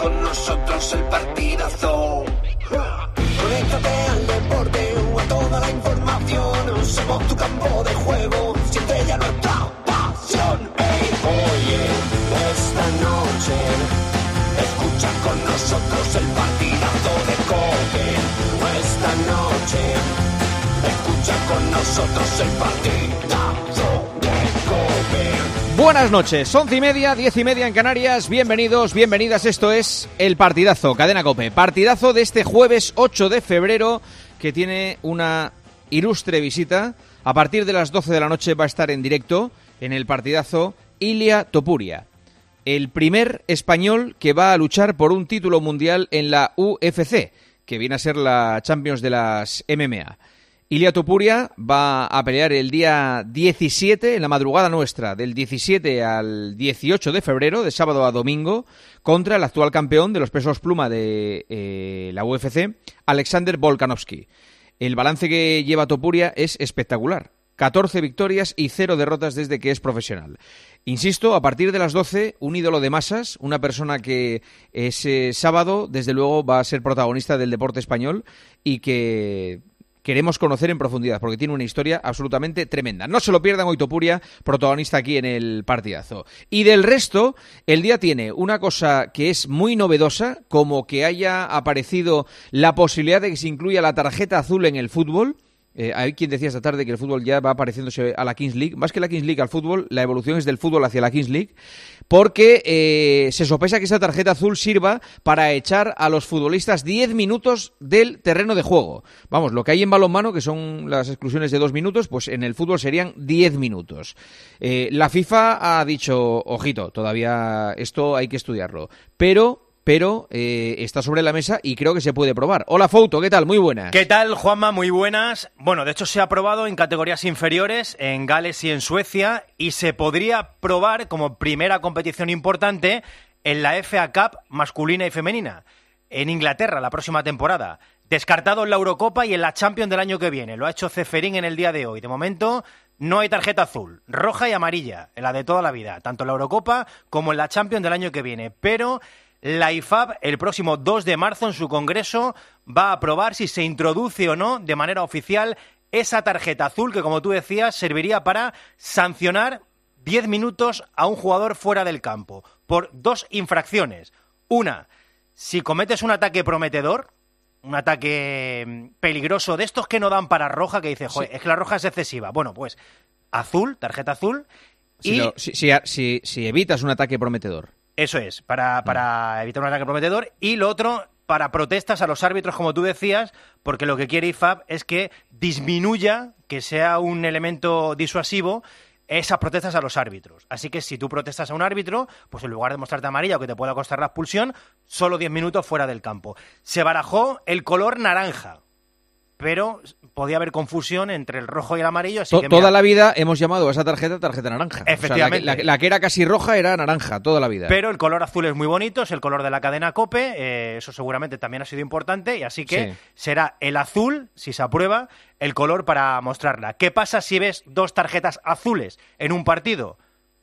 con nosotros el partidazo. Conéctate al deporte o a toda la información. Somos tu campo de juego, siempre ya nuestra pasión. Ey, oye, esta noche escucha con nosotros el partidazo de Cope. Esta noche escucha con nosotros el partidazo de Cope. Buenas noches, once y media, diez y media en Canarias. Bienvenidos, bienvenidas. Esto es el partidazo, Cadena Cope. Partidazo de este jueves 8 de febrero que tiene una ilustre visita. A partir de las 12 de la noche va a estar en directo en el partidazo Ilia Topuria. El primer español que va a luchar por un título mundial en la UFC, que viene a ser la Champions de las MMA. Ilia Topuria va a pelear el día 17, en la madrugada nuestra, del 17 al 18 de febrero, de sábado a domingo, contra el actual campeón de los pesos pluma de eh, la UFC, Alexander Volkanovski. El balance que lleva Topuria es espectacular. 14 victorias y 0 derrotas desde que es profesional. Insisto, a partir de las 12, un ídolo de masas, una persona que ese sábado, desde luego, va a ser protagonista del deporte español y que queremos conocer en profundidad, porque tiene una historia absolutamente tremenda. No se lo pierdan hoy Topuria, protagonista aquí en el partidazo. Y del resto, el día tiene una cosa que es muy novedosa, como que haya aparecido la posibilidad de que se incluya la tarjeta azul en el fútbol. Eh, hay quien decía esta tarde que el fútbol ya va pareciéndose a la Kings League. Más que la Kings League al fútbol, la evolución es del fútbol hacia la Kings League. Porque eh, se sospecha que esa tarjeta azul sirva para echar a los futbolistas 10 minutos del terreno de juego. Vamos, lo que hay en balonmano, que son las exclusiones de dos minutos, pues en el fútbol serían 10 minutos. Eh, la FIFA ha dicho, ojito, todavía esto hay que estudiarlo. Pero pero eh, está sobre la mesa y creo que se puede probar. Hola Fouto, ¿qué tal? Muy buenas. ¿Qué tal, Juanma? Muy buenas. Bueno, de hecho se ha probado en categorías inferiores, en Gales y en Suecia, y se podría probar como primera competición importante en la FA Cup masculina y femenina, en Inglaterra la próxima temporada. Descartado en la Eurocopa y en la Champions del año que viene. Lo ha hecho Ceferín en el día de hoy. De momento no hay tarjeta azul, roja y amarilla, en la de toda la vida, tanto en la Eurocopa como en la Champions del año que viene. Pero la IFAB el próximo 2 de marzo en su congreso va a aprobar si se introduce o no de manera oficial esa tarjeta azul que, como tú decías, serviría para sancionar 10 minutos a un jugador fuera del campo por dos infracciones. Una, si cometes un ataque prometedor, un ataque mm, peligroso de estos que no dan para roja, que dice, joder, es que la roja es excesiva. Bueno, pues azul, tarjeta azul. Si, y si evitas un ataque prometedor. Eso es, para, para evitar un ataque prometedor. Y lo otro, para protestas a los árbitros, como tú decías, porque lo que quiere IFAB es que disminuya, que sea un elemento disuasivo, esas protestas a los árbitros. Así que si tú protestas a un árbitro, pues en lugar de mostrarte amarilla o que te pueda costar la expulsión, solo 10 minutos fuera del campo. Se barajó el color naranja, pero podía haber confusión entre el rojo y el amarillo, así To- que mira, toda la vida hemos llamado a esa tarjeta tarjeta naranja. O sea, la que- Efectivamente. la, que- la que era casi roja era naranja, toda la vida. Pero el color azul es muy bonito, es el color de la cadena COPE, eh, eso seguramente también ha sido importante, y así que Sí. será el azul, si se aprueba, el color para mostrarla. ¿Qué pasa si ves dos tarjetas azules en un partido?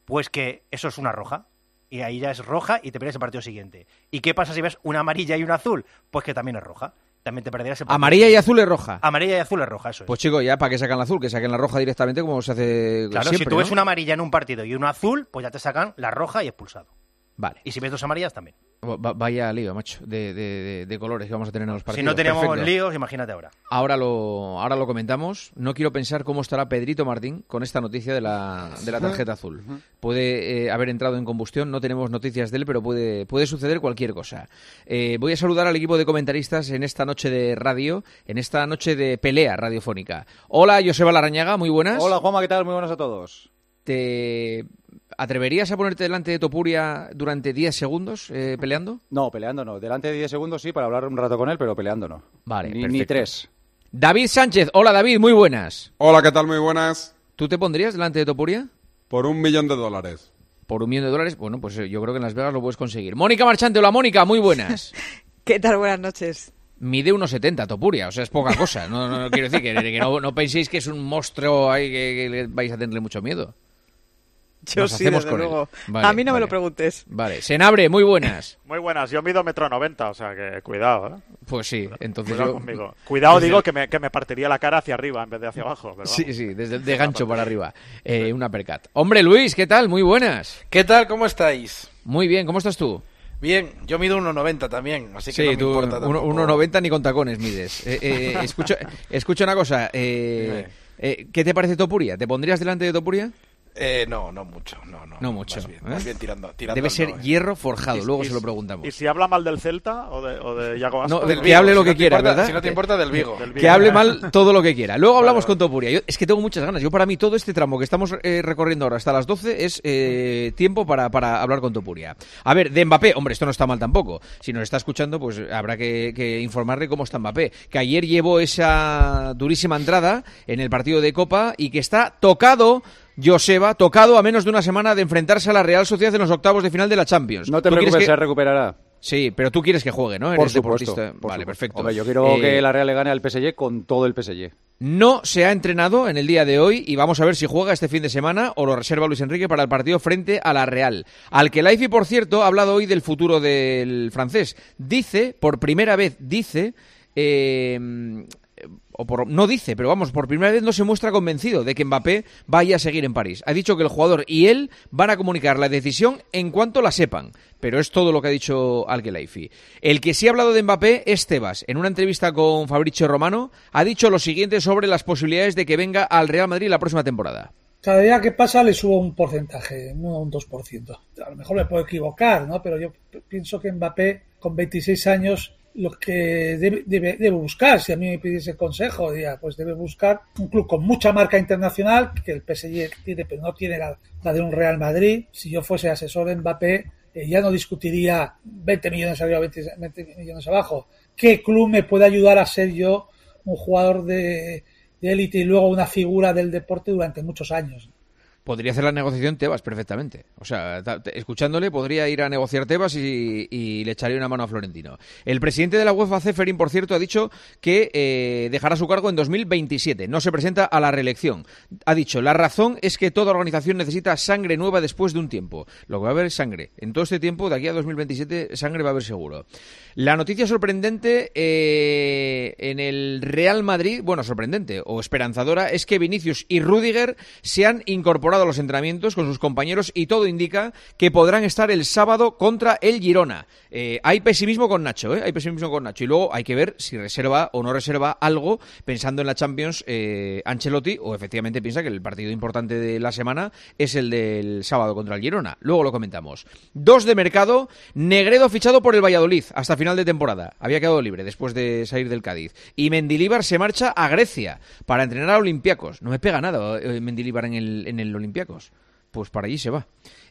Pues que eso es una roja. Y ahí ya es roja y te pierdes el partido siguiente. ¿Y qué pasa si ves una amarilla y una azul? Pues que también es roja. También te perderás el. Amarilla y azul es roja. Amarilla y azul es roja, eso es. Pues chicos, ya para que sacan la azul, que saquen la roja directamente como se hace claro, siempre, si tú ves una amarilla en un partido y una azul, pues ya te sacan la roja y expulsado. Vale. Y si ves dos amarillas, también. Va- vaya lío, macho, de, de- colores que vamos a tener en los partidos. si no teníamos Perfecto. líos, imagínate ahora. Ahora lo, ahora lo comentamos. No quiero pensar cómo estará Pedrito Martín con esta noticia de la, de la tarjeta azul. Puede eh, haber entrado en combustión, no tenemos noticias de él, pero puede, puede suceder cualquier cosa. Eh, voy a saludar al equipo de comentaristas en esta noche de radio, en esta noche de pelea radiofónica. Hola, Joseba Larrañaga, muy buenas. Hola Juanma, ¿qué tal? Muy buenas a todos. ¿Te atreverías a ponerte delante de Topuria durante 10 segundos eh, peleando? No, peleando no. Delante de 10 segundos sí, para hablar un rato con él, pero peleando no. Vale, Ni, perfecto. ni tres. David Sánchez, hola David, muy buenas. Hola, ¿qué tal? Muy buenas. ¿Tú te pondrías delante de Topuria? Por un millón de dólares. Por un millón de dólares, bueno, pues eh, yo creo que en Las Vegas lo puedes conseguir. Mónica Marchante, hola Mónica, muy buenas. ¿Qué tal? Buenas noches. Mide 1,70 Topuria, o sea, es poca cosa. No, no, no quiero decir que, que no, no penséis que es un monstruo ahí que, que le vais a tenerle mucho miedo. Yo Nos sí, hacemos desde con él. luego. Vale, a mí no me lo preguntes. Vale, Senabre, muy buenas. Muy buenas, yo mido metro noventa, o sea que cuidado, ¿eh? Pues sí, entonces Cuidado yo... conmigo. Cuidado, desde digo que me, que me partiría la cara hacia arriba en vez de hacia abajo. Pero Sí, sí, desde de gancho para arriba. Eh, una percat. Hombre, Luis, ¿qué tal? Muy buenas. ¿Qué tal? ¿Cómo estáis? Muy bien, ¿cómo estás tú? Bien, yo mido 1,90 también, así que Sí, no me tú importa uno- tampoco. 1,90 ni con tacones mides. Eh, eh, escucha, escucha una cosa. eh, eh, ¿Qué te parece Topuria? ¿Te pondrías delante de Topuria? Eh, no, no mucho, no, no. No mucho. Más bien, ¿eh? más bien tirando, tirando Debe ser no, eh. hierro forjado, Y- luego y- se lo preguntamos. ¿Y si habla mal del Celta o de, o de Iago No, del que hable lo si que quiera, importa- ¿verdad? Si no te importa, del Vigo. Del Vigo. Que hable mal todo lo que quiera. Luego hablamos con Topuria. Yo, es que tengo muchas ganas. Yo para mí todo este tramo que estamos eh, recorriendo ahora hasta las 12 es eh, tiempo para, para hablar con Topuria. A ver, de Mbappé, hombre, esto no está mal tampoco. Si nos está escuchando, pues habrá que, que informarle cómo está Mbappé. Que ayer llevó esa durísima entrada en el partido de Copa y que está tocado... Joseba, tocado a menos de una semana de enfrentarse a la Real Sociedad en los octavos de final de la Champions. No te ¿Tú quieres preocupes, que- se recuperará. Sí, pero tú quieres que juegue, ¿no? Por Eres supuesto. deportista. por vale, supuesto. perfecto. Hombre, yo quiero Eh, que la Real le gane al PSG con todo el PSG. No se ha entrenado en el día de hoy y vamos a ver si juega este fin de semana o lo reserva Luis Enrique para el partido frente a la Real. Al que Laifi, por cierto, ha hablado hoy del futuro del francés. Dice, por primera vez, dice... eh, no dice, pero vamos, por primera vez no se muestra convencido de que Mbappé vaya a seguir en París. Ha dicho que el jugador y él van a comunicar la decisión en cuanto la sepan, pero es todo lo que ha dicho al Laifi. El que sí ha hablado de Mbappé es Tebas. En una entrevista con Fabricio Romano ha dicho lo siguiente sobre las posibilidades de que venga al Real Madrid la próxima temporada. Cada día que pasa le subo un porcentaje, no un 2%. A lo mejor me puedo equivocar, ¿no? Pero yo pienso que Mbappé, con 26 años, lo que debe, debe- buscar, si a mí me pidiese consejo, diría, pues debe buscar un club con mucha marca internacional, que el PSG tiene, pero no tiene la, la de un Real Madrid. Si yo fuese asesor de Mbappé, eh, ya no discutiría 20 millones arriba, 20, 20 millones abajo. ¿Qué club me puede ayudar a ser yo un jugador de élite y luego una figura del deporte durante muchos años. Podría hacer la negociación Tebas perfectamente. O sea, escuchándole, podría ir a negociar Tebas y, y le echaría una mano a Florentino. El presidente de la UEFA, Ceferin, por cierto, ha dicho que eh, dejará su cargo en 2027. No se presenta a la reelección. Ha dicho, la razón es que toda organización necesita sangre nueva después de un tiempo. Lo que va a haber es sangre. En todo este tiempo, de aquí a 2027, sangre va a haber seguro. La noticia sorprendente eh, en el Real Madrid, bueno, sorprendente o esperanzadora, es que Vinicius y Rudiger se han incorporado a los entrenamientos con sus compañeros y todo indica que podrán estar el sábado contra el Girona. Eh, hay pesimismo con Nacho, ¿eh? Hay pesimismo con Nacho. Y luego hay que ver si reserva o no reserva algo pensando en la Champions eh, Ancelotti o efectivamente piensa que el partido importante de la semana es el del sábado contra el Girona. Luego lo comentamos. Dos de mercado, Negredo fichado por el Valladolid hasta final de temporada. Había quedado libre después de salir del Cádiz. Y Mendilíbar se marcha a Grecia para entrenar a Olympiacos. No me pega nada eh, Mendilíbar en el, en el Olympiacos. Pues para allí se va.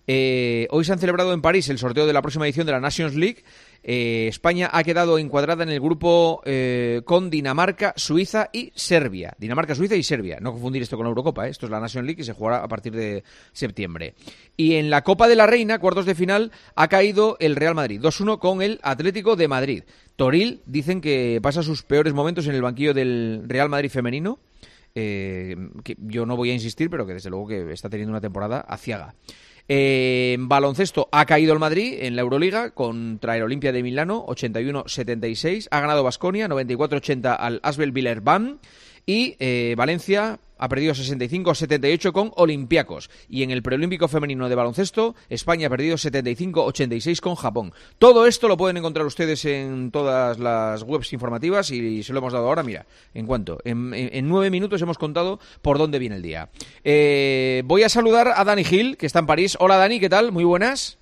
Eh, hoy se han celebrado en París el sorteo de la próxima edición de la Nations League. Eh, España ha quedado encuadrada en el grupo eh, con Dinamarca, Suiza y Serbia. Dinamarca, Suiza y Serbia. No confundir esto con la Eurocopa. Esto es la Nations League y se jugará a partir de septiembre. Y en la Copa de la Reina, cuartos de final, ha caído el Real Madrid. 2-1 con el Atlético de Madrid. Toril dicen que pasa sus peores momentos en el banquillo del Real Madrid femenino. Eh, que yo no voy a insistir, pero que desde luego que está teniendo una temporada aciaga. Eh, baloncesto ha caído el Madrid en la Euroliga contra el Olimpia de Milano, 81-76. Ha ganado Basconia, 94-80 al Asbel Villerban. Y eh, Valencia ha perdido 65-78 con Olympiacos. Y en el preolímpico femenino de baloncesto, España ha perdido 75-86 con Japón. Todo esto lo pueden encontrar ustedes en todas las webs informativas y se lo hemos dado ahora, mira, en cuanto. En, en- nueve minutos hemos contado por dónde viene el día. Eh, voy a saludar a Dani Gil, que está en París. Hola Dani, ¿qué tal? Muy buenas.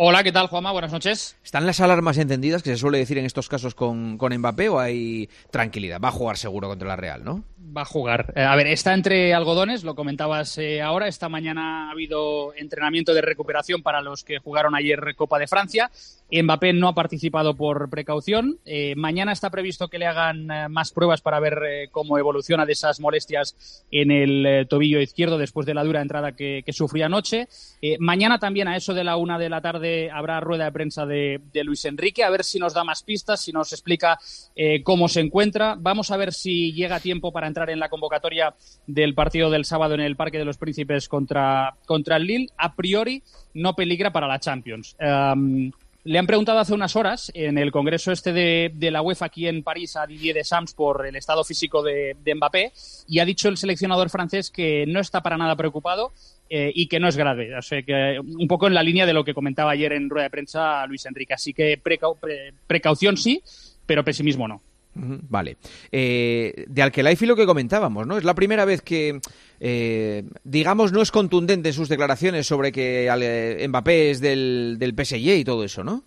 Hola, ¿qué tal, Juanma? Buenas noches. ¿Están las alarmas encendidas, que se suele decir en estos casos con, con Mbappé, o hay tranquilidad? Va a jugar seguro contra la Real, ¿no? Va a jugar. Eh, a ver, está entre algodones, lo comentabas eh, ahora. Esta mañana ha habido entrenamiento de recuperación para los que jugaron ayer Copa de Francia. Mbappé no ha participado por precaución. Eh, mañana está previsto que le hagan eh, más pruebas para ver eh, cómo evoluciona de esas molestias en el tobillo izquierdo después de la dura entrada que, que sufrió anoche. Mañana también a eso de la una de la tarde habrá rueda de prensa de, Luis Enrique, a ver si nos da más pistas, si nos explica cómo se encuentra. Vamos a ver si llega tiempo para entrar en la convocatoria del partido del sábado en el Parque de los Príncipes contra, contra el Lille. A priori no peligra para la Champions. Um, le han preguntado hace unas horas en el congreso este de, la UEFA aquí en París a Didier Deschamps por el estado físico de, de Mbappé y ha dicho el seleccionador francés que no está para nada preocupado eh, y que no es grave. O sea, que un poco en la línea de lo que comentaba ayer en rueda de prensa Luis Enrique. Así que precau- pre- precaución sí, pero pesimismo no. Vale. Eh, de Alquelaifi lo que comentábamos, ¿no? Es la primera vez que, eh, digamos, no es contundente en sus declaraciones sobre que Mbappé es del, del PSG y todo eso, ¿no?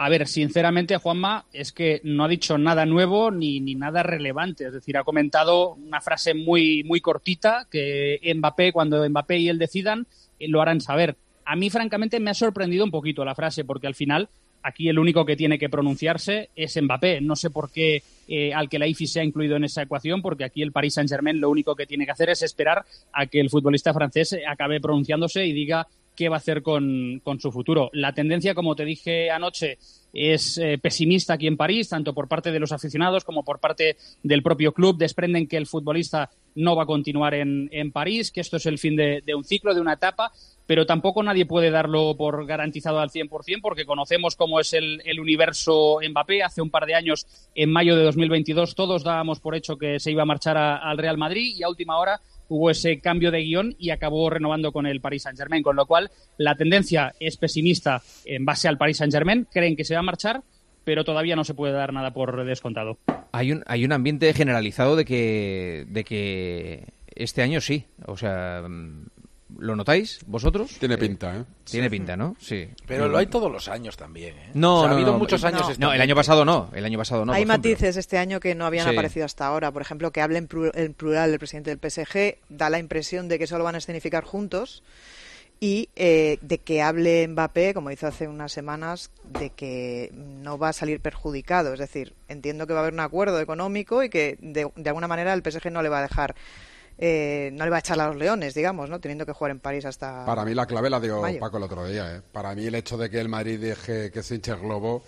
A ver, sinceramente, Juanma, es que no ha dicho nada nuevo ni, ni nada relevante. Es decir, ha comentado una frase muy, muy cortita que Mbappé, cuando Mbappé y él decidan, eh, lo harán saber. A mí, francamente, me ha sorprendido un poquito la frase, porque al final aquí el único que tiene que pronunciarse es Mbappé. No sé por qué eh, Al-Khelaifi se ha incluido en esa ecuación, porque aquí el Paris Saint-Germain lo único que tiene que hacer es esperar a que el futbolista francés acabe pronunciándose y diga qué va a hacer con, con su futuro. La tendencia, como te dije anoche, es eh, pesimista aquí en París, tanto por parte de los aficionados como por parte del propio club. Desprenden que el futbolista no va a continuar en, en París, que esto es el fin de, de un ciclo, de una etapa, pero tampoco nadie puede darlo por garantizado al 100% porque conocemos cómo es el, el universo Mbappé. Hace un par de años, en mayo de 2022, todos dábamos por hecho que se iba a marchar al Real Madrid y a última hora hubo ese cambio de guion y acabó renovando con el Paris Saint-Germain, con lo cual la tendencia es pesimista en base al Paris Saint-Germain, creen que se va a marchar, pero todavía no se puede dar nada por descontado. Hay un, hay un ambiente generalizado de que, de que este año sí. O sea, ¿lo notáis vosotros? Tiene Eh, pinta, ¿eh? Tiene pinta, ¿no? Sí. Pero lo hay todos los años también. ¿eh? No, O sea, no, ha habido no. muchos años. No, este no, el año pasado no. El año pasado no. Hay matices este año que no habían Sí. aparecido hasta ahora. Por ejemplo, que hable en plural el presidente del PSG da la impresión de que solo van a escenificar juntos y eh, de que hable Mbappé, como hizo hace unas semanas, de que no va a salir perjudicado. Es decir, entiendo que va a haber un acuerdo económico y que de, de alguna manera el PSG no le va a dejar, eh, no le va a echar a los leones, digamos, ¿no? Teniendo que jugar en París hasta. Para mí la clave la dio mayo. Paco el otro día. ¿eh? Para mí el hecho de que el Madrid deje que se hinche el globo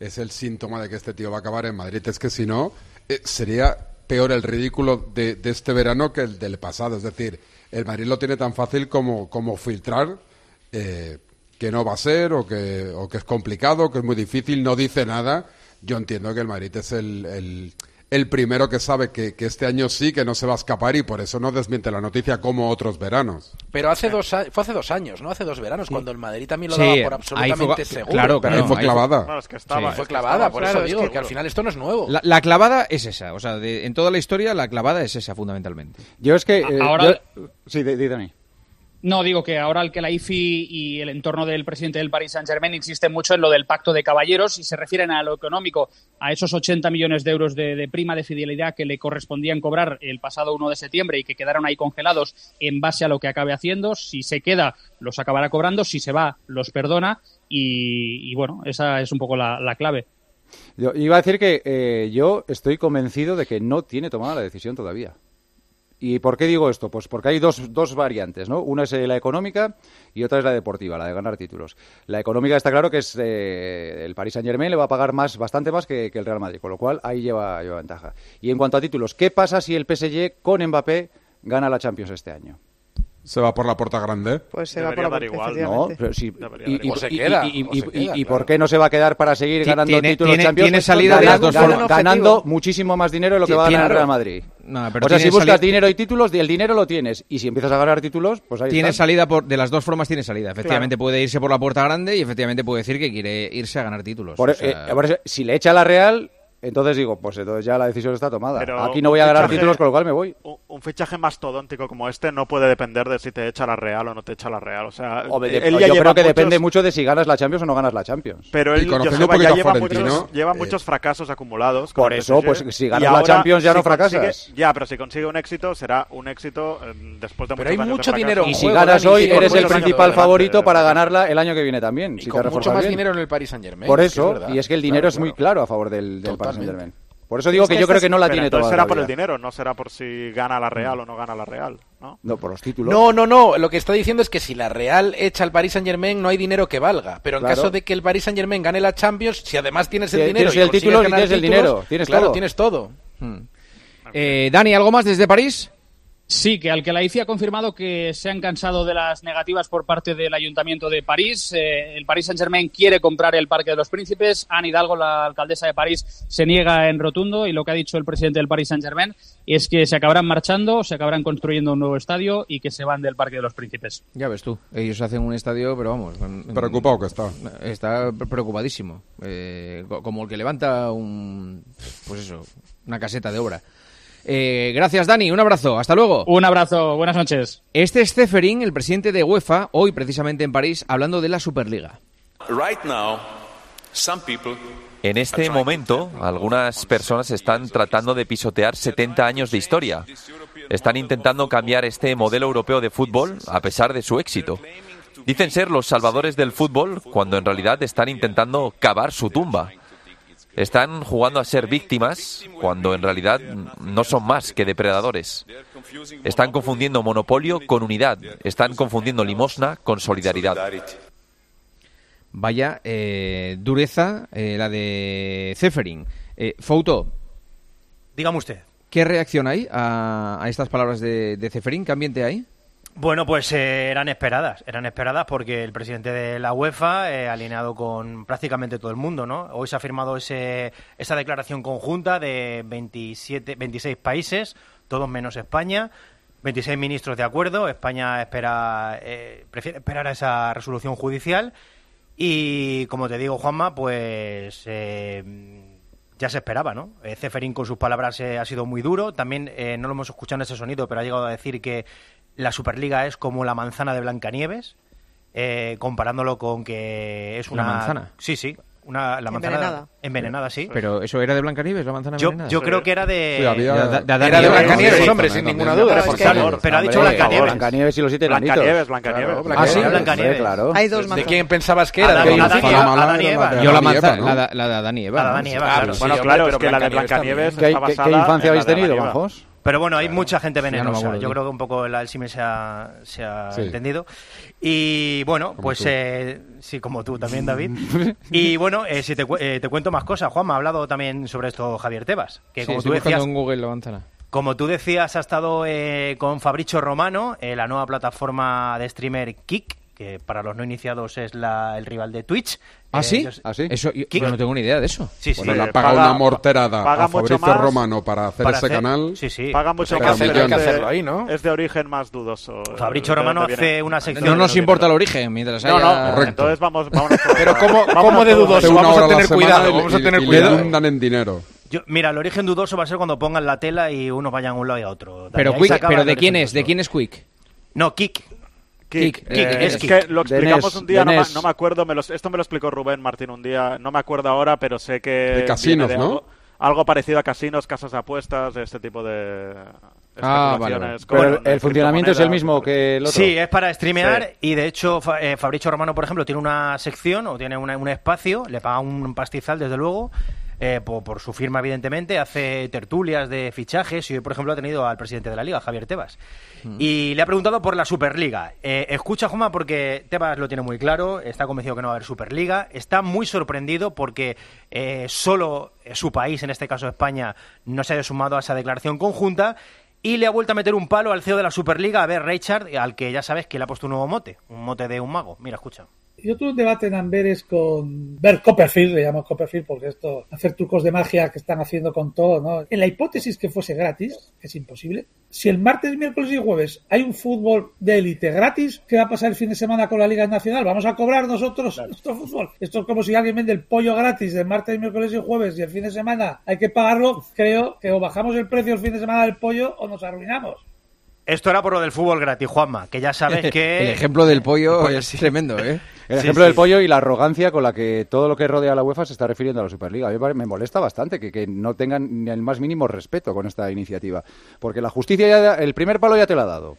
es el síntoma de que este tío va a acabar en Madrid. Es que si no, eh, sería peor el ridículo de, de este verano que el del pasado. Es decir, el Madrid lo tiene tan fácil como, como filtrar eh, que no va a ser o que, o que es complicado, que es muy difícil, no dice nada. Yo entiendo que el Madrid es el, el, el primero que sabe que, que este año sí, que no se va a escapar y por eso no desmiente la noticia como otros veranos. Pero hace dos, a- fue hace dos años, ¿no? Hace dos veranos, cuando el Madrid también lo Sí, daba por absolutamente fue- seguro. claro, claro, Ahí fue ahí fue- clavada. No, es que estaba. Sí. Fue es que clavada, estaba, por claro, eso es digo que- que al final esto no es nuevo. La, la clavada es esa. O sea, de- en toda la historia, la clavada es esa, fundamentalmente. Yo es que... eh, Ahora- yo- Sí, di, di, Dani. No, digo que ahora el que la IFI y el entorno del presidente del Paris Saint-Germain insiste mucho en lo del pacto de caballeros y se refieren a lo económico, a esos 80 millones de euros de, prima de fidelidad que le correspondían cobrar el pasado 1 de septiembre y que quedaron ahí congelados en base a lo que acabe haciendo. Si se queda, los acabará cobrando, si se va, los perdona y, bueno, esa es un poco la, la clave. Yo iba a decir que eh, yo estoy convencido de que no tiene tomada la decisión todavía. ¿Y por qué digo esto? Pues porque hay dos, dos variantes, ¿no? Una es eh, la económica y otra es la deportiva, la de ganar títulos. La económica está claro que es eh, el Paris Saint Germain le va a pagar más, bastante más que, que el Real Madrid, con lo cual ahí lleva, lleva ventaja. Y en cuanto a títulos, ¿qué pasa si el PSG con Mbappé gana la Champions este año? Se va por la puerta grande. Pues se va por la puerta, igual. No, pero sí. Y, O se queda, y- y- o se y- queda, y claro. por qué no se va a quedar para seguir ganando tiene- títulos tiene- Champions? tiene salida de las dos Gan- formas. Ganando muchísimo más dinero de lo que va a ganar Real Madrid. No, pero o sea, si buscas salida- dinero y títulos, el dinero lo tienes. Y si empiezas a ganar títulos, pues ahí Tiene salida por, de las dos formas tiene salida. Efectivamente puede irse por la puerta grande y efectivamente puede decir que quiere irse a ganar títulos. Por, O sea, eh, por eso, si le echa la Real, entonces digo, pues entonces ya la decisión está tomada. Pero Aquí no voy a ganar fichaje- títulos, con lo cual me voy. Un, un fichaje mastodóntico como este no puede depender de si te echa la Real o no te echa la Real. O sea, O de- él yo ya creo que muchos- depende mucho de si ganas la Champions o no ganas la Champions. Pero él Joseba, ya lleva, muchos, lleva eh, muchos fracasos acumulados. por eso, pues, si ganas la Champions ya no consigue- fracasas. ya, pero si consigue un éxito, será un éxito eh, después de Pero hay mucho dinero en Y si ganas hoy, eres el principal favorito para ganarla el año que viene también. Y si te con mucho más bien. dinero en el Paris Saint Germain. Por eso, y es que el dinero es muy claro. a favor del, del Paris. Saint Germain. Por eso digo Es que que yo creo que no la tiene toda será por el dinero, no será por si gana la Real o no gana la Real, ¿no? No, por los títulos. No, no, no. Lo que está diciendo es que si la Real echa al Paris Saint Germain no hay dinero que valga. Pero en Claro. caso de que el Paris Saint Germain gane la Champions, si además tienes el Tienes dinero el y consigues título y tienes el títulos, dinero, tienes claro, todo. tienes todo. eh, Dani, ¿algo más desde París? Sí, que al que la ICI ha confirmado que se han cansado de las negativas por parte del Ayuntamiento de París. Eh, el Paris Saint-Germain quiere comprar el Parque de los Príncipes. Anne Hidalgo, la alcaldesa de París, se niega en rotundo y lo que ha dicho el presidente del Paris Saint-Germain es que se acabarán marchando, se acabarán construyendo un nuevo estadio y que se van del Parque de los Príncipes. Ya ves tú, ellos hacen un estadio, pero vamos. Preocupado que está. Está preocupadísimo. Eh, co- como el que levanta un. Pues eso, una caseta de obra. Eh, gracias, Dani. Un abrazo. Hasta luego. Un abrazo. Buenas noches. Este es Ceferín, el presidente de UEFA, hoy precisamente en París, hablando de la Superliga. En este momento, algunas personas están tratando de pisotear 70 años de historia. Están intentando cambiar este modelo europeo de fútbol a pesar de su éxito. Dicen ser los salvadores del fútbol cuando en realidad están intentando cavar su tumba. Están jugando a ser víctimas cuando en realidad no son más que depredadores. Están confundiendo monopolio con unidad. Están confundiendo limosna con solidaridad. Vaya eh, dureza eh, la de Ceferín. Eh, Fouto, Dígame usted. ¿qué reacción hay a, a estas palabras de, de Ceferín? ¿Qué ambiente hay? Bueno, pues eh, eran esperadas, eran esperadas porque el presidente de la UEFA eh, alineado con prácticamente todo el mundo, ¿no? Hoy se ha firmado ese, esa declaración conjunta de 27, 26 países, todos menos España, 26 ministros de acuerdo. España espera, eh, prefiere esperar a esa resolución judicial y, como te digo, Juanma, pues eh, ya se esperaba, ¿no? Eh, Ceferín con sus palabras eh, ha sido muy duro. También eh, no lo hemos escuchado en ese sonido, pero ha llegado a decir que la Superliga es como la manzana de Blancanieves, eh, comparándolo con que es ¿La una manzana? Sí, sí, una la manzana Envenenada. envenenada, sí. Pero eso era de Blancanieves, la manzana Yo, envenenada? yo creo que era de Sí, había- Da- da- da- Era de Blancanieves, sí, hombre, sí, sin ninguna duda. Que- favor. pero ha dicho Blancanieves. Blancanieves y los siete. Blancanieves, Blancanieves. Claro, Ah, sí, Blancanieves, Blancanieves. claro. Hay dos ¿De manzanas. quién pensabas que era? Adán- ¿De Adán- Adán- Adán- Adán Adán y Eva. Yo la, Adán y manza- Eva, ¿no? la, la de Adán y Eva. La de Bueno, claro, pero es que la de Blancanieves Blancanieves. ¿Qué, está infancia habéis la de tenido. Manjos? Pero bueno, hay mucha gente venenosa. Yo creo que un poco el símil se ha, se ha Sí. entendido. Y bueno, pues eh, sí, como tú también, David. y bueno, eh, si te, eh, te cuento más cosas, Juan, me ha hablado también sobre esto Javier Tebas. Que Sí, como, tú estoy decías, en Google como tú decías, ha estado eh, con Fabricio Romano, eh, la nueva plataforma de streamer Kick, que para los no iniciados es la, el rival de Twitch. ¿Ah, Eh, sí? ellos- ¿Ah, sí? Eso, yo, no tengo ni idea de eso. Sí, sí. Bueno, le ha Sí, pagado paga- una morterada paga a Fabricio más Romano para hacer para ese hacer- canal. Sí, sí. Paga mucho Hay que más. hay que es de- hacerlo ahí, ¿no? Es de origen más dudoso. Fabricio ¿De Romano hace una sección... No de nos importa el origen, mientras No, haya... no, Correcto. entonces vamos, por- Pero ¿cómo, cómo de dudoso? Vamos a tener cuidado, vamos a tener le en dinero. Yo- mira, el origen dudoso va a ser cuando pongan la tela y unos vayan a un lado y a otro. Pero, Quick- pero ¿de quién es? ¿De quién es Quick? No, Kick. Kick. Kick, Eh, es que lo explicamos NES, un día, no no me acuerdo, me lo- esto me lo explicó Rubén Martín un día, no me acuerdo ahora, pero sé que... De casinos, ¿no? Algo, algo parecido a casinos, casas de apuestas, este tipo de... Ah, vale, Pero el, el funcionamiento es el mismo que el otro. Sí, es para streamear Sí. y de hecho eh, Fabricio Romano, por ejemplo, tiene una sección o tiene una- un espacio, le paga un pastizal desde luego, eh, por, por su firma evidentemente, hace tertulias de fichajes y hoy, por ejemplo, ha tenido al presidente de la liga, Javier Tebas. Y le ha preguntado por la Superliga. Eh, escucha, Joma, porque Tebas lo tiene muy claro, está convencido que no va a haber Superliga, está muy sorprendido porque eh, solo su país, en este caso España, no se haya sumado a esa declaración conjunta y le ha vuelto a meter un palo al CEO de la Superliga, a ver, Richard, al que ya sabes que le ha puesto un nuevo mote, un mote de un mago. Mira, escucha. Yo tuve un debate en Amberes con Bert Copperfield, le llamo Copperfield porque esto, hacer trucos de magia que están haciendo con todo, ¿no? En la hipótesis que fuese gratis, que es imposible, si el martes, miércoles y jueves hay un fútbol de élite gratis, ¿qué va a pasar el fin de semana con la Liga Nacional? ¿Vamos a cobrar nosotros nuestro fútbol? Esto es como si alguien vende el pollo gratis de martes, miércoles y jueves y el fin de semana hay que pagarlo. Creo que o bajamos el precio el fin de semana del pollo o nos arruinamos. Esto era por lo del fútbol gratis, Juanma, que ya sabes que... El ejemplo del pollo es tremendo, ¿eh? El Sí, ejemplo sí. del pollo y la arrogancia con la que todo lo que rodea a la UEFA se está refiriendo a la Superliga. A mí me pare- me molesta bastante que, que no tengan ni el más mínimo respeto con esta iniciativa. Porque la justicia, ya, el primer palo ya te lo ha dado.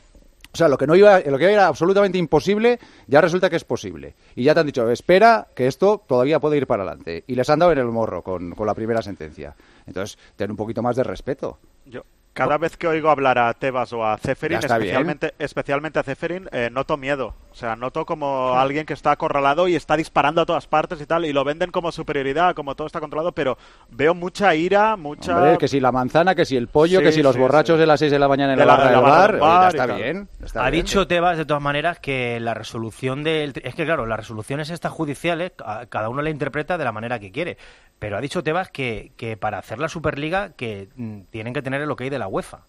O sea, lo que no iba, lo que era absolutamente imposible, ya resulta que es posible. Y ya te han dicho, espera, que esto todavía puede ir para adelante. Y les han dado en el morro con, con la primera sentencia. Entonces, ten un poquito más de respeto. Yo, cada vez que oigo hablar a Tebas o a Ceferin, bien. especialmente, especialmente a Ceferin, eh, noto miedo. O sea, noto como alguien que está acorralado y está disparando a todas partes y tal, y lo venden como superioridad, como todo está controlado, pero veo mucha ira, mucha... Hombre, que si la manzana, que si el pollo, Sí, que si los sí, borrachos de las 6 de la mañana en De la la- barra de la del barra bar, oye, ya bar está bien. está ha bien. dicho Tebas, de todas maneras, que la resolución del... Es que, claro, las resoluciones estas judiciales, a- cada uno la interpreta de la manera que quiere. Pero ha dicho Tebas que, que para hacer la Superliga que mm, tienen que tener el ok de la UEFA.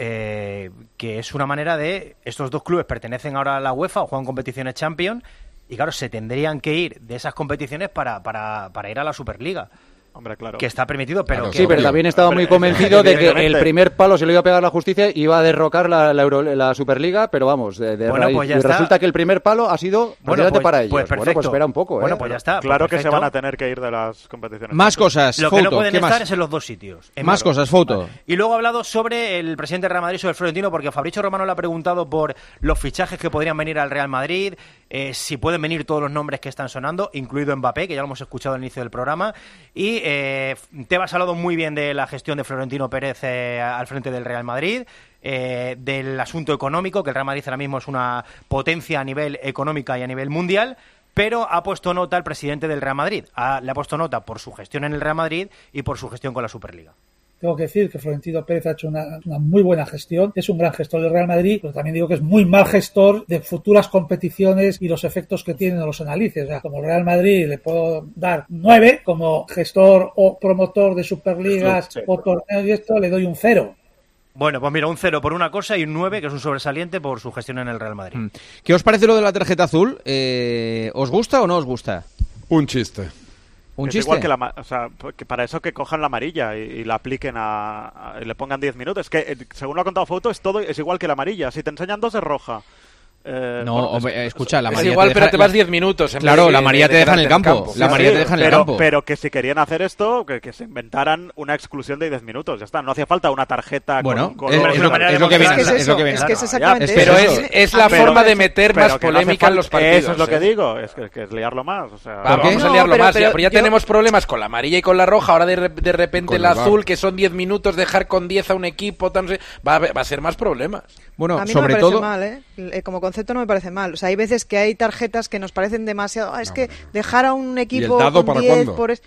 Eh, que es una manera de... Estos dos clubes pertenecen ahora a la UEFA o juegan competiciones Champions y, claro, se tendrían que ir de esas competiciones para, para, para ir a la Superliga. Hombre, claro. Que está permitido, pero... que- Sí, pero también estaba muy convencido de que el primer palo se lo iba a pegar la justicia y iba a derrocar la, la, Euro- la Superliga, pero vamos, de, de Bueno, raíz. pues ya y está. resulta que el primer palo ha sido precisamente pues- para ellos. pues bueno, pues espera un poco, ¿eh? Bueno, pues ya está. Claro pues que se van a tener que ir de las competiciones. Más cosas, Lo que no pueden ¿qué estar más? es en los dos sitios. en Más cosas. Vale. Y luego ha hablado sobre el presidente del Real Madrid, sobre el Florentino, porque Fabricio Romano le ha preguntado por los fichajes que podrían venir al Real Madrid, eh, si pueden venir todos los nombres que están sonando, incluido Mbappé, que ya lo hemos escuchado al inicio del programa. Y eh, Tebas ha hablado muy bien de la gestión de Florentino Pérez eh, al frente del Real Madrid. eh, del asunto económico, que el Real Madrid ahora mismo es una potencia a nivel económica y a nivel mundial, pero ha puesto nota al presidente del Real Madrid. Le ha puesto nota por su gestión en el Real Madrid y por su gestión con la Superliga. Tengo que decir que Florentino Pérez ha hecho una, una muy buena gestión, es un gran gestor del Real Madrid, pero también digo que es muy mal gestor de futuras competiciones y los efectos que tienen los analices. O sea, como Real Madrid le puedo dar nueve, como gestor o promotor de Superligas Sí. o torneos y esto le doy un cero. Bueno, pues mira, un 0 por una cosa y un 9, que es un sobresaliente por su gestión en el Real Madrid. ¿Qué os parece lo de la tarjeta azul? Eh, ¿Os gusta o no os gusta? Un chiste. ¿Un es chiste? igual que la, o sea, que para eso que cojan la amarilla y, y la apliquen a, a- y le pongan 10 minutos. Es que, eh, según lo ha contado Foto, es todo es igual que la amarilla. Si te enseñan dos es roja. Eh, No, bueno, hombre, es- escucha, la Es María igual, te pero deja- te vas 10 minutos. en Claro, la María de te deja en el campo. La Sí, María sí, te deja en el pero, campo. Pero que si querían hacer esto, que, que se inventaran una exclusión de 10 minutos. Ya está, no hacía falta una tarjeta Bueno, con es- es lo- es lo que viene Es es es lo que viene es que es exactamente es- Pero es, es la Pero- forma de meter pero más polémica en los partidos. Eso es lo que ¿eh? digo, es que, es liarlo más. Vamos, a liarlo pero- más. ya- pero pero ya tenemos problemas con la amarilla y con la roja. Ahora de, re- de repente VAR. azul, que son 10 minutos, dejar con 10 a un equipo, va, a, ser más problemas. Bueno, a mí no sobre me parece todo... mal, ¿eh? Eh, Como concepto no me parece mal. O sea, hay veces que hay tarjetas que nos parecen demasiado... ah, es que dejar a un equipo dado con para 10 cuándo? por... es-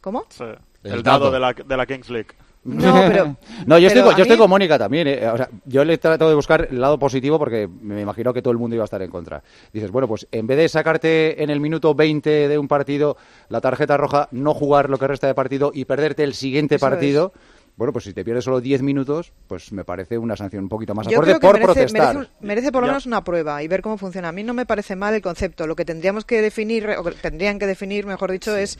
¿Cómo? sí, El el, dado, dado. de la, de la Kings League. No, pero... No, yo, estoy, pero yo estoy con Mónica también. eh. O sea, yo le trato de buscar el lado positivo porque me imagino que todo el mundo iba a estar en contra. Dices, bueno, pues en vez de sacarte en el minuto 20 de un partido la tarjeta roja, no jugar lo que resta de partido y perderte el siguiente Eso partido, bueno, pues si te pierdes solo 10 minutos, pues me parece una sanción un poquito más Yo acorde creo que por merece, protestar. merece, por lo menos una prueba y ver cómo funciona. A mí no me parece mal el concepto. Lo que tendríamos que definir, o que tendrían que definir, mejor dicho, es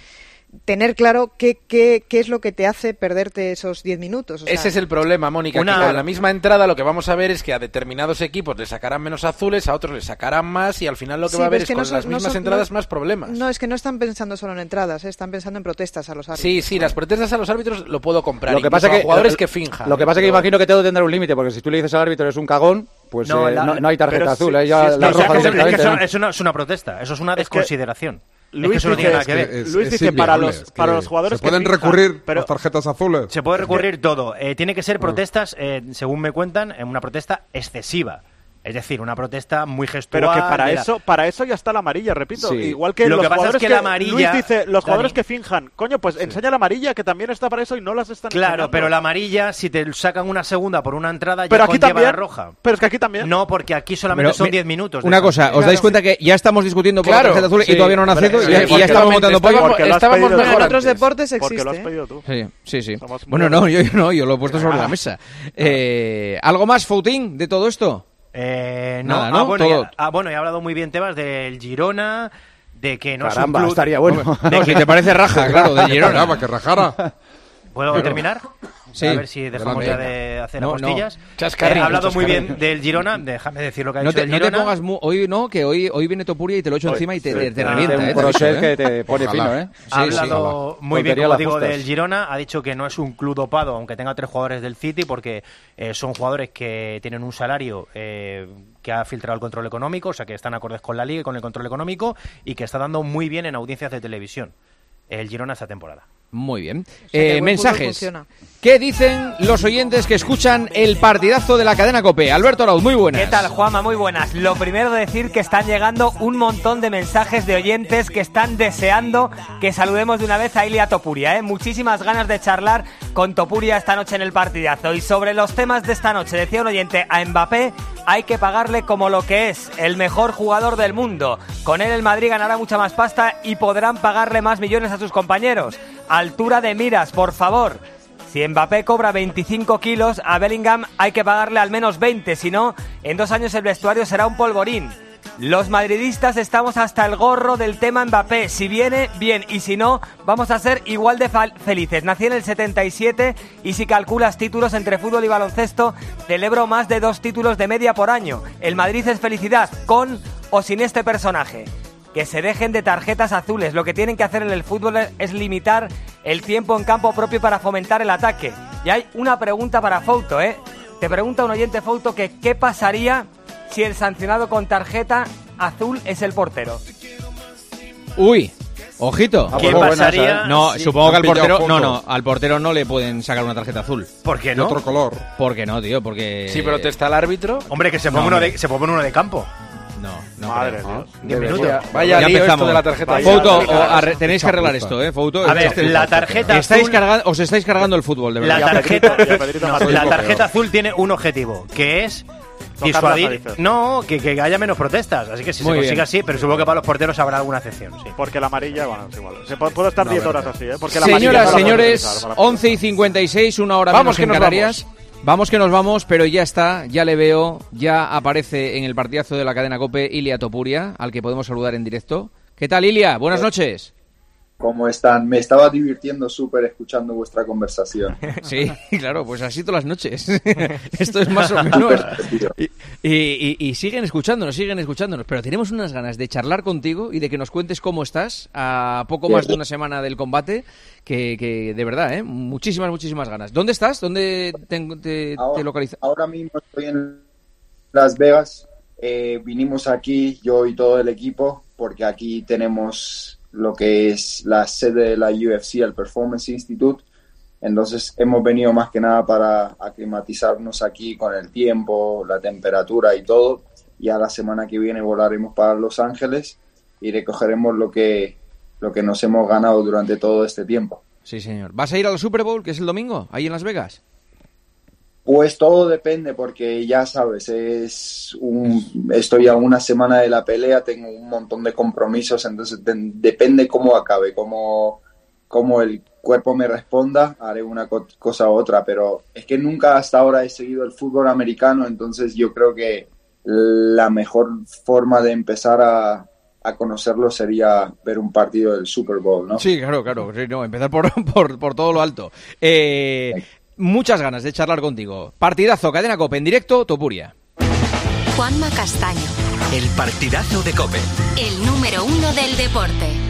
tener claro qué, qué, qué es lo que te hace perderte esos 10 minutos. O sea, Ese es el problema, Mónica. Una- que con la misma entrada lo que vamos a ver es que a determinados equipos le sacarán menos azules, a otros le sacarán más y al final lo que Sí, va a haber es, que con no son- las no mismas son- entradas no- más problemas. No, es que no están pensando solo en entradas, ¿eh? están pensando en protestas a los árbitros. Sí, sí, las protestas a los árbitros lo puedo comprar. Lo que pasa a que jugadores lo- que finjan. Lo que pasa que Pero- imagino que todo tendrá un límite, porque si tú le dices al árbitro eres un cagón, pues No, eh, la- no, no hay tarjeta azul, si- ahí ya si es que- la que- es que eso, ¿no? es una protesta, eso es una Es que desconsideración. es que Luis dice- que Es que para los- para que los jugadores Se que pueden fijan, recurrir pero- las tarjetas azules. Se puede recurrir todo. Eh, tiene que ser protestas, eh, según me cuentan, en una protesta excesiva. Es decir, una protesta muy gestual. Pero que para la- eso, para eso ya está la amarilla, repito. Sí. Igual que Lo los que pasa es jugadores que la amarilla, Luis dice, los jugadores Dani. que finjan, coño, pues enseña la amarilla que también está para eso y no las están Claro, enseñando. pero la amarilla, si te sacan una segunda por una entrada, Pero ya aquí conlleva también. la roja. Pero es que aquí también. No, porque aquí solamente Pero, son mi- 10 minutos. Una cosa, ¿os dais cuenta que ya estamos discutiendo por Claro, la tarjeta azul sí, y todavía no han sí, y ya, y ya porque estamos montando pollo? porque lo has estábamos pedido Pero en mejor otros deportes Porque lo has existe. pedido tú. Sí, sí, Bueno, no, yo, no, yo lo he puesto sobre Ah. la mesa. Eh, ¿Algo más, Foutín, de todo esto? Eh, no, Nada, ah, ¿no? bueno, Todo. ya- ah, bueno, he hablado muy bien Tebas del Girona, de que no Caramba, es un club... estaría bueno. No, si te parece raja, claro, de Girona. Caramba, que rajara. ¿Puedo terminar? Sí. A ver si dejamos ya Adelante. de hacer No, apostillas. no. He hablado muy bien del Girona, déjame decir lo que ha No dicho te, del no te Girona. pongas mu- hoy no, que hoy, hoy viene Topuria y te lo echo Hoy, encima y te, sí. te- te Ah, revienta. un eh, te que eh. te pone Ojalá. fino, ¿eh? Ha sí. hablado muy bien, como digo, justas. del Girona. Ha dicho que no es un club dopado, aunque tenga tres jugadores del City, porque eh, son jugadores que tienen un salario eh, que ha filtrado el control económico, o sea, que están acordes con la liga y con el control económico, y que está dando muy bien en audiencias de televisión. El Girona esta temporada. Muy bien. sea, Eh, mensajes. ¿Qué dicen los oyentes que escuchan el partidazo de la cadena Cope? Alberto Arauz, muy buenas. ¿Qué tal, Juanma? Muy buenas. Lo primero decir que están llegando un montón de mensajes de oyentes que están deseando que saludemos de una vez a Ilia Topuria. ¿eh? Muchísimas ganas de charlar con Topuria esta noche en el partidazo. Y sobre los temas de esta noche, decía un oyente, a Mbappé hay que pagarle como lo que es, el mejor jugador del mundo. Con él el Madrid ganará mucha más pasta y podrán pagarle más millones a sus compañeros. Altura de miras, por favor. Si Mbappé cobra 25 kilos, a Bellingham hay que pagarle al menos 20, si no, en dos años el vestuario será un polvorín. Los madridistas estamos hasta el gorro del tema Mbappé. Si viene, bien, y si no, vamos a ser igual de felices. Nací en el 77 y si calculas títulos entre fútbol y baloncesto, celebro más de dos títulos de media por año. El Madrid es felicidad, con o sin este personaje que se dejen de tarjetas azules. Lo que tienen que hacer en el fútbol es limitar el tiempo en campo propio para fomentar el ataque. Y hay una pregunta para Fouto, ¿eh? Te pregunta un oyente Fouto que qué pasaría si el sancionado con tarjeta azul es el portero. Uy, ojito. Ah, ¿Qué pues buenas, pasaría? ¿eh? No, si- supongo que al portero. No, no, al portero no le pueden sacar una tarjeta azul. ¿Por qué De no? otro color. ¿Por qué no, tío? Porque. Sí, pero te está el árbitro. Hombre, que se ponga No, uno, de, se ponga uno de campo. No, no. Madre creo. Dios. Minutos. Vaya ya lío empezamos. esto de la tarjeta. Vaya Fouto, o arre- tenéis que arreglar esto, ¿eh? Fouto. A ver, la tarjeta Estáis azul... carga- os estáis cargando el fútbol, de La verdad. tarjeta, Y a Pedrito- y a Pedrito No, Martínez. la tarjeta azul tiene un objetivo, que es disuadir. No, que, que haya menos protestas. Así que si Muy se consigue bien. así, pero supongo que para los porteros habrá alguna excepción. Sí. Porque la amarilla, bueno, es igual. Se puede, puedo estar No, 10 verdad. horas así, ¿eh? Porque la amarilla Señoras, no la señores, utilizar para 11 y 56, una hora Vamos, menos que en nos Canarias. Vamos. Que nos vamos, pero ya está, ya le veo, ya aparece en el partidazo de la cadena COPE Ilia Topuria, al que podemos saludar en directo. ¿Qué tal, Ilia? Buenas noches. ¿Cómo están? Me estaba divirtiendo súper escuchando vuestra conversación. Sí, claro, pues así todas las noches. Esto es más o menos. Y, y- y- y siguen escuchándonos, siguen escuchándonos. Pero tenemos unas ganas de charlar contigo y de que nos cuentes cómo estás a poco más de una semana del combate. Que, que de verdad, ¿eh? Muchísimas, muchísimas ganas. ¿Dónde estás? ¿Dónde te, te, te localizas? Ahora mismo estoy en Las Vegas. Eh, vinimos aquí, yo y todo el equipo, porque aquí tenemos lo que es la sede de la UFC, el Performance Institute. Entonces hemos venido más que nada para aclimatizarnos aquí con el tiempo, la temperatura y todo. Ya la semana que viene volaremos para Los Ángeles y recogeremos lo que, lo que nos hemos ganado durante todo este tiempo. Sí, señor. ¿Vas a ir al Super Bowl, que es el domingo, ahí en Las Vegas? Pues todo depende porque ya sabes, es un, estoy a una semana de la pelea, tengo un montón de compromisos, entonces de- depende cómo acabe, cómo, cómo el cuerpo me responda, haré una co- cosa u otra, pero es que nunca hasta ahora he seguido el fútbol americano, entonces yo creo que la mejor forma de empezar a, a conocerlo sería ver un partido del Super Bowl, ¿no? Sí, claro, claro. Sí, no, empezar por, por, por todo lo alto. Eh, muchas ganas de charlar contigo. Partidazo, cadena Cope, en directo, Topuria. Juanma Castaño, El partidazo de Cope. el número uno del deporte.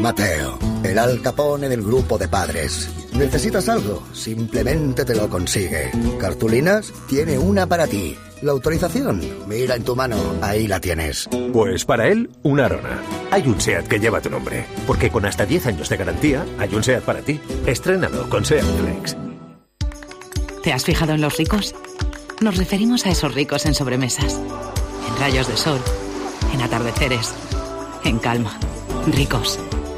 Mateo, el Al Capone del grupo de padres. ¿Necesitas algo? Simplemente te lo consigue. ¿Cartulinas? Tiene una para ti. ¿La autorización? Mira en tu mano, ahí la tienes. Pues para él, una Arona. Hay un SEAT que lleva tu nombre, porque con hasta 10 años de garantía, hay un SEAT para ti. Estrénalo con SEAT Flex. ¿Te has fijado en los ricos? Nos referimos a esos ricos en sobremesas, en rayos de sol, en atardeceres, en calma. Ricos,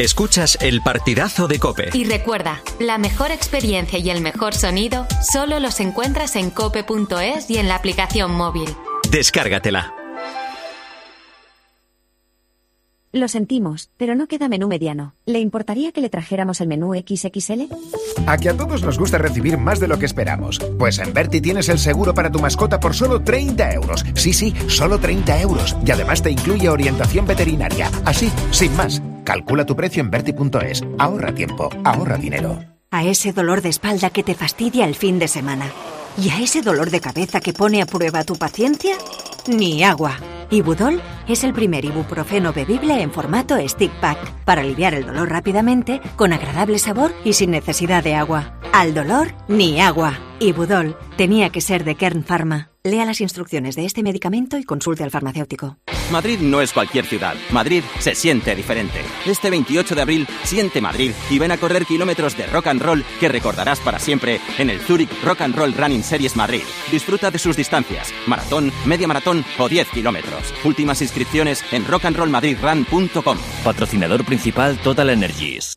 Escuchas el partidazo de Cope. Y recuerda, la mejor experiencia y el mejor sonido solo los encuentras en cope.es y en la aplicación móvil. Descárgatela. Lo sentimos, pero no queda menú mediano. ¿Le importaría que le trajéramos el menú XXL? A que a todos nos gusta recibir más de lo que esperamos. Pues en Berti tienes el seguro para tu mascota por solo 30 euros. Sí, sí, solo 30 euros. Y además te incluye orientación veterinaria. Así, sin más. Calcula tu precio en Berti.es. Ahorra tiempo, ahorra dinero. A ese dolor de espalda que te fastidia el fin de semana. ¿Y a ese dolor de cabeza que pone a prueba tu paciencia? Ni agua. Ibudol es el primer ibuprofeno bebible en formato stick pack para aliviar el dolor rápidamente, con agradable sabor y sin necesidad de agua. Al dolor, ni agua. Ibudol tenía que ser de Kern Pharma. Lea las instrucciones de este medicamento y consulte al farmacéutico. Madrid no es cualquier ciudad. Madrid se siente diferente. Este 28 de abril, siente Madrid y ven a correr kilómetros de rock and roll que recordarás para siempre en el Zurich Rock and Roll Running Series Madrid. Disfruta de sus distancias, maratón, media maratón o 10 kilómetros. Últimas inscripciones en rockandrollmadridrun.com. Patrocinador principal Total Energies.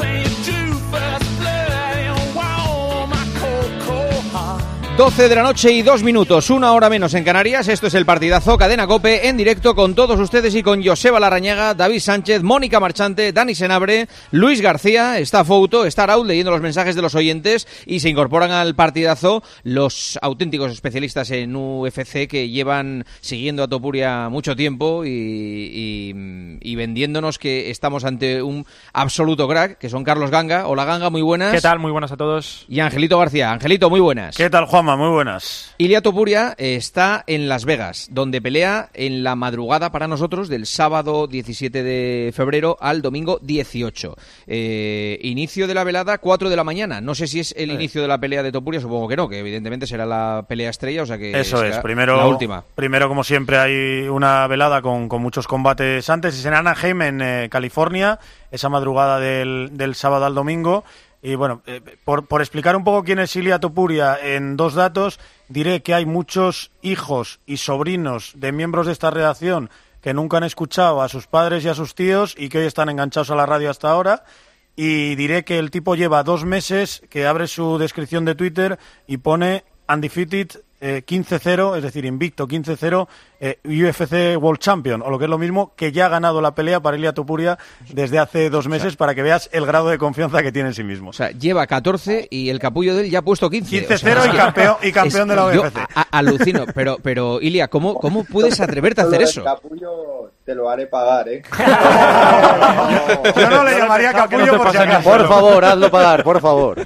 when 12 de la noche y dos minutos, una hora menos en Canarias. Esto es el partidazo Cadena Cope en directo con todos ustedes y con Joseba Larrañaga, David Sánchez, Mónica Marchante, Dani Senabre, Luis García, está Fouto, está Raúl leyendo los mensajes de los oyentes y se incorporan al partidazo los auténticos especialistas en UFC que llevan siguiendo a Topuria mucho tiempo y, y- y vendiéndonos que estamos ante un absoluto crack, que son Carlos Ganga. Hola Ganga, muy buenas. ¿Qué tal? Muy buenas a todos. Y Angelito García. Angelito, muy buenas. ¿Qué tal, Juanma? Juanma, muy buenas. Ilia Topuria está en Las Vegas, donde pelea en la madrugada para nosotros del sábado 17 de febrero al domingo 18. Eh, inicio de la velada 4 de la mañana. No sé si es el inicio de la pelea de Topuria, supongo que no, que evidentemente será la pelea estrella, o sea que Eso es, primero, la última. primero como siempre hay una velada con, con muchos combates antes, es en Anaheim, en eh, California, esa madrugada del, del sábado al domingo. Y bueno, eh, por, por explicar un poco quién es Ilia Topuria en dos datos, diré que hay muchos hijos y sobrinos de miembros de esta redacción que nunca han escuchado a sus padres y a sus tíos y que hoy están enganchados a la radio hasta ahora. Y diré que el tipo lleva dos meses que abre su descripción de Twitter y pone undefeated eh, 15-0, es decir, invicto 15-0, eh, UFC World Champion, o lo que es lo mismo, que ya ha ganado la pelea para Ilia Topuria desde hace dos meses para que veas el grado de confianza que tiene en sí mismo. O sea, lleva 14 y el capullo de él ya ha puesto 15. 15-0 O sea, es y campeón- y campeón de la yo UFC. a- a- alucino, pero, pero Ilia, ¿cómo, ¿cómo puedes atreverte a hacer eso? capullo te lo haré pagar, ¿eh? Yo no le llamaría capullo por si acaso. Por favor, hazlo pagar, por favor.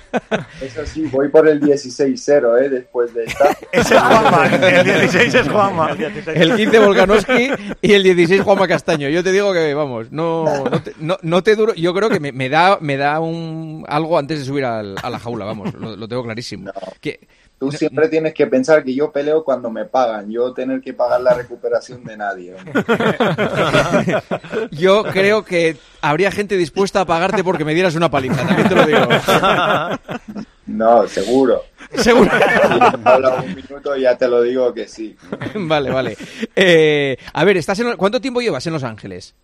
Eso sí, voy por el 16-0, ¿eh? Después de esta. Ese es Juanma, el 16 es Juanma. El 15 Volkanovski y el 16 Juanma Castaño. Yo te digo que, vamos, no, no, te, no- no te duro. Yo creo que me, me da, me da un, algo antes de subir al- a la jaula, vamos, lo, lo tengo clarísimo. Que, Tú siempre tienes que pensar que yo peleo cuando me pagan, yo tener que pagar la recuperación de nadie. yo creo que habría gente dispuesta a pagarte porque me dieras una paliza, también te lo digo. No, seguro. Seguro. Si un minuto ya te lo digo que sí. Vale, vale. Eh, a ver, estás en, ¿cuánto tiempo llevas en Los Ángeles?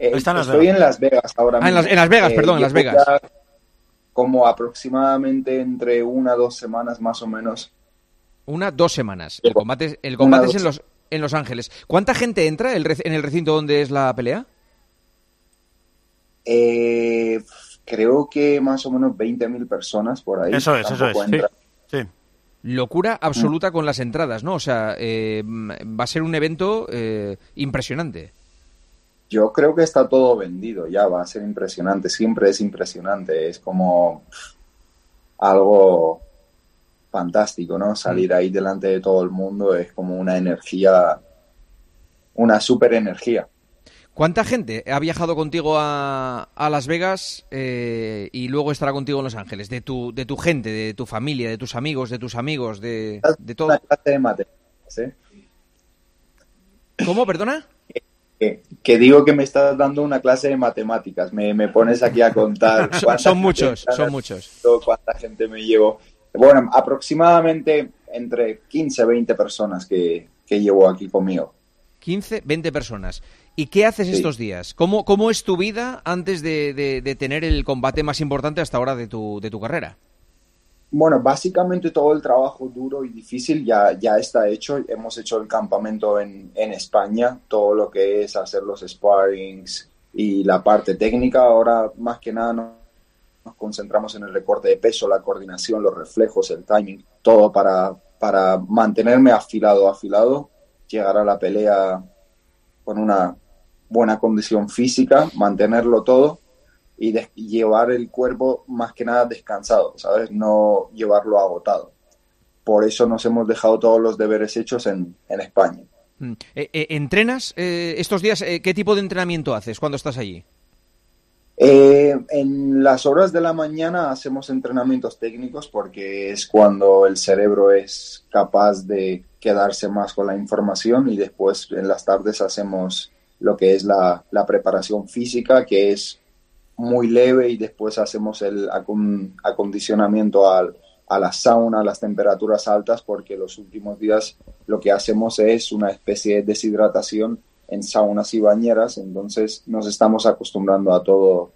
Eh, estoy en Las Vegas ahora Ah, en mismo. Las- en Las Vegas, perdón, en Las Vegas. ya Como aproximadamente entre una o dos semanas más o menos. Una, dos semanas. El combate, el combate es en los, en Los Ángeles. ¿Cuánta gente entra el en el recinto donde es la pelea? Eh, creo que más o menos 20.000 personas por ahí. Eso es, eso es. Sí, entra. sí. Locura absoluta con las entradas, ¿no? O sea, eh, va a ser un evento eh, impresionante. Yo creo que está todo vendido, ya va a ser impresionante, siempre es impresionante, es como algo fantástico, ¿no? Salir ahí delante de todo el mundo es como una energía, una super energía. ¿Cuánta gente ha viajado contigo a, a Las Vegas eh, y luego estará contigo en Los Ángeles? De tu, de tu gente, de tu familia, de tus amigos, de tus amigos, de, de todo. Una clase de matemáticas, ¿eh? ¿Cómo, perdona? Que, que digo que me estás dando una clase de matemáticas, me, me pones aquí a contar. Son- muchos, son muchos. Cuánta gente me llevo. Bueno, aproximadamente entre 15 20 personas que, que llevo aquí conmigo. 15, 20 personas. ¿Y qué haces Sí. estos días? ¿Cómo, ¿Cómo es tu vida antes de, de- de tener el combate más importante hasta ahora de tu, de tu carrera? Bueno, básicamente todo el trabajo duro y difícil ya, ya está hecho. Hemos hecho el campamento en, en España, todo lo que es hacer los sparrings y la parte técnica. Ahora, más que nada, no- nos concentramos en el recorte de peso, la coordinación, los reflejos, el timing, todo para, para mantenerme afilado, afilado, llegar a la pelea con una buena condición física, mantenerlo todo y llevar el cuerpo más que nada descansado, ¿sabes? No llevarlo agotado. Por eso nos hemos dejado todos los deberes hechos en, en España. Mm. Eh, eh, ¿Entrenas eh, estos días? eh, ¿Qué tipo de entrenamiento haces cuando estás allí? Eh, en las horas de la mañana hacemos entrenamientos técnicos porque es cuando el cerebro es capaz de quedarse más con la información y después en las tardes hacemos lo que es la, la preparación física que es muy leve y después hacemos el acon- acondicionamiento al- a la sauna, a las temperaturas altas porque los últimos días lo que hacemos es una especie de deshidratación en saunas y bañeras, entonces nos estamos acostumbrando a todo,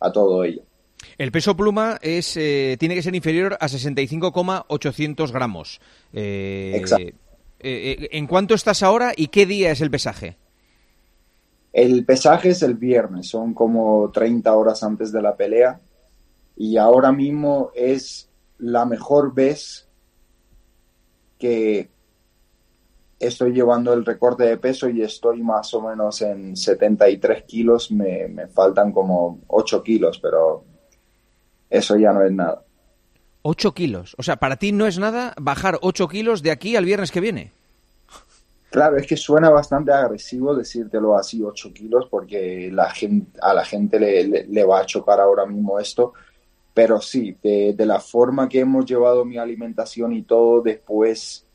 a todo ello. El peso pluma es eh, tiene que ser inferior a 65,800 gramos. Eh, Exacto. eh, eh, ¿En cuánto estás ahora y qué día es el pesaje? El pesaje es el viernes, son como 30 horas antes de la pelea y ahora mismo es la mejor vez que estoy llevando el recorte de peso y estoy más o menos en 73 kilos, me, faltan como 8 kilos, pero eso ya no es nada. 8 kilos. O sea, para ti no es nada bajar 8 kilos de aquí al viernes que viene. Claro, es que suena bastante agresivo decírtelo así, 8 kilos, porque a la gente le, va a chocar ahora mismo esto. Pero sí, de, la forma que hemos llevado mi alimentación y todo, después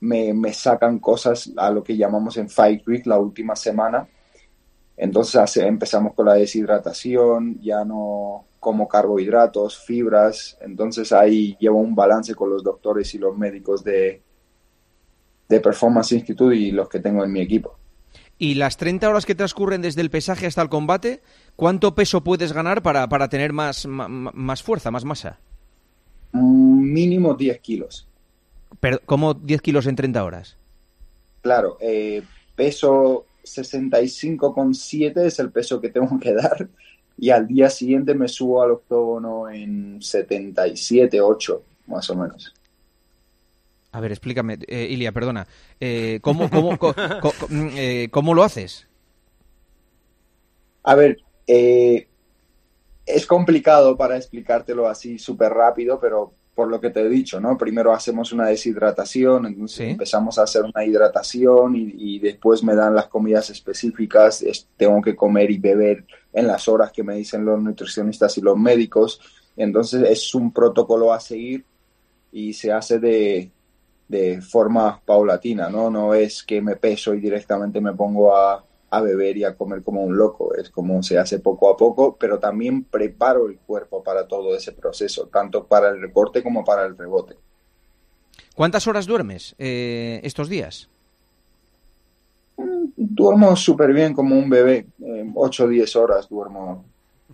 me, me sacan cosas a lo que llamamos en Fight Week la última semana. Entonces empezamos con la deshidratación, ya no como carbohidratos, fibras. Entonces ahí llevo un balance con los doctores y los médicos de, de Performance Institute y los que tengo en mi equipo. Y las 30 horas que transcurren desde el pesaje hasta el combate, ¿cuánto peso puedes ganar para, para tener más, ma- más fuerza, más masa? Mm, Mínimo 10 kilos. Pero, ¿Cómo 10 kilos en 30 horas? Claro, eh, peso 65,7 es el peso que tengo que dar y al día siguiente me subo al octógono en 77, 8, más o menos. A ver, explícame, eh, Ilia, perdona. Eh, ¿cómo, cómo, co- co- mm, eh, ¿Cómo lo haces? A ver, eh, es complicado para explicártelo así súper rápido, pero por lo que te he dicho, ¿no? Primero hacemos una deshidratación, entonces empezamos a hacer una hidratación y, y después me dan las comidas específicas, es- tengo que comer y beber en las horas que me dicen los nutricionistas y los médicos, entonces es un protocolo a seguir y se hace de, de forma paulatina, ¿no? No es que me peso y directamente me pongo a, a beber y a comer como un loco, es como se hace poco a poco, pero también preparo el cuerpo para todo ese proceso, tanto para el recorte como para el rebote. ¿Cuántas horas duermes eh, estos días? Duermo súper bien como un bebé, 8 o 10 horas duermo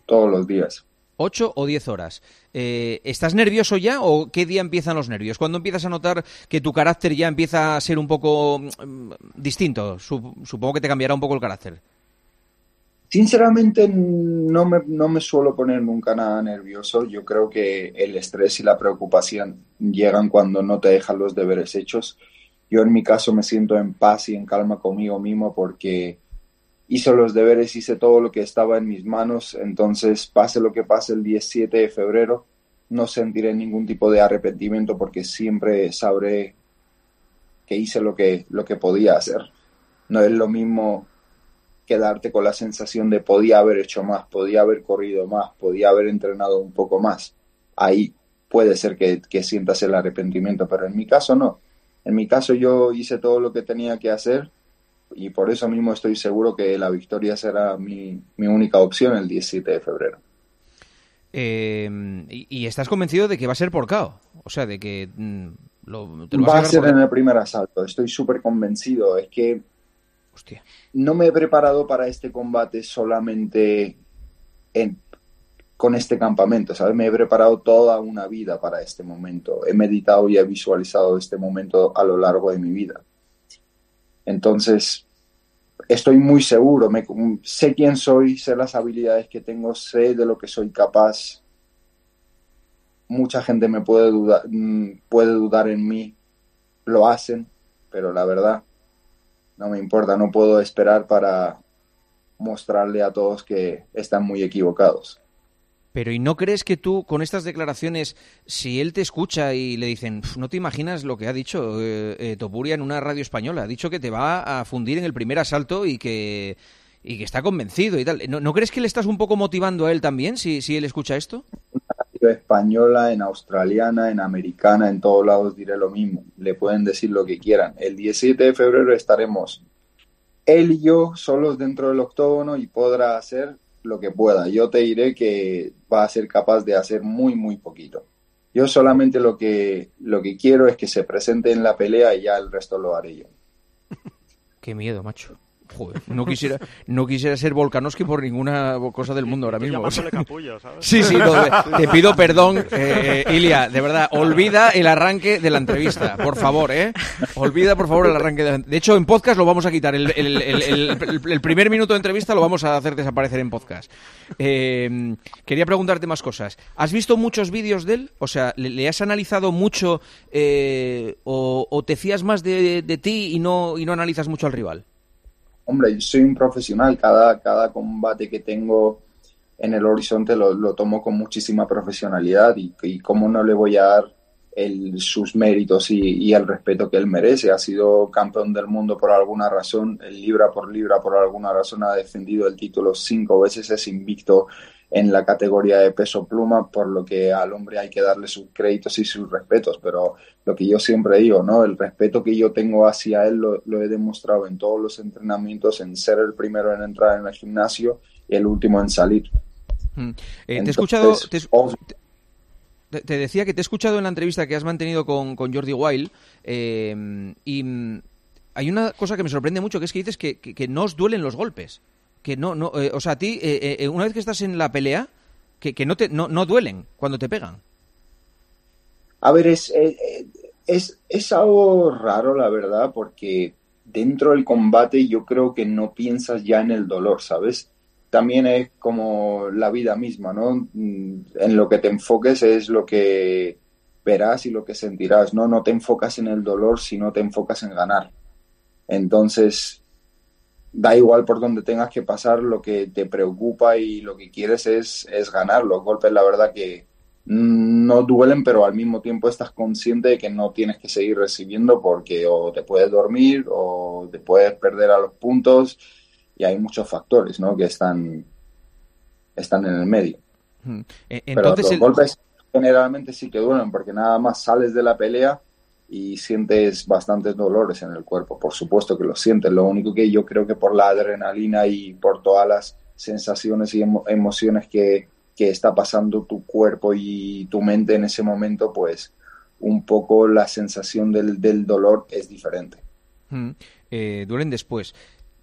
todos los días. ¿8 o 10 horas? Eh, ¿Estás nervioso ya o qué día empiezan los nervios? ¿Cuándo empiezas a notar que tu carácter ya empieza a ser un poco mm, distinto? Sup- Supongo que te cambiará un poco el carácter. Sinceramente no me, no me suelo poner nunca nada nervioso. Yo creo que el estrés y la preocupación llegan cuando no te dejan los deberes hechos. Yo en mi caso me siento en paz y en calma conmigo mismo porque hice los deberes, hice todo lo que estaba en mis manos. Entonces, pase lo que pase el 17 de febrero, no sentiré ningún tipo de arrepentimiento porque siempre sabré que hice lo que, lo que podía hacer. No es lo mismo quedarte con la sensación de podía haber hecho más, podía haber corrido más, podía haber entrenado un poco más. Ahí puede ser que, que sientas el arrepentimiento, pero en mi caso no. En mi caso yo hice todo lo que tenía que hacer y por eso mismo estoy seguro que la victoria será mi, mi única opción el 17 de febrero. Eh, y, y estás convencido de que va a ser por KO. O sea, de que mm, lo, te lo Va a ser por- en el primer asalto, estoy súper convencido. Es que no me he preparado para este combate solamente en- con este campamento, ¿sabes? Me he preparado toda una vida para este momento. He meditado y he visualizado este momento a lo largo de mi vida. Entonces, estoy muy seguro, me, sé quién soy, sé las habilidades que tengo, sé de lo que soy capaz. Mucha gente me puede dudar, mm, puede dudar en mí, lo hacen, pero la verdad no me importa, no puedo esperar para mostrarle a todos que están muy equivocados. Pero ¿y no crees que tú, con estas declaraciones, si él te escucha y le dicen, "Pf, no te imaginas lo que ha dicho eh, eh, Topuria en una radio española? Ha dicho que te va a fundir en el primer asalto y que, y que está convencido y tal. ¿No, no crees que le estás un poco motivando a él también si, si él escucha esto? radio española, en australiana, en americana, en todos lados diré lo mismo. Le pueden decir lo que quieran. El 17 de febrero estaremos él y yo solos dentro del octógono y podrá hacer lo que pueda. Yo te diré que va a ser capaz de hacer muy, muy poquito. Yo solamente lo que, lo que quiero es que se presente en la pelea y ya el resto lo haré yo. Qué miedo, macho. Joder, no quisiera, no quisiera ser Volkanovski por ninguna cosa del mundo ahora mismo. llamándole capullo, ¿sabes? Sí, sí, no, te pido perdón, eh, Ilia, de verdad, olvida el arranque de la entrevista, por favor, ¿eh? Olvida, por favor, el arranque de la De hecho, en podcast lo vamos a quitar. El, el- el- el- el primer minuto de entrevista lo vamos a hacer desaparecer en podcast. Eh, quería preguntarte más cosas. ¿Has visto muchos vídeos de él? O sea, ¿le, le has analizado mucho eh, o, o te fías más de, de ti y no, y no analizas mucho al rival? Hombre, yo soy un profesional. Cada, cada combate que tengo en el horizonte lo, lo tomo con muchísima profesionalidad y, y cómo no le voy a dar el, sus méritos y, y, el respeto que él merece. Ha sido campeón del mundo por alguna razón, libra por libra por alguna razón ha defendido el título cinco veces, es invicto en la categoría de peso pluma, por lo que al hombre hay que darle sus créditos y sus respetos, pero lo que yo siempre digo, ¿no? El respeto que yo tengo hacia él lo, lo he demostrado en todos los entrenamientos, en ser el primero en entrar en el gimnasio y el último en salir. Mm. Eh, Entonces, te he escuchado... Te, te, decía que te he escuchado en la entrevista que has mantenido con, con Jordi Wild eh, y mm, hay una cosa que me sorprende mucho, que es que dices que, que, que no os duelen los golpes que no, no eh, o sea, a ti, eh, eh, una vez que estás en la pelea, que, que no, te, no, no, duelen cuando te pegan. A ver, es, es, es algo raro, la verdad, porque dentro del combate yo creo que no piensas ya en el dolor, ¿sabes? También es como la vida misma, ¿no? En lo que te enfoques es lo que verás y lo que sentirás, ¿no? No te enfocas en el dolor, sino te enfocas en ganar. Entonces, da igual por donde tengas que pasar, lo que te preocupa y lo que quieres es, es ganar. Los golpes, la verdad que no duelen, pero al mismo tiempo estás consciente de que no tienes que seguir recibiendo porque o te puedes dormir o te puedes perder a los puntos y hay muchos factores ¿no? que están, están en el medio. Entonces, pero los el... golpes generalmente sí que duelen porque nada más sales de la pelea y sientes bastantes dolores en el cuerpo. Por supuesto que lo sientes. Lo único que yo creo que por la adrenalina y por todas las sensaciones y emo emociones que, que, está pasando tu cuerpo y tu mente en ese momento, pues un poco la sensación del, del dolor es diferente. Mm, eh, duelen después.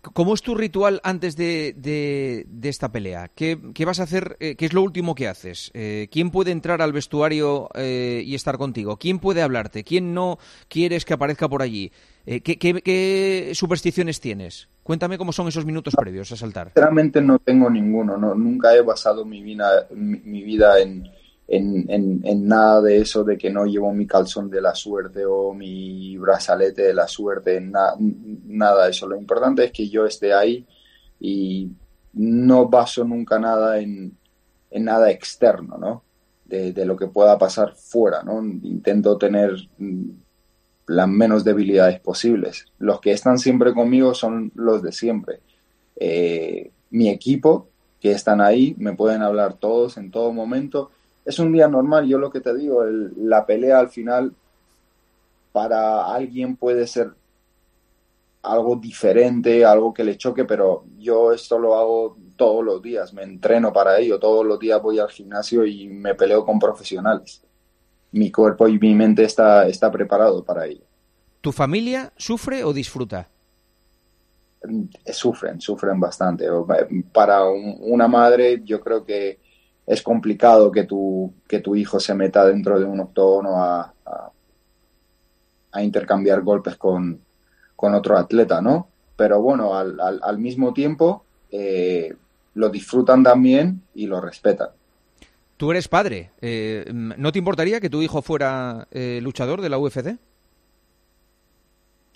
¿Cómo es tu ritual antes de, de, esta pelea? ¿Qué, ¿Qué, vas a hacer? Eh, ¿Qué es lo último que haces? Eh, ¿Quién puede entrar al vestuario eh, y estar contigo? ¿Quién puede hablarte? ¿Quién no quieres que aparezca por allí? ¿qué, qué, ¿qué, supersticiones tienes? Cuéntame cómo son esos minutos previos a saltar. Sinceramente no tengo ninguno. No, nunca he basado mi vida, mi vida en, en, en, en, nada de eso de que no llevo mi calzón de la suerte o mi brazalete de la suerte, na, nada de eso. Lo importante es que yo esté ahí y no baso nunca nada en, en nada externo, ¿no? De, lo que pueda pasar fuera, ¿no? Intento tener las menos debilidades posibles. Los que están siempre conmigo son los de siempre. Eh, mi equipo, que están ahí, me pueden hablar todos en todo momento es un día normal, yo lo que te digo, el, la pelea al final para alguien puede ser algo diferente, algo que le choque, pero yo esto lo hago todos los días, me entreno para ello, todos los días voy al gimnasio y me peleo con profesionales. Mi cuerpo y mi mente está, está preparado para ello. ¿Tu familia sufre o disfruta? Sufren, sufren bastante. Para un, una madre yo creo que es complicado que tu, que tu hijo se meta dentro de un octógono a, a, a intercambiar golpes con, con, otro atleta, ¿no? Pero bueno, al, al, mismo tiempo eh, lo disfrutan también y lo respetan. Tú eres padre. Eh, ¿No te importaría que tu hijo fuera eh, luchador de la UFC?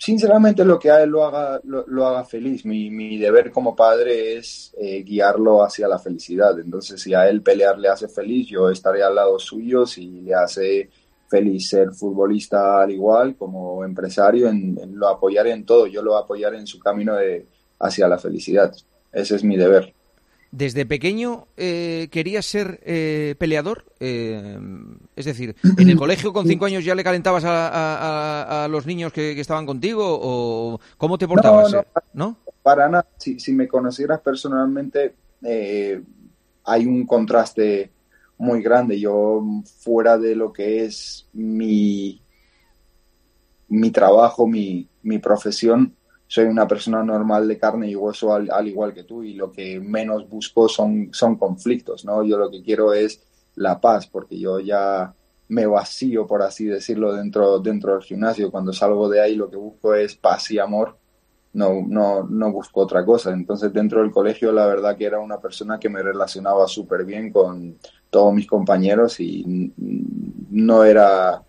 Sinceramente lo que a él lo haga, lo, haga feliz. Mi, mi, deber como padre es eh, guiarlo hacia la felicidad. Entonces, si a él pelear le hace feliz, yo estaré al lado suyo. Si le hace feliz ser futbolista al igual como empresario, en, en lo apoyaré en todo. Yo lo apoyaré en su camino de, hacia la felicidad. Ese es mi deber. ¿Desde pequeño eh, querías ser eh, peleador? Eh, es decir, ¿en el colegio con cinco años ya le calentabas a, a, a los niños que, que, estaban contigo? ¿O cómo te portabas? No, no, ¿no? para nada. Si, si, me conocieras personalmente, eh, hay un contraste muy grande. Yo, fuera de lo que es mi, mi trabajo, mi, mi profesión, soy una persona normal de carne y hueso al, al, igual que tú y lo que menos busco son, son conflictos, ¿no? Yo lo que quiero es la paz porque yo ya me vacío, por así decirlo, dentro, dentro del gimnasio. Cuando salgo de ahí lo que busco es paz y amor, no, no, no busco otra cosa. Entonces dentro del colegio la verdad que era una persona que me relacionaba súper bien con todos mis compañeros y no era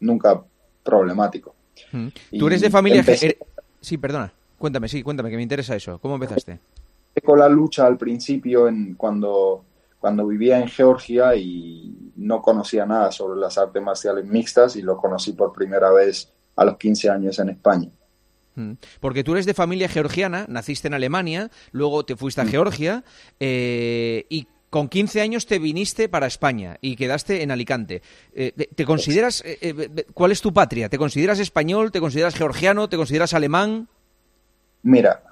nunca problemático. ¿Tú eres de familia... Empecé... Sí, perdona. Cuéntame, sí, cuéntame, que me interesa eso. ¿Cómo empezaste? Con la lucha al principio, en, cuando, cuando vivía en Georgia y no conocía nada sobre las artes marciales mixtas y lo conocí por primera vez a los 15 años en España. Mm. Porque tú eres de familia georgiana, naciste en Alemania, luego te fuiste a Mm. Georgia eh, y con 15 años te viniste para España y quedaste en Alicante. Eh, ¿Te consideras, eh, eh, cuál es tu patria? ¿Te consideras español? ¿Te consideras georgiano? ¿Te consideras alemán? Mira,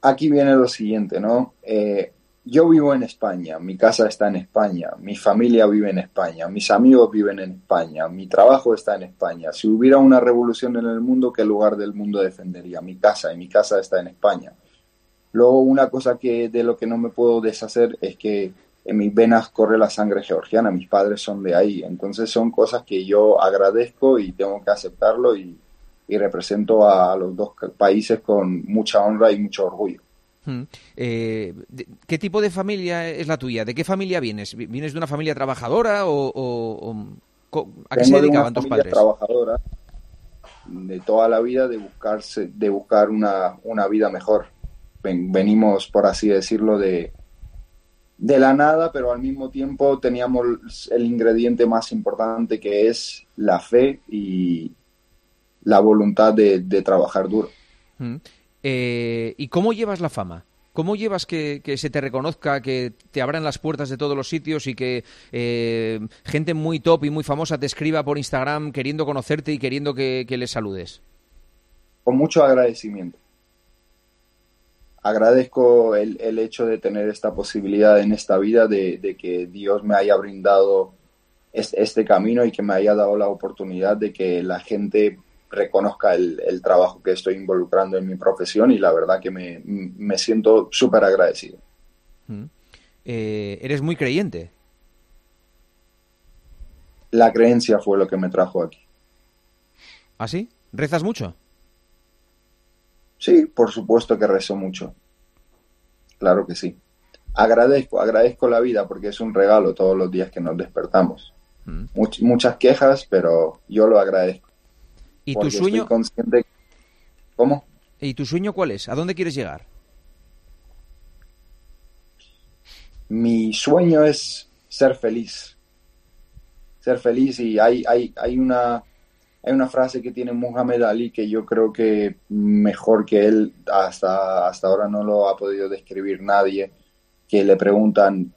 aquí viene lo siguiente, ¿no? Eh, yo vivo en España, mi casa está en España, mi familia vive en España, mis amigos viven en España, mi trabajo está en España. Si hubiera una revolución en el mundo, ¿qué lugar del mundo defendería? Mi casa, y mi casa está en España. Luego, una cosa que de lo que no me puedo deshacer es que en mis venas corre la sangre georgiana, mis padres son de ahí, entonces son cosas que yo agradezco y tengo que aceptarlo y, y represento a los dos países con mucha honra y mucho orgullo. Mm. Eh, ¿Qué tipo de familia es la tuya? ¿De qué familia vienes? ¿Vi- ¿Vienes de una familia trabajadora o, o- o- co- a qué se de dedicaban una tus familia padres? trabajadora de toda la vida de buscarse, de buscar una, una vida mejor. Ven- venimos, por así decirlo, de, de la nada, pero al mismo tiempo teníamos el ingrediente más importante que es la fe y la voluntad de, de trabajar duro. Mm. Eh, ¿Y cómo llevas la fama? ¿Cómo llevas que, que se te reconozca, que te abran las puertas de todos los sitios y que eh, gente muy top y muy famosa te escriba por Instagram queriendo conocerte y queriendo que, que les saludes? con mucho agradecimiento. Agradezco el, el hecho de tener esta posibilidad en esta vida, de, de que Dios me haya brindado es- este camino y que me haya dado la oportunidad de que la gente reconozca el, el trabajo que estoy involucrando en mi profesión y la verdad que me, me siento súper agradecido. Mm. Eh, ¿Eres muy creyente? La creencia fue lo que me trajo aquí. ¿Ah, sí? ¿Rezas mucho? Sí, por supuesto que rezo mucho. Claro que sí. Agradezco, agradezco la vida porque es un regalo todos los días que nos despertamos. Mm. Much- muchas quejas, pero yo lo agradezco. ¿Y tu sueño? Consciente. ¿Cómo? ¿Y tu sueño cuál es? ¿A dónde quieres llegar? Mi sueño es ser feliz. Ser feliz y hay, hay, hay una hay una frase que tiene Muhammad Ali que yo creo que mejor que él hasta, hasta ahora no lo ha podido describir nadie, que le preguntan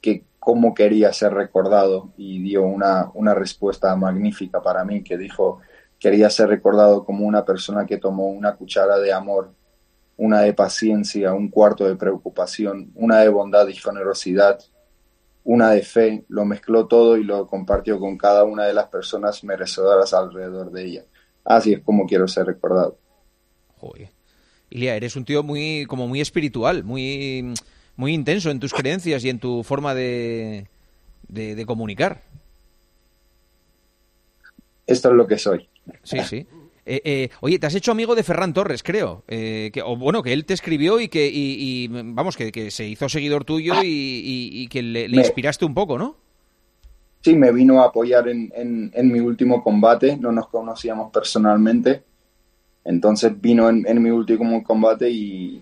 que cómo quería ser recordado y dio una, una respuesta magnífica para mí que dijo quería ser recordado como una persona que tomó una cuchara de amor, una de paciencia, un cuarto de preocupación, una de bondad y generosidad, una de fe, lo mezcló todo y lo compartió con cada una de las personas merecedoras alrededor de ella. Así es como quiero ser recordado. Joder. Ilia, eres un tío muy, como muy espiritual, muy, muy intenso en tus creencias y en tu forma de, de, de comunicar. Esto es lo que soy. Sí, sí. Eh, eh, oye, te has hecho amigo de Ferran Torres, creo. Eh, que, o bueno, que él te escribió y que, y, y, vamos, que, que se hizo seguidor tuyo y, que le, inspiraste un poco, ¿no? Sí, me vino a apoyar en, en- en mi último combate, no nos conocíamos personalmente, entonces vino en, en mi último combate y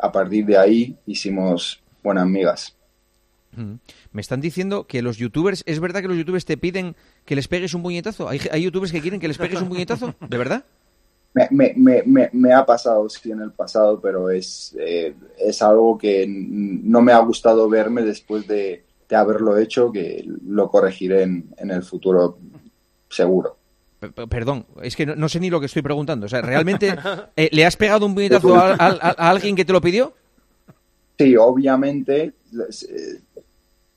a partir de ahí hicimos buenas amigas. Mm. Me están diciendo que los youtubers, ¿es verdad que los youtubers te piden que les pegues un puñetazo? ¿Hay, hay youtubers que quieren que les pegues un puñetazo? ¿De verdad? Me, me, me, me, me ha pasado, sí, en el pasado, pero es, eh, es algo que no me ha gustado verme después de, de haberlo hecho, que lo corregiré en, en el futuro seguro. Perdón, es que no, no sé ni lo que estoy preguntando. O sea, ¿realmente eh, le has pegado un puñetazo a, a- a- a alguien que te lo pidió? Sí, obviamente, eh,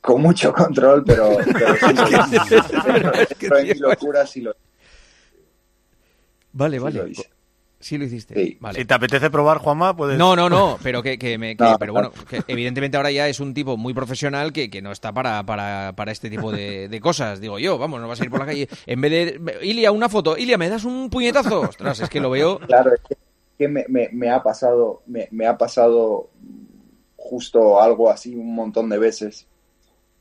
con mucho control, pero, pero. Pero en mi locura sí lo Vale, Sí vale. lo hice. Sí lo hiciste. Sí. Vale. Si te apetece probar, Juanma, puedes... No, no, no, pero que, que me, que- No, pero no. bueno, que evidentemente ahora ya es un tipo muy profesional que, que no está para, para, para este tipo de, de cosas, digo yo, vamos, no vas a ir por la calle. En vez de, Ilia, una foto, Ilia, ¿me das un puñetazo? Ostras, es que lo veo... Claro, es que, que me, me- me ha pasado, me, me ha pasado justo algo así un montón de veces.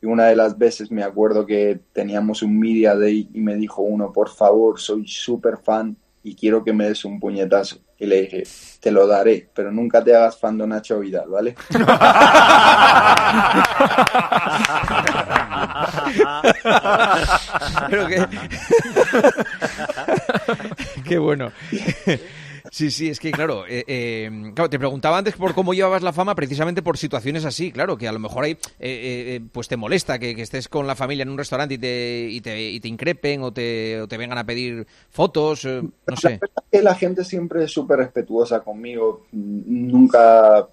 Y una de las veces me acuerdo que teníamos un media day y me dijo uno, por favor, soy súper fan y quiero que me des un puñetazo. Y le dije, te lo daré, pero nunca te hagas fan de Nacho Vidal, ¿vale? Pero que... Qué bueno. Sí, sí, es que claro, eh, eh, te preguntaba antes por cómo llevabas la fama precisamente por situaciones así, claro, que a lo mejor ahí eh, pues te molesta que, estés con la familia en un restaurante y te, y te, y te increpen o te, o te, vengan a pedir fotos, no sé. La que la gente siempre es súper respetuosa conmigo, nunca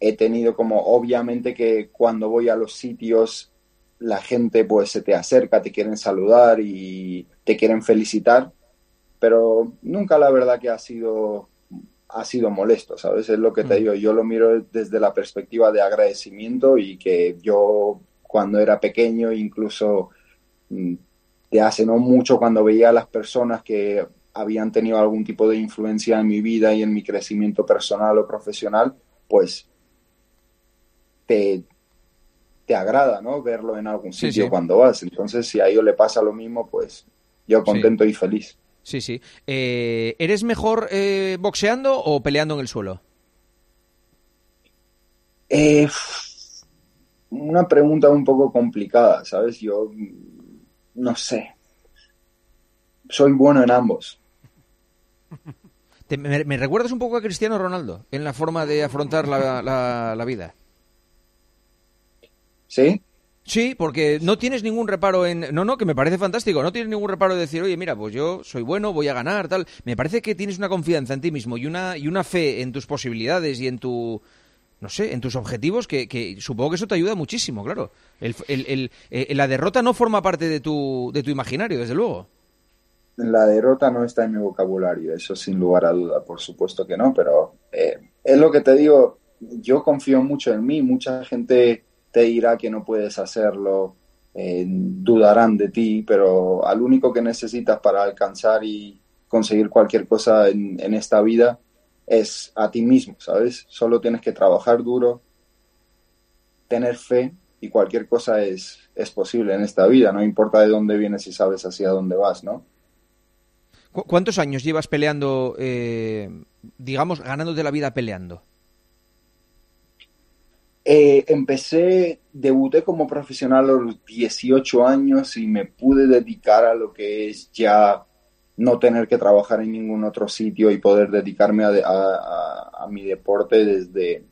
he tenido como, obviamente que cuando voy a los sitios la gente pues se te acerca, te quieren saludar y te quieren felicitar, pero nunca la verdad que ha sido ha sido molesto, ¿sabes? Es lo que te mm. digo, yo lo miro desde la perspectiva de agradecimiento y que yo cuando era pequeño, incluso mm, de hace no mucho, cuando veía a las personas que habían tenido algún tipo de influencia en mi vida y en mi crecimiento personal o profesional, pues te, te agrada, ¿no? Verlo en algún sitio cuando vas. Entonces, si a ellos le pasa lo mismo, pues yo contento y feliz. Sí, sí. Eh, ¿Eres mejor eh, boxeando o peleando en el suelo? Eh, una pregunta un poco complicada, ¿sabes? Yo no sé. Soy bueno en ambos. me, recuerdas un poco a Cristiano Ronaldo en la forma de afrontar la vida? ¿Sí? Sí, porque no tienes ningún reparo en... No, no, que me parece fantástico. No tienes ningún reparo de decir, oye, mira, pues yo soy bueno, voy a ganar, tal. Me parece que tienes una confianza en ti mismo y una, y una fe en tus posibilidades y en tu... No sé, en tus objetivos, que, supongo que eso te ayuda muchísimo, claro. El, el, eh, la derrota no forma parte de tu, de tu imaginario, desde luego. La derrota no está en mi vocabulario, eso sin lugar a duda, por supuesto que no, pero eh, es lo que te digo, yo confío mucho en mí, mucha gente te dirá que no puedes hacerlo, eh, dudarán de ti, pero al único que necesitas para alcanzar y conseguir cualquier cosa en, esta vida es a ti mismo, ¿sabes? Solo tienes que trabajar duro, tener fe y cualquier cosa es, es posible en esta vida, no importa de dónde vienes y sabes hacia dónde vas, ¿no? ¿Cuántos años llevas peleando, eh, digamos, ganándote la vida peleando? Eh, empecé, debuté como profesional a los 18 años y me pude dedicar a lo que es ya no tener que trabajar en ningún otro sitio y poder dedicarme a, mi deporte desde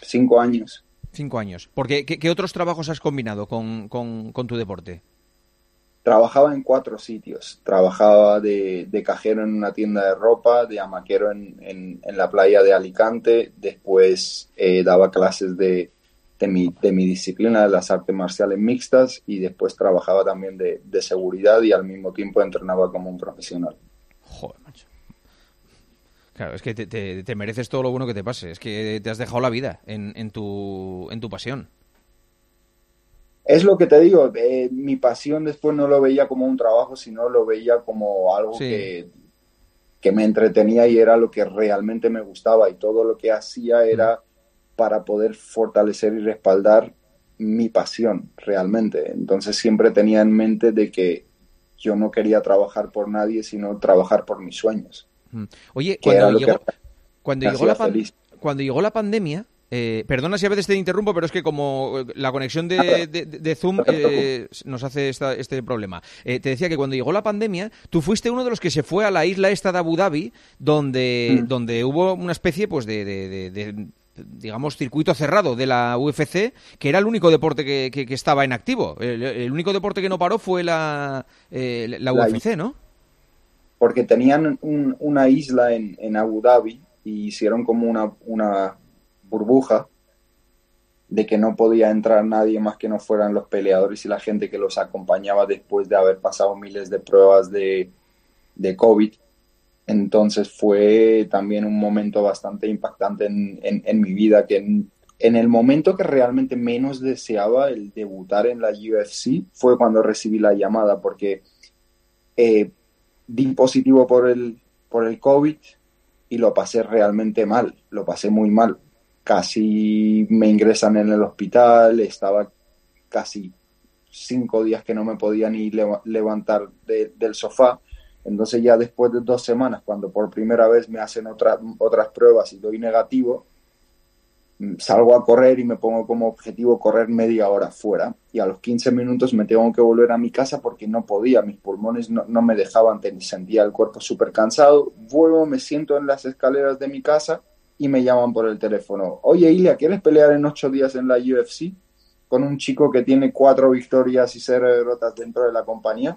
cinco años. Cinco años. Porque, ¿qué, otros trabajos has combinado con tu deporte? Trabajaba en cuatro sitios. Trabajaba de, cajero en una tienda de ropa, de amaquero en, en, la playa de Alicante. Después eh, daba clases de, de, mi, de mi disciplina, de las artes marciales mixtas. Y después trabajaba también de, de seguridad y al mismo tiempo entrenaba como un profesional. Joder, macho. Claro, es que te, te, mereces todo lo bueno que te pase. Es que te has dejado la vida en, en, tu, en tu pasión es lo que te digo, eh, mi pasión después no lo veía como un trabajo, sino lo veía como algo que, que me entretenía y era lo que realmente me gustaba. Y todo lo que hacía era para poder fortalecer y respaldar mi pasión realmente. Entonces siempre tenía en mente de que yo no quería trabajar por nadie, sino trabajar por mis sueños. Oye, cuando llegó, cuando, llegó la cuando llegó la pandemia, eh, perdona si a veces te interrumpo, pero es que como eh, la conexión de, Zoom eh, nos hace este problema. te decía que cuando llegó la pandemia, tú fuiste uno de los que se fue a la isla esta de Abu Dhabi, donde, mm. donde hubo una especie pues de, digamos, circuito cerrado de la UFC, que era el único deporte que, estaba en activo. El, único deporte que no paró fue la, la, UFC, ¿no? Porque tenían una isla en, en Abu Dhabi y hicieron como una, una burbuja de que no podía entrar nadie más que no fueran los peleadores y la gente que los acompañaba después de haber pasado miles de pruebas de, COVID. Entonces fue también un momento bastante impactante en, mi vida, que en, en, el momento que realmente menos deseaba el debutar en la UFC fue cuando recibí la llamada, porque eh, di positivo por el, por el COVID y lo pasé realmente mal, lo pasé muy mal casi me ingresan en el hospital, estaba casi cinco días que no me podía ni levantar del sofá Entonces ya después de dos semanas, cuando por primera vez me hacen otras otras pruebas y doy negativo, mm, salgo a correr y me pongo como objetivo correr media hora fuera. Y a los 15 minutos me tengo que volver a mi casa porque no podía, mis pulmones no, no me dejaban, sentía el cuerpo súper cansado. Vuelvo, me siento en las escaleras de mi casa y me llaman por el teléfono. Oye, Ilia, ¿quieres pelear en ocho días en la UFC? Con un chico que tiene cuatro victorias y cero derrotas dentro de la compañía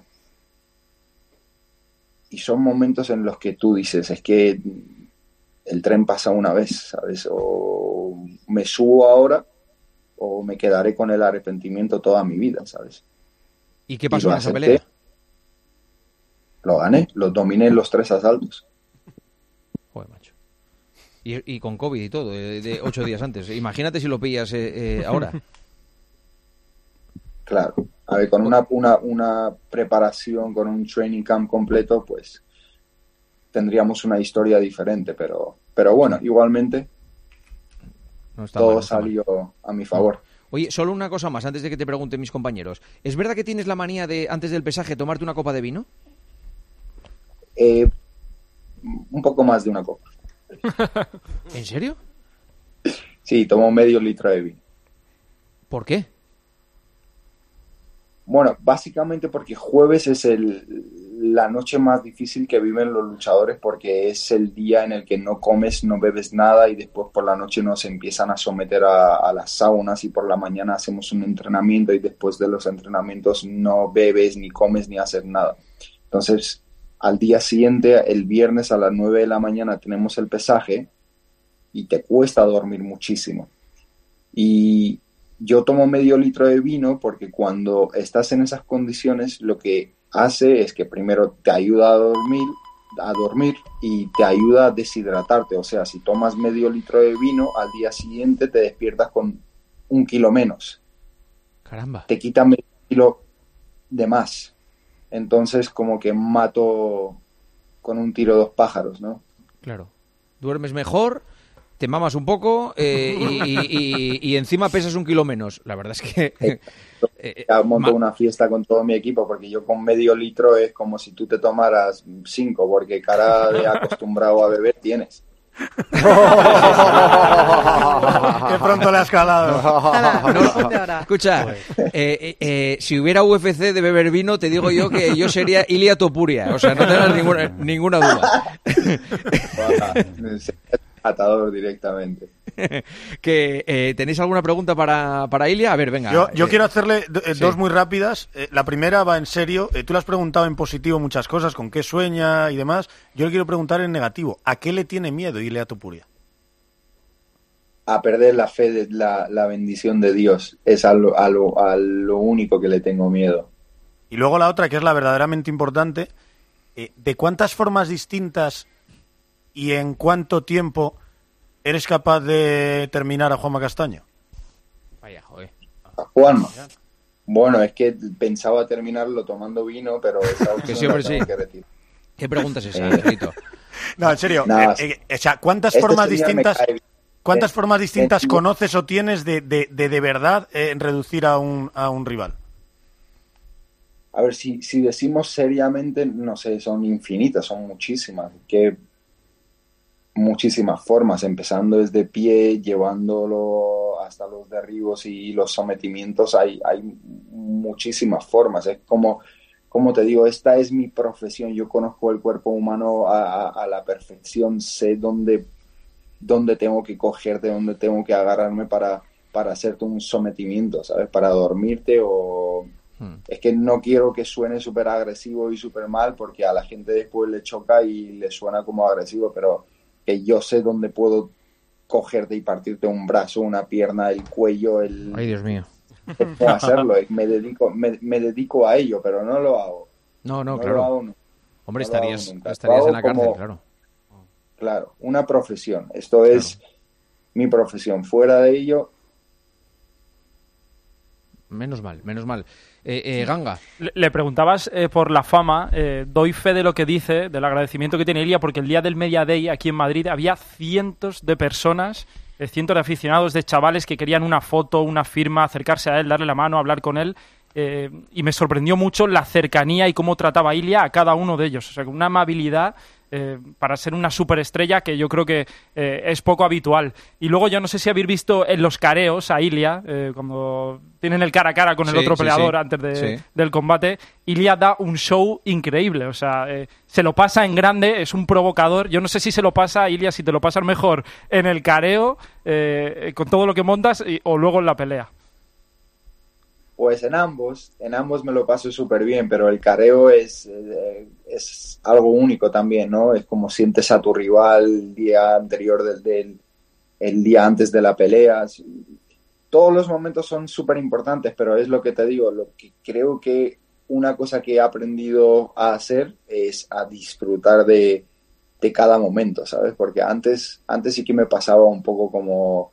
y son momentos en los que tú dices, es que el tren pasa una vez, ¿sabes? O me subo ahora o me quedaré con el arrepentimiento toda mi vida, ¿sabes? ¿Y qué pasó en esa pelea? Lo gané, lo dominé en los tres asaltos. Y, y con COVID y todo, eh, de ocho días antes. Imagínate si lo pillas eh, eh, ahora. Claro. A ver, con una, una, una preparación, con un training camp completo, pues tendríamos una historia diferente, pero, pero bueno, igualmente No todo mal, no salió a mi favor. Oye, solo una cosa más antes de que te pregunten mis compañeros. ¿Es verdad que tienes la manía de, antes del pesaje, tomarte una copa de vino? Eh, un poco más de una copa. ¿En serio? Sí, tomo medio litro de vino. ¿Por qué? Bueno, básicamente porque jueves es el, la noche más difícil que viven los luchadores porque es el día en el que no comes, no bebes nada y después por la noche nos empiezan a someter a, a las saunas y por la mañana hacemos un entrenamiento y después de los entrenamientos no bebes, ni comes, ni haces nada. Entonces, al día siguiente, el viernes a las 9 de la mañana tenemos el pesaje y te cuesta dormir muchísimo. Y yo tomo medio litro de vino porque cuando estás en esas condiciones lo que hace es que primero te ayuda a dormir, a dormir y te ayuda a deshidratarte. O sea, si tomas medio litro de vino, al día siguiente te despiertas con un kilo menos. Caramba. Te quita medio kilo de más. Entonces como que mato con un tiro dos pájaros, ¿no? Claro. Duermes mejor, te mamas un poco eh, y, y- y- y encima pesas un kilo menos. La verdad es que... eh, Ya monto una fiesta con todo mi equipo porque yo con medio litro es como si tú te tomaras cinco porque cara de acostumbrado a beber tienes. Qué pronto le ha escalado. No, escucha, eh, eh, eh, si hubiera UFC de beber vino, te digo yo que yo sería Ilia Topuria. O sea, no tengas ninguna, ninguna duda. Atador directamente. que eh, ¿Tenéis alguna pregunta para, para Ilia? A ver, venga. Yo, yo eh, quiero hacerle do- eh, sí. dos muy rápidas. Eh, la primera va en serio. Eh, tú le has preguntado en positivo muchas cosas, con qué sueña y demás. Yo le quiero preguntar en negativo. ¿A qué le tiene miedo Ilea Tupuria? A perder la fe, de la, la bendición de Dios. Es a lo, a, lo, a lo único que le tengo miedo. Y luego la otra, que es la verdaderamente importante. eh, ¿De cuántas formas distintas y en cuánto tiempo eres capaz de terminar a Juanma Castaño? Vaya, joder. A Juanma. Bueno, es que pensaba terminarlo tomando vino, pero esa opción sí, que. ¿Qué pregunta es esa, Eh? No, en serio. Nada. eh, eh, o sea, ¿cuántas Este formas distintas, cuántas Eh, formas distintas eh, conoces o tienes de de, de, de verdad eh, reducir a un, a un rival? A ver, si, si decimos seriamente, no sé, son infinitas, son muchísimas. Que muchísimas formas, empezando desde pie, llevándolo hasta los derribos y los sometimientos, hay, hay muchísimas formas. Es como, como te digo, esta es mi profesión, yo conozco el cuerpo humano a, a- a la perfección, sé dónde, dónde tengo que cogerte, dónde tengo que agarrarme para, para hacerte un sometimiento, ¿sabes? Para dormirte o... Es que no quiero que suene súper agresivo y súper mal porque a la gente después le choca y le suena como agresivo, pero que yo sé dónde puedo cogerte y partirte un brazo, una pierna, el cuello, el... Ay, Dios mío. Puedo hacerlo, me dedico, me, me dedico a ello, pero no lo hago. No, no, No claro. lo hago nu- Hombre, no lo hago estarías. Lo estarías hago en la cárcel, como- claro. Claro, una profesión. Esto es mi profesión. Fuera de ello, Menos mal, menos mal. Eh, eh, Ganga. Le, preguntabas eh, por la fama. eh, doy fe de lo que dice, del agradecimiento que tiene Ilia, porque el día del Media Day aquí en Madrid había cientos de personas, cientos de aficionados, de chavales que querían una foto, una firma, acercarse a él, darle la mano, hablar con él. y me sorprendió mucho la cercanía y cómo trataba Ilia a cada uno de ellos. O sea, con una amabilidad eh, para ser una superestrella que yo creo que eh, es poco habitual. Y luego yo no sé si habéis visto en los careos a Ilia, eh, cuando tienen el cara a cara con el Sí, otro peleador sí. antes de- del combate, Ilia da un show increíble. O sea, se lo pasa en grande, es un provocador. Yo no sé si se lo pasa a Ilia, si te lo pasas mejor en el careo, con todo lo que montas, y- o luego en la pelea. Pues en ambos, en ambos me lo paso súper bien, pero el careo es, eh, es algo único también, ¿no? Es como sientes a tu rival el día anterior del, del el día antes de la pelea. Todos los momentos son súper importantes, pero es lo que te digo, lo que creo que una cosa que he aprendido a hacer es a disfrutar de, de cada momento, ¿sabes? Porque antes, antes sí que me pasaba un poco como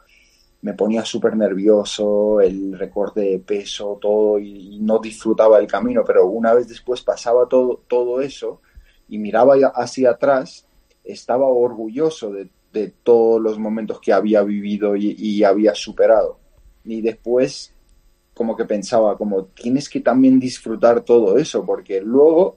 me ponía súper nervioso, el recorte de peso, todo, y, no disfrutaba el camino, pero una vez después pasaba todo, todo eso y miraba hacia atrás, estaba orgulloso de, de todos los momentos que había vivido y, y había superado. Y después como que pensaba, como tienes que también disfrutar todo eso, porque luego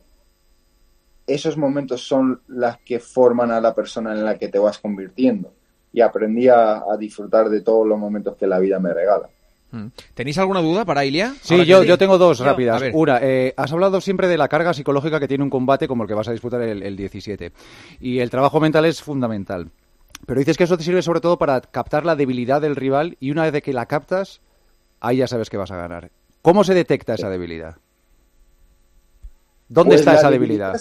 esos momentos son las que forman a la persona en la que te vas convirtiendo. Y aprendí a, a disfrutar de todos los momentos que la vida me regala. Mm. ¿Tenéis alguna duda para Ilia? Sí, yo, yo tengo dos rápidas. Una, eh, has hablado siempre de la carga psicológica que tiene un combate como el que vas a disputar el, el 17. Y el trabajo mental es fundamental. Pero dices que eso te sirve sobre todo para captar la debilidad del rival y una vez de que la captas, ahí ya sabes que vas a ganar. ¿Cómo se detecta esa debilidad? ¿Dónde Pues está esa debilidad?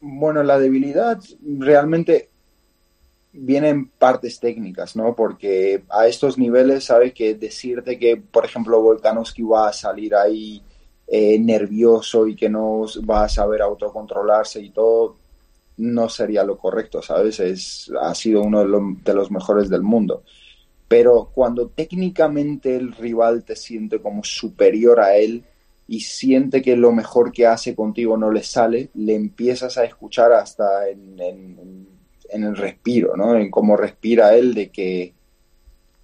Bueno, la debilidad realmente viene en partes técnicas, ¿no? Porque a estos niveles, sabes que decirte que, por ejemplo, Volkanovski va a salir ahí eh, nervioso y que no va a saber autocontrolarse y todo, no sería lo correcto, ¿sabes? Es, ha sido uno de, lo- de los mejores del mundo. Pero cuando técnicamente el rival te siente como superior a él y siente que lo mejor que hace contigo no le sale, le empiezas a escuchar hasta en- en el respiro, ¿no? En cómo respira él de que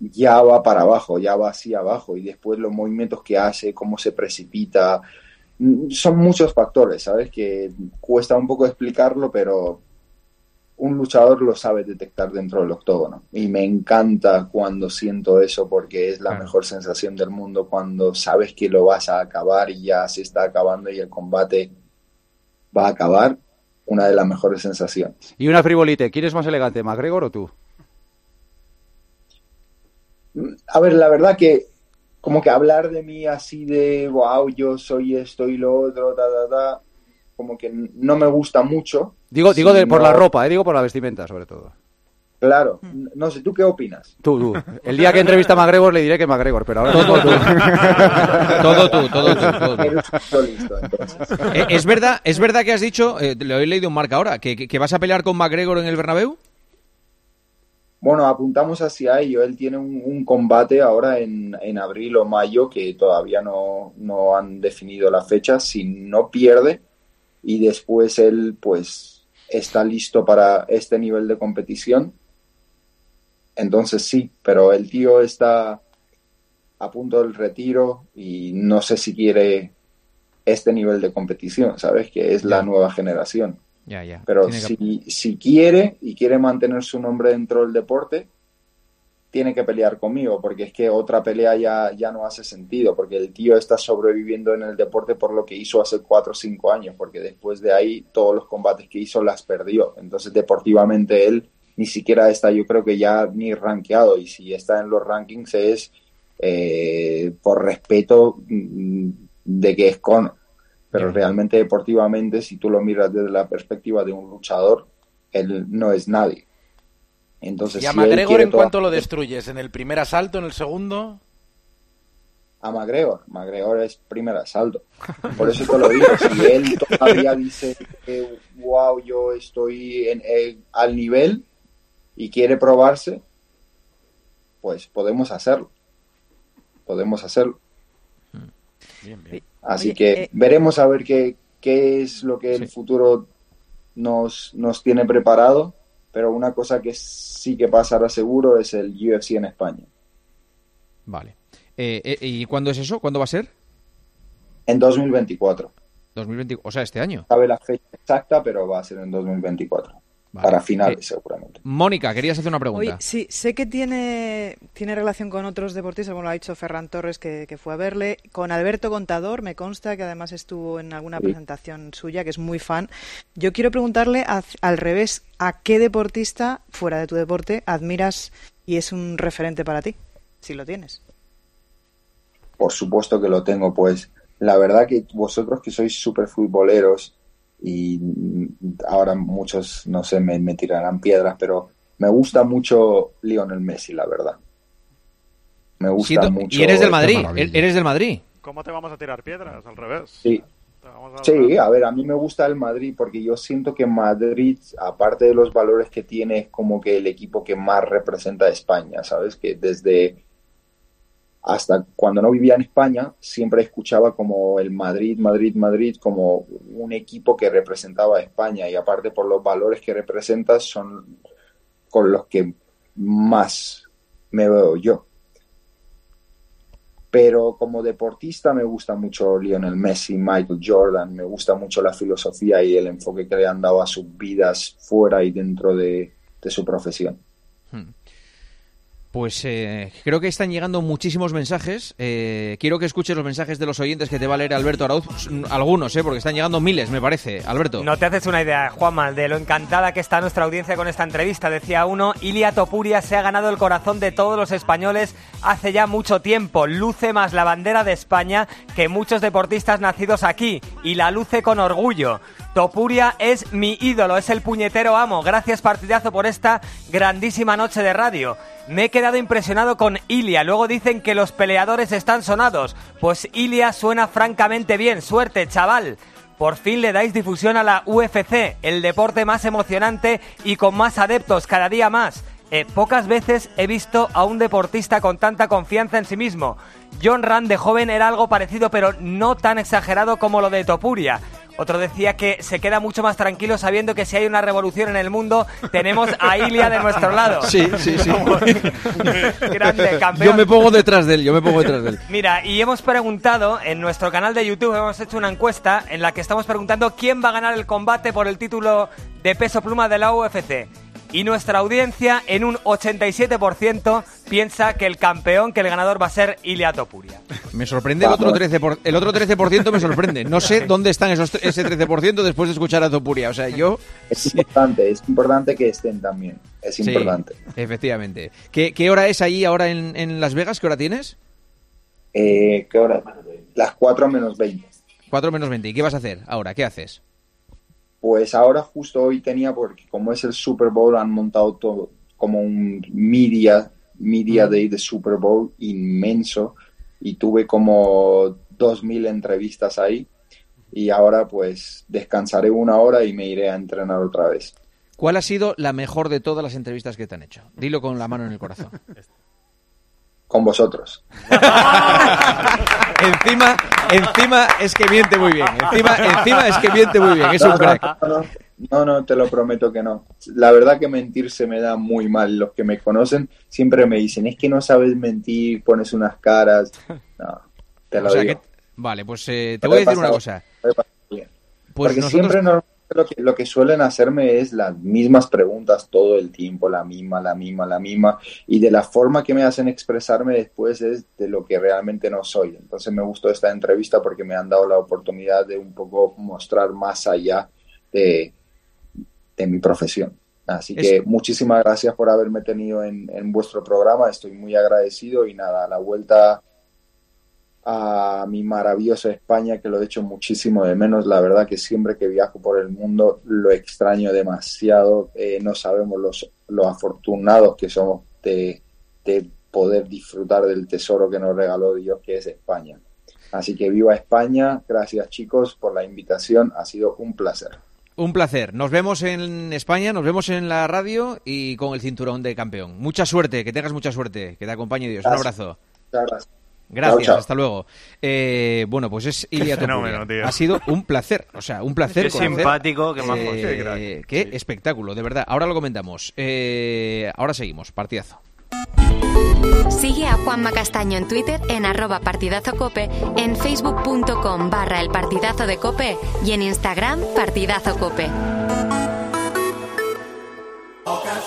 ya va para abajo, ya va hacia abajo y después los movimientos que hace, cómo se precipita, son muchos factores, ¿sabes? Que cuesta un poco explicarlo, pero un luchador lo sabe detectar dentro del octógono. Y me encanta cuando siento eso porque es la mejor sensación del mundo cuando sabes que lo vas a acabar y ya se está acabando y el combate va a acabar. Una de las mejores sensaciones. Y una frivolite, ¿quién es más elegante, McGregor o tú? A ver, la verdad que como que hablar de mí así de, wow, yo soy esto y lo otro, ta, ta, ta, como que no me gusta mucho. Digo, digo de- por la ropa, eh, digo por la vestimenta sobre todo. Claro, no sé, ¿tú qué opinas? Tú, tú. El día que entrevista a McGregor le diré que McGregor, pero ahora Todo tú. Todo tú, todo tú, todo tú. Listo, entonces. Eh, ¿Es verdad, es verdad que has dicho, eh, lo he leído en marca ahora, que, que- que vas a pelear con McGregor en el Bernabéu? Bueno, apuntamos hacia ello. Él tiene un, un combate ahora en, en abril o mayo que todavía no, no han definido la fecha. Si no pierde y después él pues está listo para este nivel de competición, entonces sí, pero el tío está a punto del retiro y no sé si quiere este nivel de competición, ¿sabes? Que es la nueva generación. Ya, ya. Pero que- si, si quiere y quiere mantener su nombre dentro del deporte, tiene que pelear conmigo, porque es que otra pelea ya, ya no hace sentido, porque el tío está sobreviviendo en el deporte por lo que hizo hace cuatro o cinco años, porque después de ahí todos los combates que hizo las perdió. Entonces deportivamente él ni siquiera está, yo creo que ya ni rankeado, y si está en los rankings es eh, por respeto mm, de que es Conor. Pero realmente deportivamente, si tú lo miras desde la perspectiva de un luchador, él no es nadie. Entonces, ¿Y a si McGregor en cuánto lo toda- destruyes? ¿En el primer asalto, en el segundo? a McGregor. McGregor es primer asalto. Por eso te lo digo. Si él todavía dice que, wow, yo estoy en, eh, al nivel y quiere probarse, pues podemos hacerlo. Podemos hacerlo. Así Oye, que eh, veremos a ver qué, qué es lo que el futuro nos, nos tiene preparado. Pero una cosa que sí que pasará seguro es el UFC en España. Vale. Eh, eh, ¿Y cuándo es eso? ¿Cuándo va a ser? En 2024. 2020, o sea, este año. Sabe la fecha exacta, pero va a ser en 2024. Para finales, seguramente. Mónica, querías hacer una pregunta. Oye, sí, sé que tiene, tiene relación con otros deportistas, como lo ha dicho Ferran Torres, que, que fue a verle. Con Alberto Contador, me consta que además estuvo en alguna Sí. presentación suya, que es muy fan. Yo quiero preguntarle a- al revés, ¿a qué deportista, fuera de tu deporte, admiras y es un referente para ti? Si lo tienes. Por supuesto que lo tengo, pues la verdad que vosotros que sois súper futboleros y ahora muchos, no sé, me, me tirarán piedras, pero me gusta mucho Lionel Messi, la verdad. Me gusta Siento- mucho. y eres del Madrid, maravilla. eres del Madrid. ¿Cómo te vamos a tirar piedras? Al revés. Sí. A- Sí, a ver, a mí me gusta el Madrid porque yo siento que Madrid, aparte de los valores que tiene, es como que el equipo que más representa a España, ¿sabes? Que desde hasta cuando no vivía en España, siempre escuchaba como el Madrid, Madrid, Madrid, como un equipo que representaba a España y aparte por los valores que representa son con los que más me veo yo. Pero como deportista me gusta mucho Lionel Messi, Michael Jordan, me gusta mucho la filosofía y el enfoque que le han dado a sus vidas fuera y dentro de, de su profesión. Pues eh, creo que están llegando muchísimos mensajes. Eh, quiero que escuches los mensajes de los oyentes que te va a leer Alberto Arauz. Algunos, eh, porque están llegando miles, me parece. Alberto. No te haces una idea, Juanma, de lo encantada que está nuestra audiencia con esta entrevista. Decía uno, Ilia Topuria se ha ganado el corazón de todos los españoles hace ya mucho tiempo. Luce más la bandera de España que muchos deportistas nacidos aquí y la luce con orgullo. Topuria es mi ídolo, es el puñetero amo. Gracias partidazo por esta grandísima noche de radio. Me he quedado impresionado con Ilia. Luego dicen que los peleadores están sonados. Pues Ilia suena francamente bien. Suerte, chaval. Por fin le dais difusión a la UFC, el deporte más emocionante y con más adeptos cada día más. Eh, pocas veces he visto a un deportista con tanta confianza en sí mismo. John Rand de joven era algo parecido, pero no tan exagerado como lo de Topuria. Otro decía que se queda mucho más tranquilo sabiendo que si hay una revolución en el mundo, tenemos a Ilia de nuestro lado. Sí, sí, sí. Grande, campeón. Yo me pongo detrás de él, yo me pongo detrás de él. Mira, y hemos preguntado en nuestro canal de YouTube, hemos hecho una encuesta en la que estamos preguntando quién va a ganar el combate por el título de peso pluma de la UFC. Y nuestra audiencia, en un 87%, piensa que el campeón, que el ganador va a ser Ilia Topuria. Me sorprende el otro 13%, por- el otro 13% me sorprende. No sé dónde están esos, ese 13% después de escuchar a Topuria. O sea, yo... Es importante, es importante que estén también. Es Sí, importante. efectivamente. ¿Qué, qué hora es ahí ahora en, en Las Vegas? ¿Qué hora tienes? Eh, ¿Qué hora? Las 4 menos 20. 4 menos 20. ¿Y qué vas a hacer ahora? ¿Qué haces? Pues ahora justo hoy tenía, porque como es el Super Bowl, han montado todo como un media, media day de Super Bowl inmenso y tuve como 2.000 entrevistas ahí y ahora pues descansaré una hora y me iré a entrenar otra vez. ¿Cuál ha sido la mejor de todas las entrevistas que te han hecho? Dilo con la mano en el corazón. Con vosotros. encima, encima es que miente muy bien. Encima, encima es que miente muy bien. Es un crack. No, no, te lo prometo que no. La verdad que mentir se me da muy mal. Los que me conocen siempre me dicen, es que no sabes mentir, pones unas caras. No, te lo O sea digo. que- vale, pues eh, te voy a decir una cosa. Pues Porque nosotros- siempre no- lo, que, lo que suelen hacerme es las mismas preguntas todo el tiempo, la misma, la misma, la misma. Y de la forma que me hacen expresarme después es de lo que realmente no soy. Entonces me gustó esta entrevista porque me han dado la oportunidad de un poco mostrar más allá de, de mi profesión. Así que muchísimas gracias por haberme tenido en, en vuestro programa. Estoy muy agradecido y nada, a la vuelta a mi maravillosa España, que lo he hecho muchísimo de menos. La verdad que siempre que viajo por el mundo lo extraño demasiado. Eh, no sabemos los, los afortunados que somos de, de poder disfrutar del tesoro que nos regaló Dios, que es España. Así que viva España. Gracias chicos por la invitación. Ha sido un placer. Un placer. Nos vemos en España, nos vemos en la radio y con el cinturón de campeón. Mucha suerte, que tengas mucha suerte, que te acompañe Dios. Un abrazo. Muchas gracias. Gracias, Chao, chao. hasta luego. Eh, bueno, pues es Ilia fenómeno, tío. Ha sido un placer, o sea, un placer. Qué conocer, simpático, qué majo. eh, Qué crack. qué espectáculo, de verdad. Ahora lo comentamos. Eh, ahora seguimos, partidazo. Sigue a Juanma Castaño en Twitter en arroba partidazo cope, en facebook.com barra el partidazo de cope y en Instagram partidazo cope.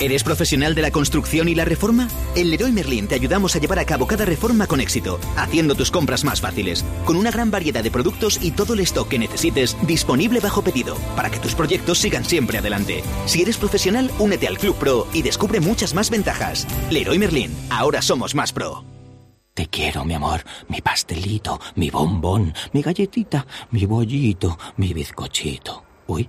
¿Eres profesional de la construcción y la reforma? En Leroy Merlin te ayudamos a llevar a cabo cada reforma con éxito, haciendo tus compras más fáciles, con una gran variedad de productos y todo el stock que necesites disponible bajo pedido, para que tus proyectos sigan siempre adelante. Si eres profesional, únete al Club Pro y descubre muchas más ventajas. Leroy Merlin, ahora somos más pro. Te quiero, mi amor, mi pastelito, mi bombón, mi galletita, mi bollito, mi bizcochito. Uy.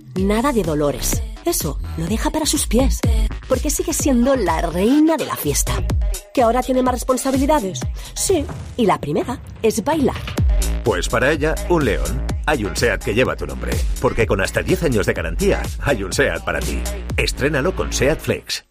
nada de dolores. Eso lo deja para sus pies, porque sigue siendo la reina de la fiesta. ¿Que ahora tiene más responsabilidades? Sí, y la primera es bailar. Pues para ella, un león. Hay un SEAT que lleva tu nombre, porque con hasta 10 años de garantía, hay un SEAT para ti. Estrénalo con SEAT Flex.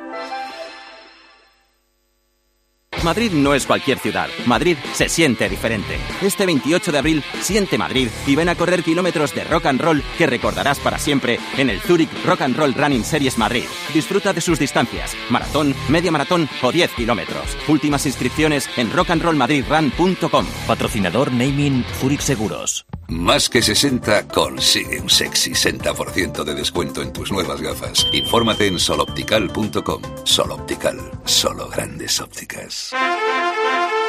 Madrid no es cualquier ciudad. Madrid se siente diferente. Este 28 de abril, siente Madrid y ven a correr kilómetros de rock and roll que recordarás para siempre en el Zurich Rock and Roll Running Series Madrid. Disfruta de sus distancias, maratón, media maratón o 10 kilómetros. Últimas inscripciones en rockandrollmadridrun.com. Patrocinador Naming Zurich Seguros. Más que 60 consigue un sexy 60% de descuento en tus nuevas gafas. Infórmate en soloptical.com. Soloptical, solo grandes ópticas. Thanks.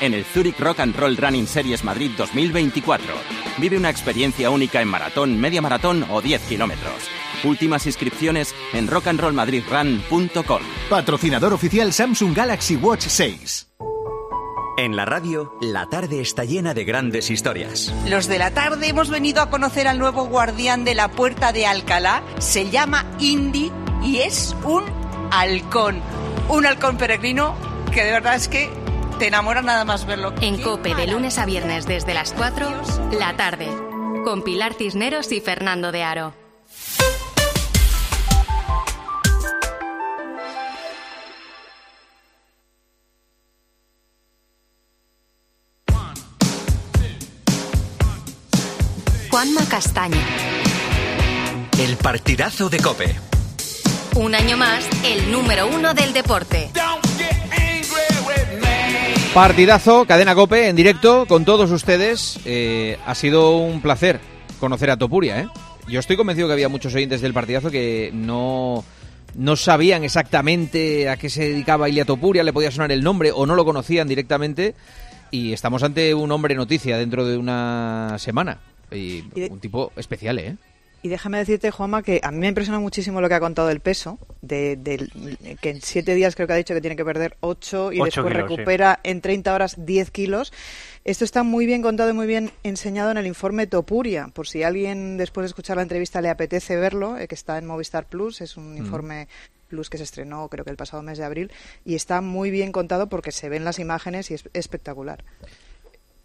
en el Zurich Rock and Roll Running Series Madrid 2024. Vive una experiencia única en maratón, media maratón o 10 kilómetros. Últimas inscripciones en rockandrollmadridrun.com. Patrocinador oficial Samsung Galaxy Watch 6. En la radio, la tarde está llena de grandes historias. Los de la tarde hemos venido a conocer al nuevo guardián de la puerta de Alcalá. Se llama Indy y es un halcón. Un halcón peregrino que de verdad es que te enamora nada más verlo. En Cope, de lunes a viernes desde las 4, la tarde. Con Pilar Cisneros y Fernando de Aro. Juanma Castaño. El partidazo de Cope. Un año más, el número uno del deporte. Partidazo, cadena Cope, en directo con todos ustedes. Eh, ha sido un placer conocer a Topuria. ¿eh? Yo estoy convencido que había muchos oyentes del partidazo que no, no sabían exactamente a qué se dedicaba Ilia Topuria, le podía sonar el nombre o no lo conocían directamente. Y estamos ante un hombre noticia dentro de una semana. Y, un tipo especial, ¿eh? Y déjame decirte, Juanma, que a mí me impresiona muchísimo lo que ha contado del peso, de, del- que en siete días creo que ha dicho que tiene que perder 8 y Ocho después kilos, sí. recupera en 30 horas 10 kilos. Esto está muy bien contado y muy bien enseñado en el informe Topuria, por si alguien después de escuchar la entrevista le apetece verlo, eh, que está en Movistar Plus, es un Mm. informe Plus que se estrenó creo que el pasado mes de abril, y está muy bien contado porque se ven las imágenes y es espectacular.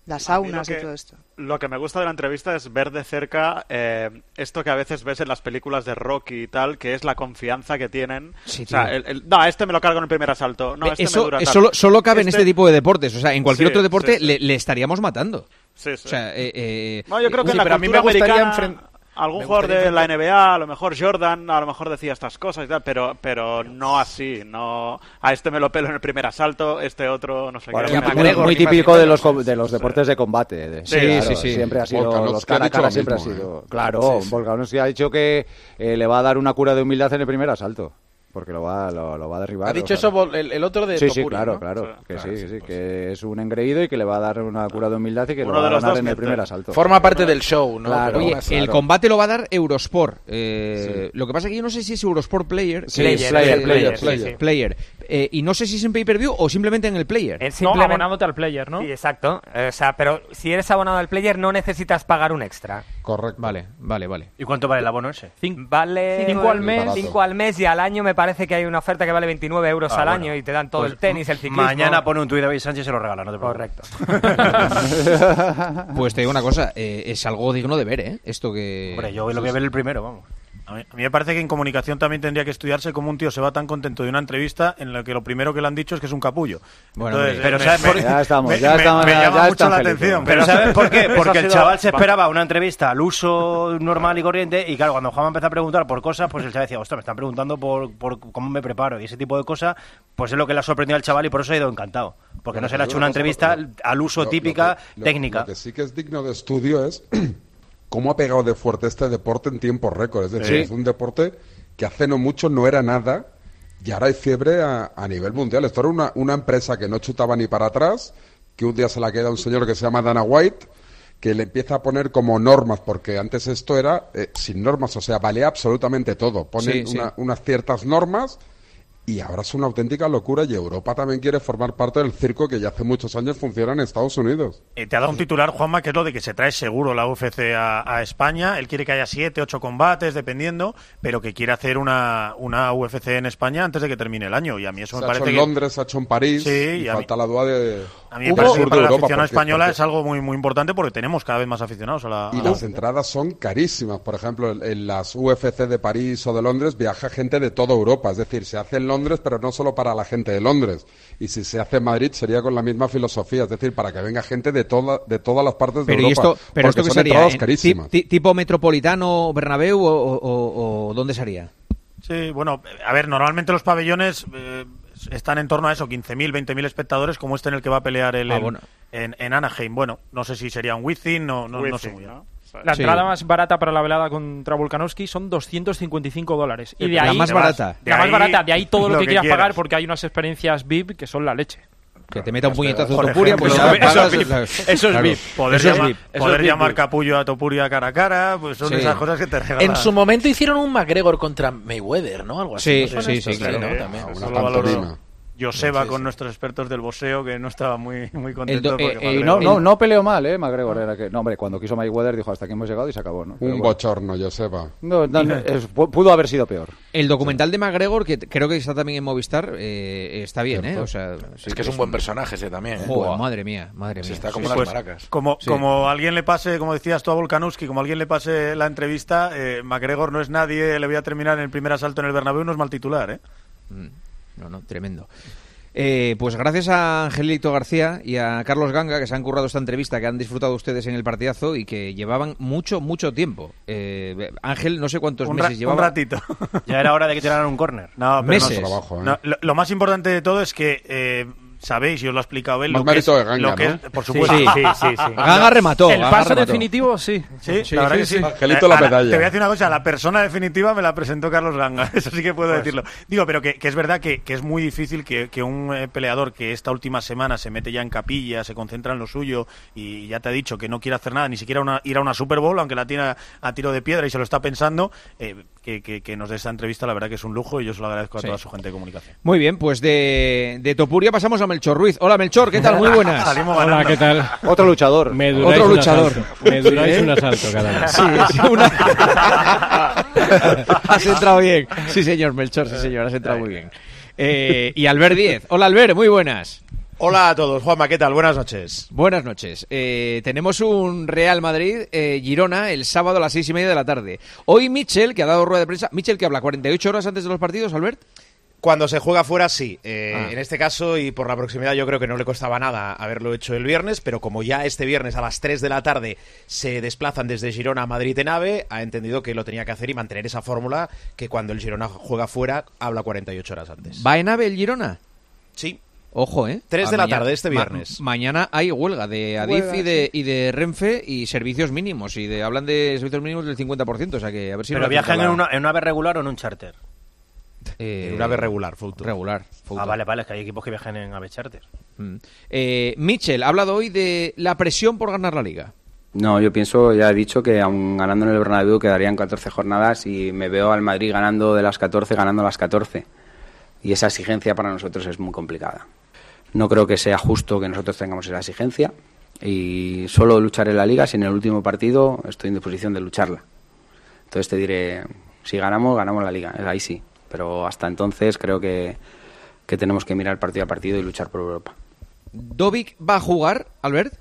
Las saunas y que- todo esto. Lo que me gusta de la entrevista es ver de cerca eh, esto que a veces ves en las películas de Rocky y tal, que es la confianza que tienen. Sí, o sea, el- el- no, este me lo cargo en el primer asalto. No, este me eso dura eso tal. solo, solo cabe en Este- este tipo de deportes. O sea, en cualquier Sí, otro deporte sí, sí. Le, le estaríamos matando. Sí, sí. O sea, eh, eh, No, yo creo que sí, en la pero a mí me gustaría americana, algún jugador de la NBA, a lo mejor Jordan, a lo mejor decía estas cosas y tal, pero, pero no así. no A este me lo pelo en el primer asalto, este otro no sé Bueno, qué. muy, muy típico de los, de los deportes de combate. de- Sí, claro, sí, sí. Siempre ha sido, Volkanovski los cara a cara siempre mismo, ha sido. ¿eh? Claro, Sí, sí. Volkanovski ha dicho que eh, le va a dar una cura de humildad en el primer asalto. Porque lo va, lo, lo va a derribar. Ha dicho o sea. eso el, el otro de Sí, sí, Topuria, claro, ¿no? claro. Sí, que claro, sí, sí, que sí, que es un engreído y que le va a dar una cura de humildad y que Uno lo va a ganar en el primer asalto. Forma parte del show, ¿no? Claro, Oye, claro. el combate lo va a dar Eurosport. Eh, Lo que pasa es que yo no sé si es Eurosport Player. Sí, Player, es- Player, eh, Player, sí, Player. sí. Player. Eh, y no sé si es en pay-per-view o simplemente en el Player. Es simplemente abonándote al player, ¿no? Sí, exacto. Eh, O sea, pero si eres abonado al player no necesitas pagar un extra. Correcto. Vale, vale, vale. ¿Y cuánto vale el abono ese? Vale Cinco al mes. cinco al mes y al año me parece que hay una oferta que vale 29 euros Ah, al bueno. año y te dan todo Pues el tenis, el ciclismo. Mañana pone un tuit David Sánchez y se lo regala, no te preocupes. Correcto. Pues te digo una cosa, eh, es algo digno de ver, ¿eh? Esto que... Hombre, yo lo voy a ver el primero, vamos. A mí, a mí me parece que en comunicación también tendría que estudiarse cómo un tío se va tan contento de una entrevista en la que lo primero que le han dicho es que es un capullo. Bueno, Entonces, pero me- ¿sabes me- por qué? Ya estamos, ya me- estamos, me ya- llama ya mucho la felices. atención. Pero ¿sabes por qué? Porque el chaval se esperaba una entrevista al uso normal y corriente y claro, cuando Juan empezó a preguntar por cosas, pues el chaval decía, ostras, me están preguntando por, por cómo me preparo y ese tipo de cosas, pues es lo que le ha sorprendido al chaval y por eso ha ido encantado. Porque Bueno, no se le ha hecho una entrevista lo- al uso lo- lo típica que- lo- técnica. Lo que sí que es digno de estudio es cómo ha pegado de fuerte este deporte en tiempo récord. Es decir, es un deporte que hace no mucho no era nada y ahora hay fiebre a, a nivel mundial. Esto era una, una empresa que no chutaba ni para atrás, que un día se la queda un señor que se llama Dana White, que le empieza a poner como normas, porque antes esto era eh, sin normas, o sea, valía absolutamente todo. Ponen Sí, sí. una- unas ciertas normas y ahora es una auténtica locura y Europa también quiere formar parte del circo que ya hace muchos años funciona en Estados Unidos. Eh, te ha dado un titular, Juanma, que es lo de que se trae seguro la UFC a, a España. Él quiere que haya siete, ocho combates, dependiendo, pero que quiere hacer una, una UFC en España antes de que termine el año. Y a mí eso Se me ha parece hecho en que... Londres, se ha hecho en París Sí, y, y a mí- falta la duda de A mí me parece que para la afición porque- española porque- es algo muy, muy importante porque tenemos cada vez más aficionados a la... Y a la las entradas son carísimas. Por ejemplo, en, en las UFC de París o de Londres viaja gente de toda Europa. Es decir, se hace en Londres, pero no solo para la gente de Londres. Y si se hace en Madrid sería con la misma filosofía. Es decir, para que venga gente de, toda, de todas las partes Pero de ¿y Europa. esto, pero porque esto son sería? entradas ¿En carísimas. ti- ti- ¿Tipo Metropolitano, Bernabéu o, o- o- dónde sería? Sí, bueno, a ver, normalmente los pabellones eh, están en torno a eso, 15.000, 20.000 espectadores, como este en el que va a pelear el, Ah, bueno. en, en Anaheim. Bueno, no sé si sería un Wizzing, no, no, no sé muy bien. ¿no? La Sí. entrada más barata para la velada contra Volkanovski son 255 dólares. Y de La ahí, más barata. La De más ahí, barata, de ahí todo lo, lo que, que quieras quieras. pagar porque hay unas experiencias VIP que son la leche. Que te meta un puñetazo de Topuria, pues eso es. Eso es Claro. VIP. Poder, Eso es llamar, VIP. poder llamar capullo a Topuria cara a cara, pues son Sí. esas cosas que te regalan. En su momento hicieron un McGregor contra Mayweather, ¿no? Algo así. Sí, ¿no? sí, sí, claro. ¿no? Eh, También. Joseba Sí, con nuestros expertos del boxeo, que no estaba muy, muy El contento. do- porque eh, eh, no, no, no peleó mal, ¿eh? McGregor era que... No, hombre, cuando quiso Mayweather dijo hasta aquí hemos llegado y se acabó, ¿no? Pero Un bueno. bochorno, Joseba. No, no, no, es- pu- pudo haber sido peor. El documental de McGregor, que creo que está también en Movistar, eh, está bien, ¿eh? O sea, sí Es que es un buen personaje ese también. ¿eh? Joder, madre mía, madre Se mía. está como Sí, las pues, maracas. Como, Sí. como alguien le pase, como decías tú a Volkanovski, como alguien le pase la entrevista, eh, McGregor no es nadie, le voy a terminar en el primer asalto en el Bernabéu, no es mal titular, ¿eh? Mm, No, no, tremendo. Eh, pues gracias a Angelito García y a Carlos Ganga que se han currado esta entrevista, que han disfrutado ustedes en el partidazo y que llevaban mucho, mucho tiempo. Eh, Ángel, no sé cuántos Un, meses un llevaba. ratito. Ya era hora de que tiraran un córner. No, pero Meses. no- Trabajo, ¿eh? no, lo, lo más importante de todo es que eh, sabéis, y os lo ha explicado él, Más lo que es, de Ganga, lo que ¿no? es- por supuesto. sí, sí, sí, sí. Ganga remató. El Ganga paso remató. definitivo, sí. Sí, Sí, la verdad sí, que sí. Angelito la A- a- medalla. Te voy a decir una cosa, la persona definitiva me la presentó Carlos Ganga, eso sí que puedo decirlo. Digo, pero que, que es verdad que, que es muy difícil que, que un eh, peleador que esta última semana se mete ya en capilla, se concentra en lo suyo y ya te ha dicho que no quiere hacer nada, ni siquiera una- ir a una Super Bowl, aunque la tiene a, a tiro de piedra y se lo está pensando, eh, que, que- que nos dé esta entrevista, la verdad que es un lujo y yo se lo agradezco a Sí. toda su gente de comunicación. Muy bien, pues de, de Topuria pasamos a Melchor Ruiz. Hola Melchor, ¿qué tal? Muy buenas. Salimos Hola, ganando. ¿qué tal? Otro luchador. Me duráis Otro un luchador. asalto. Me duráis ¿Eh? un asalto cada vez. Sí, sí, una- has entrado bien. Sí, señor Melchor, sí, señor, has entrado muy bien. Eh, y Albert Díez. Hola, Albert, muy buenas. Hola a todos, Juanma, ¿qué tal? Buenas noches. Buenas noches. Eh, tenemos un Real Madrid eh, Girona el sábado a las seis y media de la tarde. Hoy Michel, que ha dado rueda de prensa, Michel que habla 48 horas antes de los partidos, Albert. Cuando se juega fuera, sí. Eh, Ah. En este caso, y por la proximidad, yo creo que no le costaba nada haberlo hecho el viernes, pero como ya este viernes a las 3 de la tarde se desplazan desde Girona a Madrid en AVE, ha entendido que lo tenía que hacer y mantener esa fórmula que cuando el Girona juega fuera, habla 48 horas antes. ¿Va en AVE el Girona? Sí. Ojo, ¿eh? Tres Ah, de la mañana- tarde este ma- viernes. mañana hay huelga de Adif Huelga, y, de, y de Renfe y servicios mínimos. Y de hablan de servicios mínimos del 50%. O sea que a ver si ¿Pero no viajan en la- una, en una ave regular o en un charter? Eh, En una ave regular. Regular. Ah, vale, vale, es que hay equipos que viajan en ave charter. Mm. Eh, Michel ha hablado hoy de la presión por ganar la liga. No, yo pienso, ya he dicho que aun ganando en el Bernabéu quedarían 14 jornadas y me veo al Madrid ganando de las 14, ganando las 14. Y esa exigencia para nosotros es muy complicada. No creo que sea justo que nosotros tengamos esa exigencia y solo lucharé la liga si en el último partido estoy en disposición de lucharla. Entonces te diré, si ganamos, ganamos la liga, ahí sí. Pero hasta entonces creo que, que tenemos que mirar partido a partido y luchar por Europa. ¿Dovic va a jugar, Albert?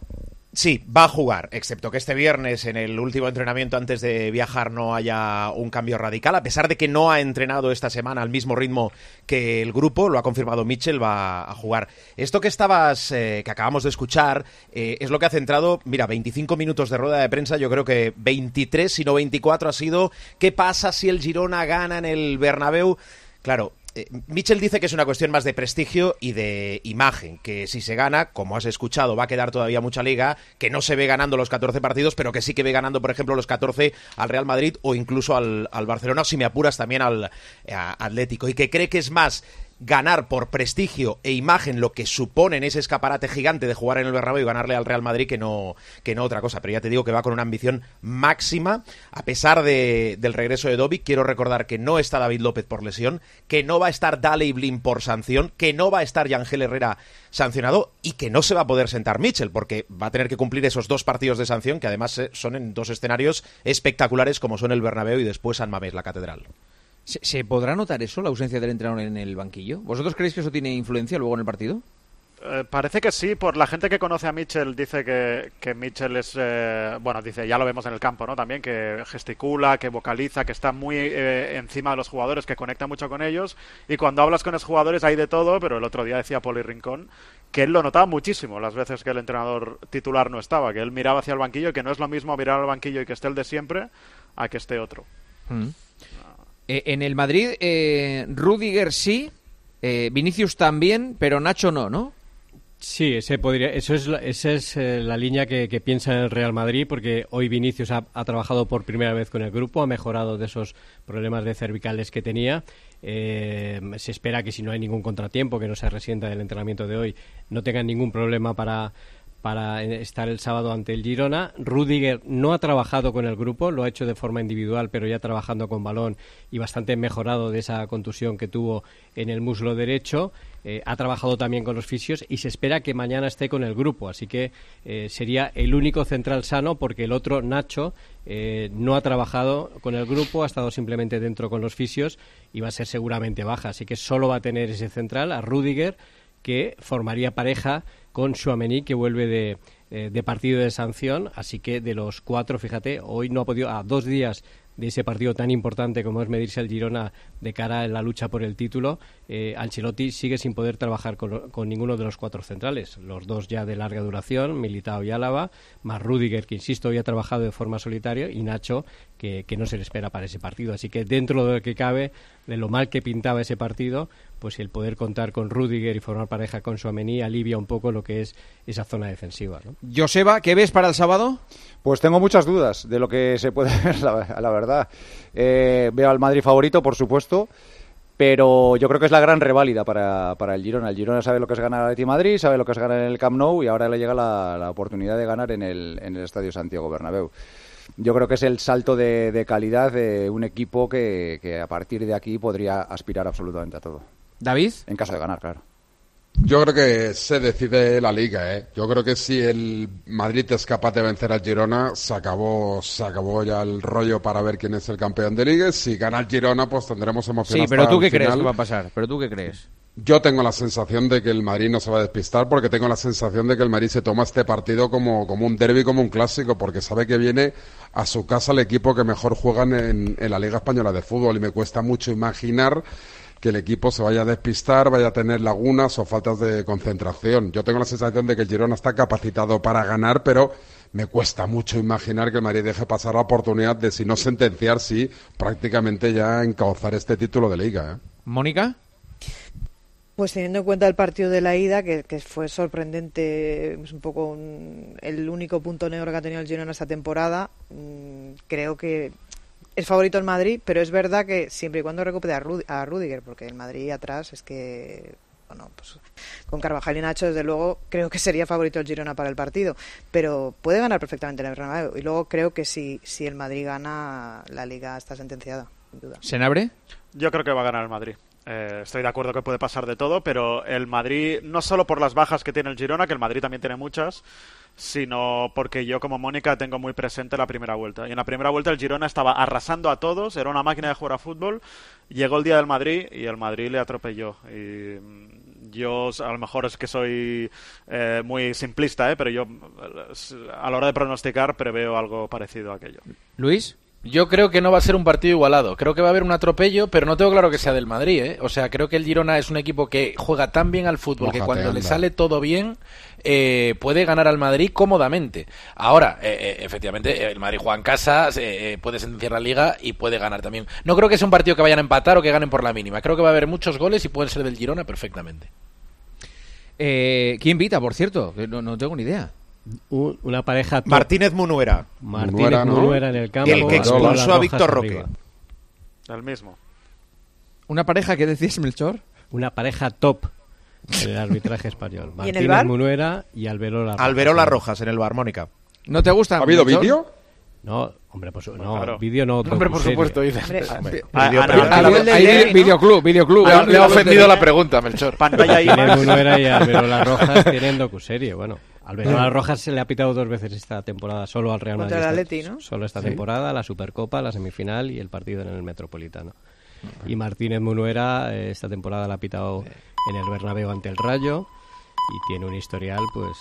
Sí, va a jugar, excepto que este viernes en el último entrenamiento antes de viajar no haya un cambio radical, a pesar de que no ha entrenado esta semana al mismo ritmo que el grupo, lo ha confirmado Mitchell, va a jugar. Esto que estabas, eh, que acabamos de escuchar, eh, es lo que ha centrado, mira, 25 minutos de rueda de prensa, yo creo que 23, si no 24 ha sido, ¿qué pasa si el Girona gana en el Bernabéu? Claro, eh, Mitchell dice que es una cuestión más de prestigio y de imagen, que si se gana, como has escuchado, va a quedar todavía mucha liga, que no se ve ganando los 14 partidos, pero que sí que ve ganando, por ejemplo, los 14 al Real Madrid o incluso al, al Barcelona, si me apuras también al a Atlético, y que cree que es más ganar por prestigio e imagen lo que supone en ese escaparate gigante de jugar en el Bernabéu y ganarle al Real Madrid que no, que no otra cosa. Pero ya te digo que va con una ambición máxima, a pesar de, del regreso de Dobby. Quiero recordar que no está David López por lesión, que no va a estar Daley Blin por sanción, que no va a estar Yangel Herrera sancionado y que no se va a poder sentar Mitchell porque va a tener que cumplir esos dos partidos de sanción que además eh, son en dos escenarios espectaculares como son el Bernabéu y después San Mamés, la catedral. ¿Se, se podrá notar eso, la ausencia del entrenador en el banquillo? ¿Vosotros creéis que eso tiene influencia luego en el partido? Eh, parece que sí, por la gente que conoce a Mitchell dice que, que Mitchell es, eh, bueno, dice, ya lo vemos en el campo, ¿no? También que gesticula, que vocaliza, que está muy eh, encima de los jugadores, que conecta mucho con ellos. Y cuando hablas con los jugadores hay de todo, pero el otro día decía Poli Rincón que él lo notaba muchísimo las veces que el entrenador titular no estaba, que él miraba hacia el banquillo y que no es lo mismo mirar al banquillo y que esté el de siempre a que esté otro. Eh, en el Madrid, eh, Rudiger sí, eh, Vinicius también, pero Nacho no, ¿no? Sí, ese podría, eso es, esa es eh, la línea que, piensa el Real Madrid, porque hoy Vinicius ha, ha trabajado por primera vez con el grupo, ha mejorado de esos problemas de cervicales que tenía. Eh, se espera que si no hay ningún contratiempo, que no se resienta del entrenamiento de hoy, no tengan ningún problema para, para estar el sábado ante el Girona. Rudiger no ha trabajado con el grupo, lo ha hecho de forma individual, pero ya trabajando con balón y bastante mejorado de esa contusión que tuvo en el muslo derecho. Eh, ha trabajado también con los fisios y se espera que mañana esté con el grupo. Así que eh, sería el único central sano porque el otro, Nacho, eh, no ha trabajado con el grupo, ha estado simplemente dentro con los fisios y va a ser seguramente baja. Así que solo va a tener ese central, a Rudiger, que formaría pareja con Chouameni, que vuelve de, eh, de partido de sanción. Así que de los cuatro, fíjate, hoy no ha podido, a dos días de ese partido tan importante como es medirse al Girona de cara a la lucha por el título, eh, Ancelotti sigue sin poder trabajar con, con ninguno de los cuatro centrales. Los dos ya de larga duración, Militao y Álava, más Rudiger, que insisto, hoy ha trabajado de forma solitaria, y Nacho, que, que no se le espera para ese partido. Así que dentro de lo que cabe, de lo mal que pintaba ese partido, pues el poder contar con Rudiger y formar pareja con Suamení alivia un poco lo que es esa zona defensiva. ¿no? Joseba, ¿qué ves para el sábado? Pues tengo muchas dudas de lo que se puede ver, la, la verdad. Eh, veo al Madrid favorito, por supuesto, pero yo creo que es la gran reválida para, para el Girona. El Girona sabe lo que es ganar al Atleti Madrid, sabe lo que es ganar en el Camp Nou y ahora le llega la, la oportunidad de ganar en el, en el Estadio Santiago Bernabéu. Yo creo que es el salto de, de calidad de un equipo que, que a partir de aquí podría aspirar absolutamente a todo. David. En caso de ganar, claro. Yo creo que se decide la liga, ¿eh? Yo creo que si el Madrid es capaz de vencer al Girona, se acabó, se acabó ya el rollo para ver quién es el campeón de liga. Si gana el Girona, pues tendremos emoción Sí, hasta pero tú el qué crees que va a pasar. Pero tú qué crees. Yo tengo la sensación de que el Madrid no se va a despistar porque tengo la sensación de que el Madrid se toma este partido como, como un derby, como un clásico, porque sabe que viene a su casa el equipo que mejor juegan en, en la Liga Española de Fútbol y me cuesta mucho imaginar que el equipo se vaya a despistar, vaya a tener lagunas o faltas de concentración. Yo tengo la sensación de que el Girona está capacitado para ganar, pero me cuesta mucho imaginar que el Madrid deje pasar la oportunidad de, si no sentenciar, sí, prácticamente ya encauzar este título de liga. ¿eh? Mónica. Pues teniendo en cuenta el partido de la ida, que, que fue sorprendente, es un poco un- el único punto negro que ha tenido el Girona esta temporada, mm, creo que es favorito el Madrid, pero es verdad que siempre y cuando recupere a, Rud- a Rudiger, porque el Madrid atrás es que, bueno, pues con Carvajal y Nacho, desde luego, creo que sería favorito el Girona para el partido, pero puede ganar perfectamente el Bernabéu. Y luego creo que si, si el Madrid gana, la Liga está sentenciada, sin duda. ¿Senabre? Yo creo que va a ganar el Madrid. Eh, estoy de acuerdo que puede pasar de todo, pero el Madrid, no solo por las bajas que tiene el Girona, que el Madrid también tiene muchas, sino porque yo como Mónica tengo muy presente la primera vuelta. Y en la primera vuelta el Girona estaba arrasando a todos, era una máquina de jugar a fútbol, llegó el día del Madrid y el Madrid le atropelló. Y mm, yo a lo mejor es que soy eh, muy simplista, ¿eh? pero yo a la hora de pronosticar preveo algo parecido a aquello. Luis. Yo creo que no va a ser un partido igualado. Creo que va a haber un atropello, pero no tengo claro que sea del Madrid. ¿eh? O sea, creo que el Girona es un equipo que juega tan bien al fútbol que cuando le sale todo bien eh, puede ganar al Madrid cómodamente. Ahora, eh, eh, efectivamente, el Madrid juega en casa, se- eh, puede sentenciar la liga y puede ganar también. No creo que sea un partido que vayan a empatar o que ganen por la mínima. Creo que va a haber muchos goles y pueden ser del Girona perfectamente. Eh, ¿Quién invita, por cierto? Que No, no tengo ni idea. Un- una pareja top. Martínez Munuera. Martínez Munuera, Munuera, ¿no? en el campo. El que expulsó a Víctor arriba. Roque. El mismo. ¿Una pareja que decías, Melchor? Una pareja top el arbitraje español. ¿Y en Martínez el VAR? Munuera y Alberola Rojas. Alberola Rojas en el bar, Mónica. ¿No te gusta? ¿Ha habido vídeo? No, hombre, pues no, Claro. vídeo no. Hombre, por supuesto, dice. Ah, ah, ah, videoclub, videoclub. Le ha ofendido la pregunta, Melchor. Pantalla ahí. Martínez Munuera y Alberola Rojas tienen docuserie. Bueno, Alberola Rojas se le ha pitado dos veces esta temporada, solo al Real Madrid. Contra el esta- Atleti, ¿no? Solo esta temporada, la Supercopa, la semifinal y el partido en el Metropolitano. Y Martínez Munuera eh, esta temporada la ha pitado en el Bernabéu ante el Rayo y tiene un historial, pues,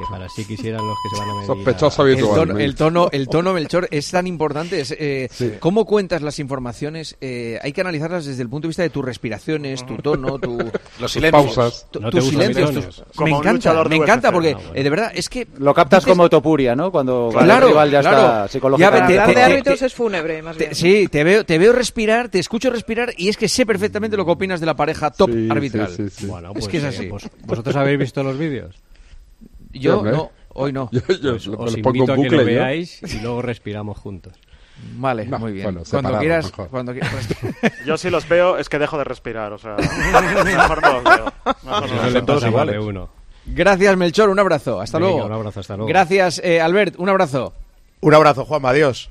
que para sí quisieran los que se van a medir. Sospechoso a- El habitual. tono, el tono, el tono, Melchor, es tan importante. Es, eh, Sí. ¿Cómo cuentas las informaciones? Eh, hay que analizarlas desde el punto de vista de tus respiraciones, tu tono, tu, Los silencios. Pausas. tu- ¿No te tus silencios. millones? tus- Como me encanta, me encanta UFC. porque bueno. eh, de verdad es que Lo captas dices- como Topuria, ¿no? Cuando, Claro, el rival ya claro. está Ya psicológicamente. Te- Hablar te- de te- árbitros te- es fúnebre, más Te- bien. sí, te veo, te veo respirar, te escucho respirar y es que sé perfectamente lo que opinas de la pareja top Sí, arbitral. sí, sí, sí. Bueno, Es pues, que es eh, así. vos- ¿Vosotros habéis visto los vídeos? Yo no, hoy no. Yo, yo Pues os pongo invito a que lo veáis y luego respiramos juntos. Vale, No, muy bien. bueno, cuando quieras, mejor. cuando quieras. Yo si los veo es que dejo de respirar, o sea, mejor no los veo. Mejor no los veo. uno. Gracias, Melchor, un abrazo. Hasta Venga, luego. un abrazo, hasta luego. Gracias, eh, Albert, un abrazo. Un abrazo, Juanma, adiós.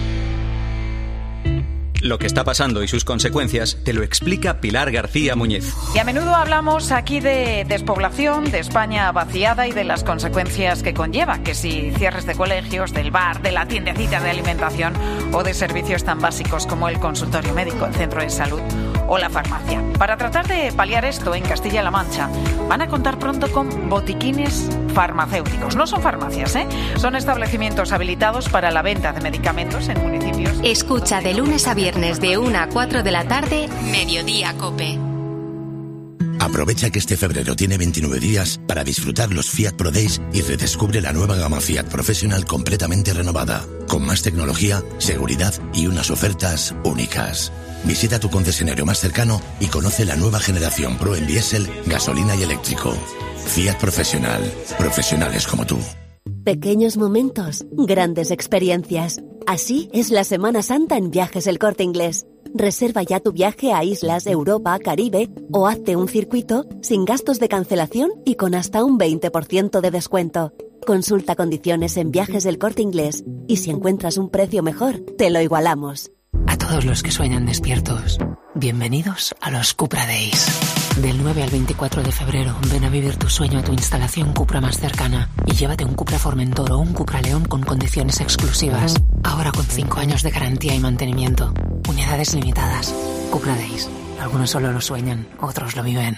Lo que está pasando y sus consecuencias te lo explica Pilar García Muñiz. Y a menudo hablamos aquí de despoblación, de España vaciada y de las consecuencias que conlleva, que si cierres de colegios, del bar, de la tiendecita de alimentación o de servicios tan básicos como el consultorio médico, el centro de salud o la farmacia. Para tratar de paliar esto en Castilla-La Mancha, van a contar pronto con botiquines farmacéuticos. No son farmacias, ¿eh? Son establecimientos habilitados para la venta de medicamentos en municipios. Escucha de lunes a viernes de 1 a 4 de la tarde, Mediodía Cope. Aprovecha que este febrero tiene 29 días para disfrutar los Fiat Pro Days y redescubre la nueva gama Fiat Professional completamente renovada, con más tecnología, seguridad y unas ofertas únicas. Visita tu concesionario más cercano y conoce la nueva generación Pro en diésel, gasolina y eléctrico. Fiat Professional. Profesionales como tú. Pequeños momentos, grandes experiencias. Así es la Semana Santa en Viajes El Corte Inglés. Reserva ya tu viaje a islas, Europa, Caribe o hazte un circuito sin gastos de cancelación y con hasta un 20% de descuento. Consulta condiciones en Viajes del Corte Inglés y si encuentras un precio mejor, te lo igualamos. A todos los que sueñan despiertos, bienvenidos a los Cupra Days. Del 9 al 24 de febrero, ven a vivir tu sueño a tu instalación Cupra más cercana y llévate un Cupra Formentor o un Cupra León con condiciones exclusivas. Ahora con 5 años de garantía y mantenimiento. Unidades limitadas. Cupra Days. Algunos solo lo sueñan, otros lo viven.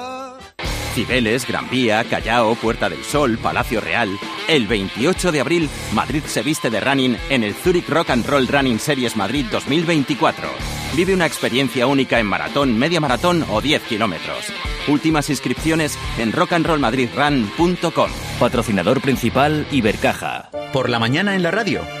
Cibeles, Gran Vía, Callao, Puerta del Sol, Palacio Real. El 28 de abril, Madrid se viste de running en el Zurich Rock and Roll Running Series Madrid 2024. Vive una experiencia única en maratón, media maratón o 10 kilómetros. Últimas inscripciones en rockandrollmadridrun.com. Patrocinador principal Ibercaja. Por la mañana en la radio.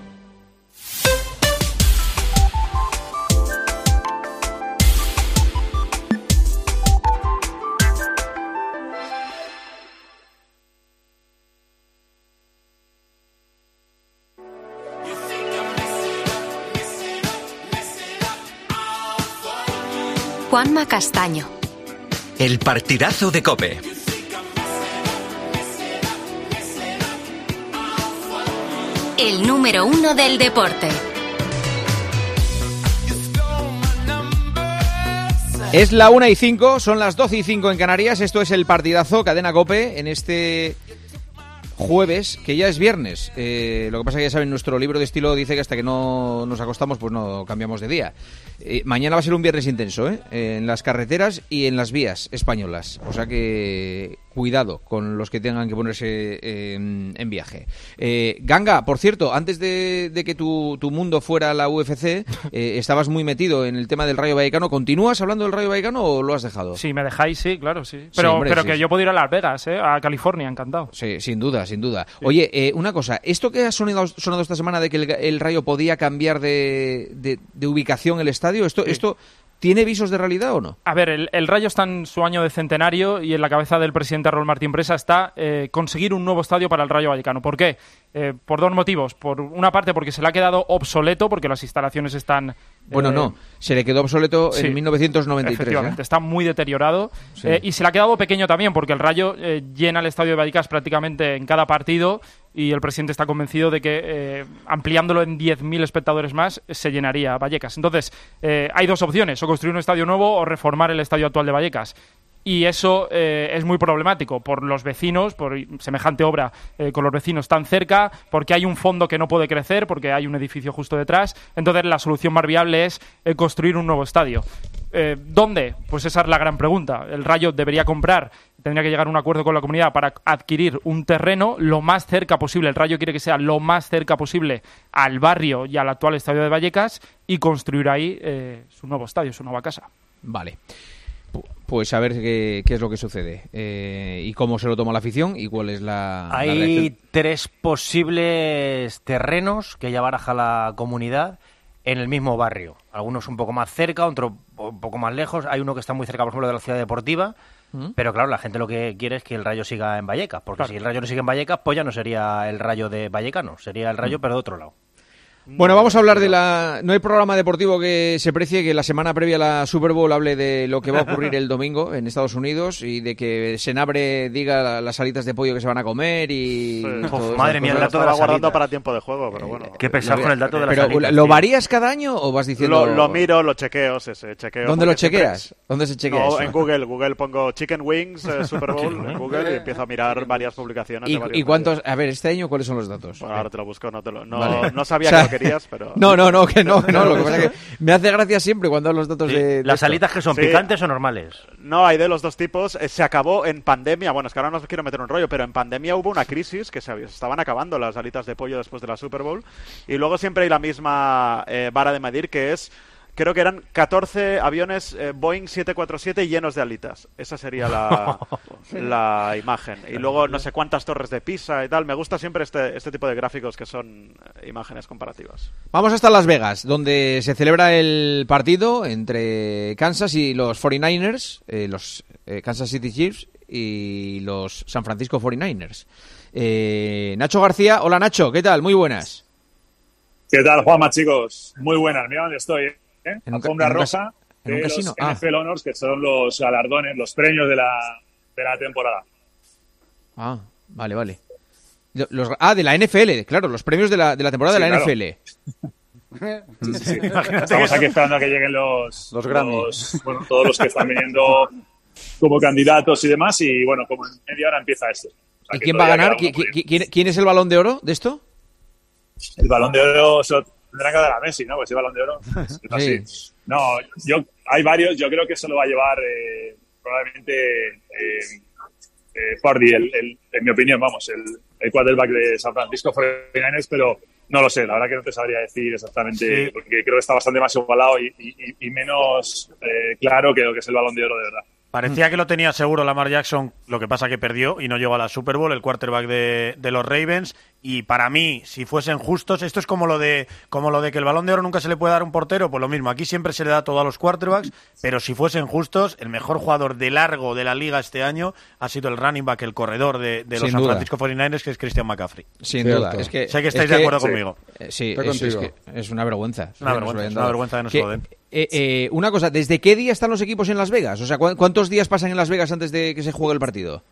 Juanma Castaño. el partidazo de Cope. El número uno del deporte. Es la 1 y 5, son las 12 y 5 en Canarias. Esto es el partidazo Cadena Cope en este jueves, que ya es viernes. Eh, lo que pasa que ya saben, nuestro libro de estilo dice que hasta que no nos acostamos, pues no cambiamos de día. Eh, mañana va a ser un viernes intenso, ¿eh? En las carreteras y en las vías españolas. O sea que cuidado con los que tengan que ponerse eh, en, viaje. Eh, Ganga, por cierto, antes de, de que tu, tu mundo fuera la UFC, eh, estabas muy metido en el tema del Rayo Vallecano. ¿Continúas hablando del Rayo Vallecano o lo has dejado? Si me dejáis, sí, claro, sí. Pero, hombre, pero sí, que sí. yo puedo ir a Las Vegas, ¿eh? a California, encantado. Sí, sin duda, sin duda. Oye, eh, una cosa, esto que ha sonado, sonado esta semana de que el, el Rayo podía cambiar de, de- de ubicación el estadio, ¿esto, ¿esto tiene visos de realidad o no? A ver, el, el Rayo está en su año de centenario y en la cabeza del presidente Raúl Martín Presa está eh, conseguir un nuevo estadio para el Rayo Vallecano. ¿Por qué? Eh, por dos motivos. Por una parte, porque se le ha quedado obsoleto, porque las instalaciones están... Bueno, eh, no, se le quedó obsoleto sí, en 1993. Efectivamente, ¿eh? está muy deteriorado. Sí. Y se le ha quedado pequeño también, porque el Rayo llena el estadio de Vallecas prácticamente en cada partido y el presidente está convencido de que eh, ampliándolo en 10.000 espectadores más se llenaría Vallecas. Entonces, eh, hay dos opciones, o construir un estadio nuevo o reformar el estadio actual de Vallecas. Y eso eh, es muy problemático por los vecinos, por semejante obra eh, con los vecinos tan cerca, porque hay un fondo que no puede crecer, porque hay un edificio justo detrás. Entonces la solución más viable es eh, construir un nuevo estadio. ¿Dónde? Pues esa es la gran pregunta. El Rayo debería comprar, tendría que llegar a un acuerdo con la comunidad para adquirir un terreno lo más cerca posible. El Rayo quiere que sea lo más cerca posible al barrio y al actual estadio de Vallecas y construir ahí su nuevo estadio, su nueva casa. Vale pues a ver qué, es lo que sucede eh, y cómo se lo toma la afición y cuál es la. Hay tres posibles terrenos que ya baraja la comunidad en el mismo barrio. Algunos un poco más cerca, otro un poco más lejos. Hay uno que está muy cerca, por ejemplo, de la ciudad deportiva. Mm. Pero claro, la gente lo que quiere es que el rayo siga en Vallecas, porque si el rayo no sigue en Vallecas, pues ya no sería el rayo de Vallecano, sería el rayo, mm. pero de otro lado. Bueno, vamos a hablar de la... No hay programa deportivo que se precie que la semana previa a la Super Bowl hable de lo que va a ocurrir el domingo en Estados Unidos y de que Senabre diga las salitas de pollo que se van a comer y... madre mía, el dato de la guardando para tiempo de juego, pero bueno. Qué pesado con el dato de las ¿Pero lo varías cada año o vas diciendo...? Lo, miro, lo chequeo, ese chequeo. ¿Dónde lo chequeas? ¿Dónde se chequea no, en Google. Google pongo Chicken Wings eh, Super Bowl en Google y empiezo a mirar varias publicaciones ¿Y, de ¿y cuántos...? A ver, este año, ¿cuáles son los datos? ahora te lo busco, no, te lo, no, no sabía que lo querías, pero... No, no, no, que no, no. Lo que pasa es que me hace gracia siempre cuando los datos de, ¿Las salitas que son picantes o normales? No, hay de los dos tipos. Eh, se acabó en pandemia. Bueno, es que ahora no os quiero meter un rollo, pero en pandemia hubo una crisis que se estaban acabando las alitas de pollo después de la Super Bowl. Y luego siempre hay la misma eh, vara de medir que es creo que eran 14 aviones eh, Boeing 747 llenos de alitas. Esa sería la, la, imagen. Y luego no sé cuántas torres de Pisa y tal. Me gusta siempre este, este tipo de gráficos que son eh, imágenes comparativas. Vamos hasta Las Vegas, donde se celebra el partido entre Kansas y los 49ers, eh, los Kansas City Chiefs y los San Francisco 49ers. Nacho García, hola Nacho, ¿qué tal? Muy buenas. ¿Qué tal, Juanma, chicos? Muy buenas, mira dónde estoy. ¿Eh? En Alfombra rosa de los NFL ah. Honors, que son los galardones, los premios de la, de la temporada. Ah, vale, vale. Los, ah, de la NFL, claro, los premios de la, de la temporada de la NFL. Estamos aquí esperando a que lleguen los, los, bueno, todos los que están viniendo como candidatos y demás. Y bueno, como en media hora empieza esto. ¿Y quién va a ganar? ¿Quién, es el balón de oro de esto? El balón de oro tendrá que dar a Messi, ¿no? Pues si balón de oro. así. No, yo, hay varios, yo creo que eso lo va a llevar eh, probablemente eh, eh el, en mi opinión, vamos, el, el quarterback de San Francisco 49ers, pero no lo sé, la verdad que no te sabría decir exactamente, porque creo que está bastante más igualado y, y, y menos eh, claro que lo que es el balón de oro de verdad. Parecía que lo tenía seguro Lamar Jackson, lo que pasa que perdió y no llegó a la Super Bowl, el quarterback de, de, los Ravens. Y para mí, si fuesen justos, esto es como lo de como lo de que el balón de oro nunca se le puede dar a un portero, pues lo mismo. Aquí siempre se le da todo a los quarterbacks, pero si fuesen justos, el mejor jugador de largo de la liga este año ha sido el running back, el corredor de, los San Francisco 49ers, que es Christian McCaffrey. Sin duda. Es que, sé que estáis de acuerdo conmigo. Sí, es, una vergüenza. Es una vergüenza, es una vergüenza eh, eh, una cosa, ¿desde qué día están los equipos en Las Vegas? O sea, ¿cuántos días pasan en Las Vegas antes de que se juegue el partido?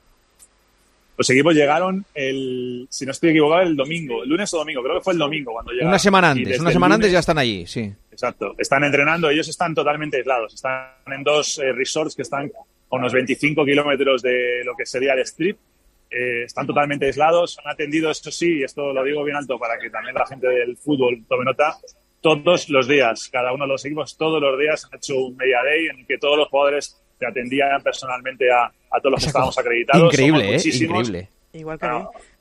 Los equipos llegaron el, si no estoy equivocado, el domingo, el lunes o domingo, creo que fue el domingo cuando llegaron. Una semana antes, una semana antes ya están allí, sí. Exacto, están entrenando, ellos están totalmente aislados, están en dos eh, resorts que están a unos 25 kilómetros de lo que sería el strip, están totalmente aislados, son atendidos, esto sí, esto lo digo bien alto para que también la gente del fútbol tome nota, todos los días, cada uno de los equipos todos los días han hecho un media day en el que todos los jugadores se atendían personalmente a, todos los que estábamos acreditados. Increíble, ¿eh? Increíble. Igual que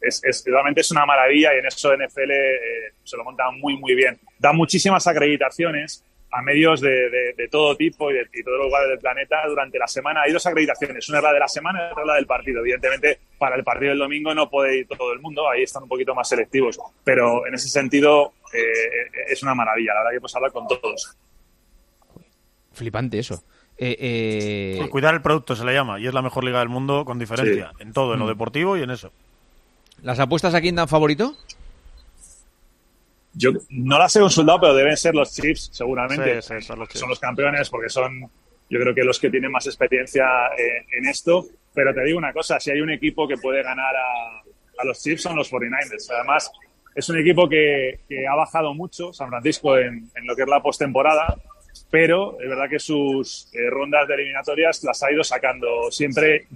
es, es, realmente es una maravilla y en eso NFL eh, se lo montan muy, muy bien. Da muchísimas acreditaciones a medios de, de, todo tipo y de, todos los lugares del planeta durante la semana. Hay dos acreditaciones, una es la de la semana y otra es la del partido. Evidentemente, para el partido del domingo no puede ir todo el mundo, ahí están un poquito más selectivos. Pero en ese sentido eh, es una maravilla, la verdad que puedes hablar con todos. Flipante eso. Eh, eh, cuidar el producto se le llama y es la mejor liga del mundo con diferencia, en todo, en lo mm. deportivo y en eso. ¿Las apuestas a quién dan favorito? Yo no las he consultado, pero deben ser los Chiefs, seguramente. son, los campeones porque son, yo creo que los que tienen más experiencia eh, en esto. Pero te digo una cosa, si hay un equipo que puede ganar a, los Chiefs son los 49ers. Además, es un equipo que, ha bajado mucho, San Francisco, en, lo que es la postemporada. pero es verdad que sus eh, rondas de eliminatorias las ha ido sacando siempre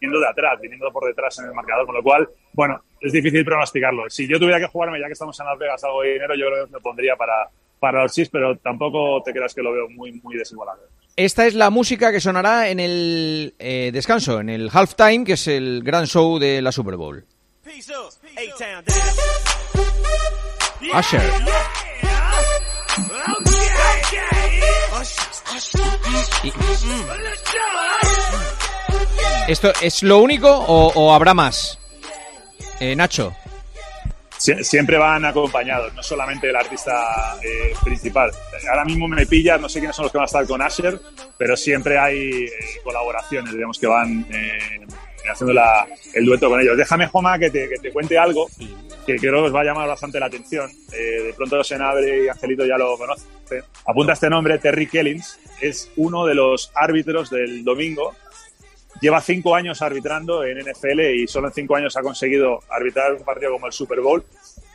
viniendo de atrás, viniendo por detrás en el marcador, con lo cual, bueno, es difícil pronosticarlo. Si yo tuviera que jugarme, ya que estamos en Las Vegas, algo de dinero, yo creo que me pondría para, para los Chiefs, pero tampoco te creas que lo veo muy, muy desigualado. Esta es la música que sonará en el eh, descanso, en el halftime, que es el gran show de la Super Bowl. Usher. Y- ¿Esto es lo único o, habrá más? Eh, Nacho. Sie- siempre van acompañados, no solamente el artista eh, principal. Ahora mismo me pillas, no sé quiénes son los que van a estar con Asher, pero siempre hay eh, colaboraciones, digamos, que van eh, haciendo el dueto con ellos. Déjame, Joma, que te, cuente algo que creo que os va a llamar bastante la atención. De pronto Senabre y Angelito ya lo conocen. Apunta este nombre, Terry Kellins, es uno de los árbitros del domingo lleva cinco años arbitrando en NFL y solo en cinco años ha conseguido arbitrar un partido como el Super Bowl.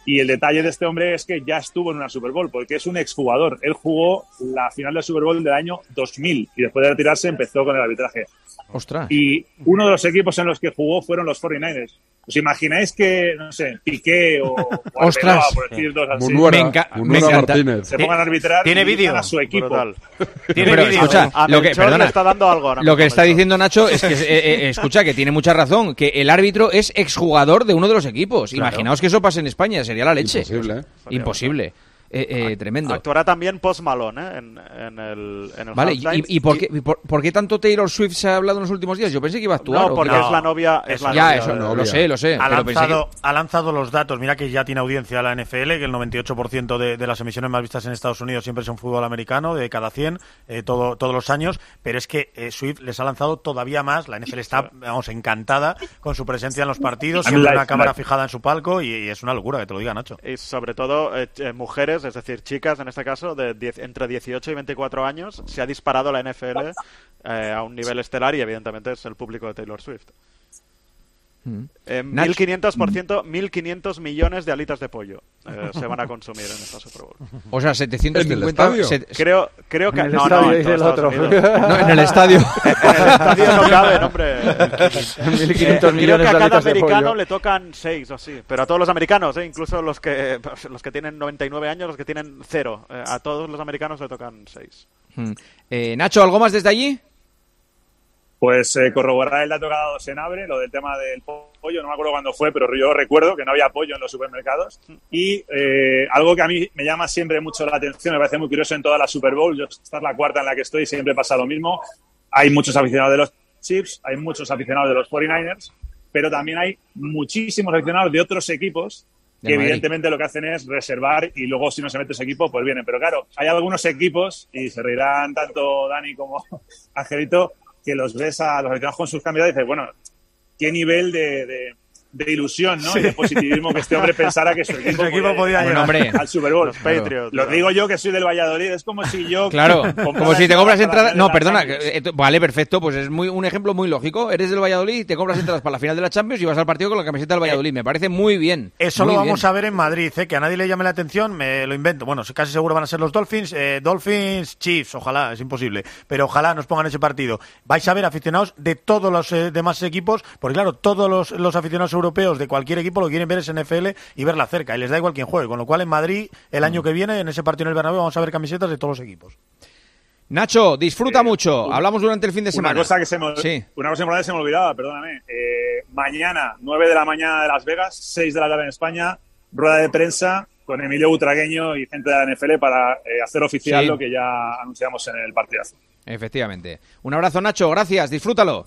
Y el detalle de este hombre es que ya estuvo en una Super Bowl, porque es un exjugador. Él jugó la final del Super Bowl del año 2000 y después de retirarse empezó con el arbitraje. Ostras. Y uno de los equipos en los que jugó fueron los 49ers. ¿Os imagináis que, no sé, Piqué o, o Ostras. Arbeloa, por decir dos así, Munuera, Me enca- Munuera me encanta. Martínez. se pongan a arbitrar ¿Tiene y vídeo? a su equipo? Brutal. Pero escucha, A lo que, perdona, está dando algo ahora lo que está diciendo Nacho es que, eh, eh, escucha, que tiene mucha razón, que el árbitro es exjugador de uno de los equipos. Claro. Imaginaos que eso pase en España, sería la leche. Imposible, ¿eh? Imposible. Eh, eh, tremendo. Actuará también Post Malone ¿eh? en, en el, en el Vale, ¿y, por, qué, y por, por qué tanto Taylor Swift se ha hablado en los últimos días? Yo pensé que iba a actuar. No, ¿o porque es la novia. Es la ya, novia eso no, lo sé, lo sé. Ha pero pensé que- lanzado, ha lanzado los datos. Mira que ya tiene audiencia la NFL, que el 98% de, de las emisiones más vistas en Estados Unidos siempre son fútbol americano, de cada 100, eh, todo, todos los años. Pero es que eh, Swift les ha lanzado todavía más. La NFL está, vamos, encantada con su presencia en los partidos, siempre una cámara fijada en su palco y, y es una locura que te lo diga Nacho. Y sobre todo eh, eh, mujeres, es decir, chicas en este caso, de diez- entre 18 y 24 años, se ha disparado la NFL eh, a un nivel estelar y evidentemente es el público de Taylor Swift. Eh, Nach- 1500%, 1500 millones de alitas de pollo eh, se van a consumir en esta Super Bowl. O sea, 750... estadio? set- Creo, creo que En el no, estadio, no, en el otro. No, en el estadio. En el estadio no caben, hombre. 1.500 Eh, creo millones que a cada americano pollo. le tocan 6 o así. Pero a todos los americanos, ¿eh? incluso los que, los que tienen 99 años, los que tienen 0. a todos los americanos le tocan 6. Mm. Eh, Nacho, ¿algo más desde allí? Pues eh, corroborar el dato que ha dado Senabre, lo del tema del pollo, no me acuerdo cuándo fue, pero yo recuerdo que no había pollo en los supermercados. Y eh, algo que a mí me llama siempre mucho la atención, me parece muy curioso en toda la Super Bowl, yo, esta es la cuarta en la que estoy y siempre pasa lo mismo. Hay muchos aficionados de los Chiefs, hay muchos aficionados de los 49ers, pero también hay muchísimos aficionados de otros equipos que evidentemente lo que hacen es reservar y luego si no se mete ese equipo, pues vienen. Pero claro, hay algunos equipos, y se reirán tanto Dani como Angelito, que los ves a los aficionados con sus candidatos y dices, bueno, qué nivel de, de- de ilusión, ¿no? Y de positivismo que este hombre pensara que su equipo, Su equipo podía hombre. al Super Bowl. Los Patriots. Lo digo yo que soy del Valladolid, es como si yo... Claro, como si te compras entradas. No, perdona, que, eh, vale, perfecto, pues es muy un ejemplo muy lógico. Eres del Valladolid y te compras entradas para la final de la Champions y vas al partido con la camiseta del Valladolid. Me parece muy bien. Eso muy lo vamos bien. a ver en Madrid, ¿eh? que a nadie le llame la atención, me lo invento. Bueno, casi seguro van a ser los Dolphins, eh, Dolphins, Chiefs, ojalá, es imposible, pero ojalá nos pongan ese partido. Vais a ver aficionados de todos los eh, demás equipos, porque claro, todos los, los aficionados europeos de cualquier equipo lo quieren ver es NFL y verla cerca, y les da igual quién juegue. Con lo cual en Madrid, el año que viene, en ese partido en el Bernabéu, vamos a ver camisetas de todos los equipos. Nacho, disfruta Eh, mucho. un- Hablamos durante el fin de semana. Una cosa que se me, Sí. una cosa importante que se me olvidaba, perdóname. Eh, mañana, 9 de la mañana de Las Vegas, 6 de la tarde en España, rueda de prensa con Emilio Butragueño y gente de la NFL para eh, hacer oficial Sí. lo que ya anunciamos en el partidazo. Efectivamente. Un abrazo, Nacho. Gracias. Disfrútalo.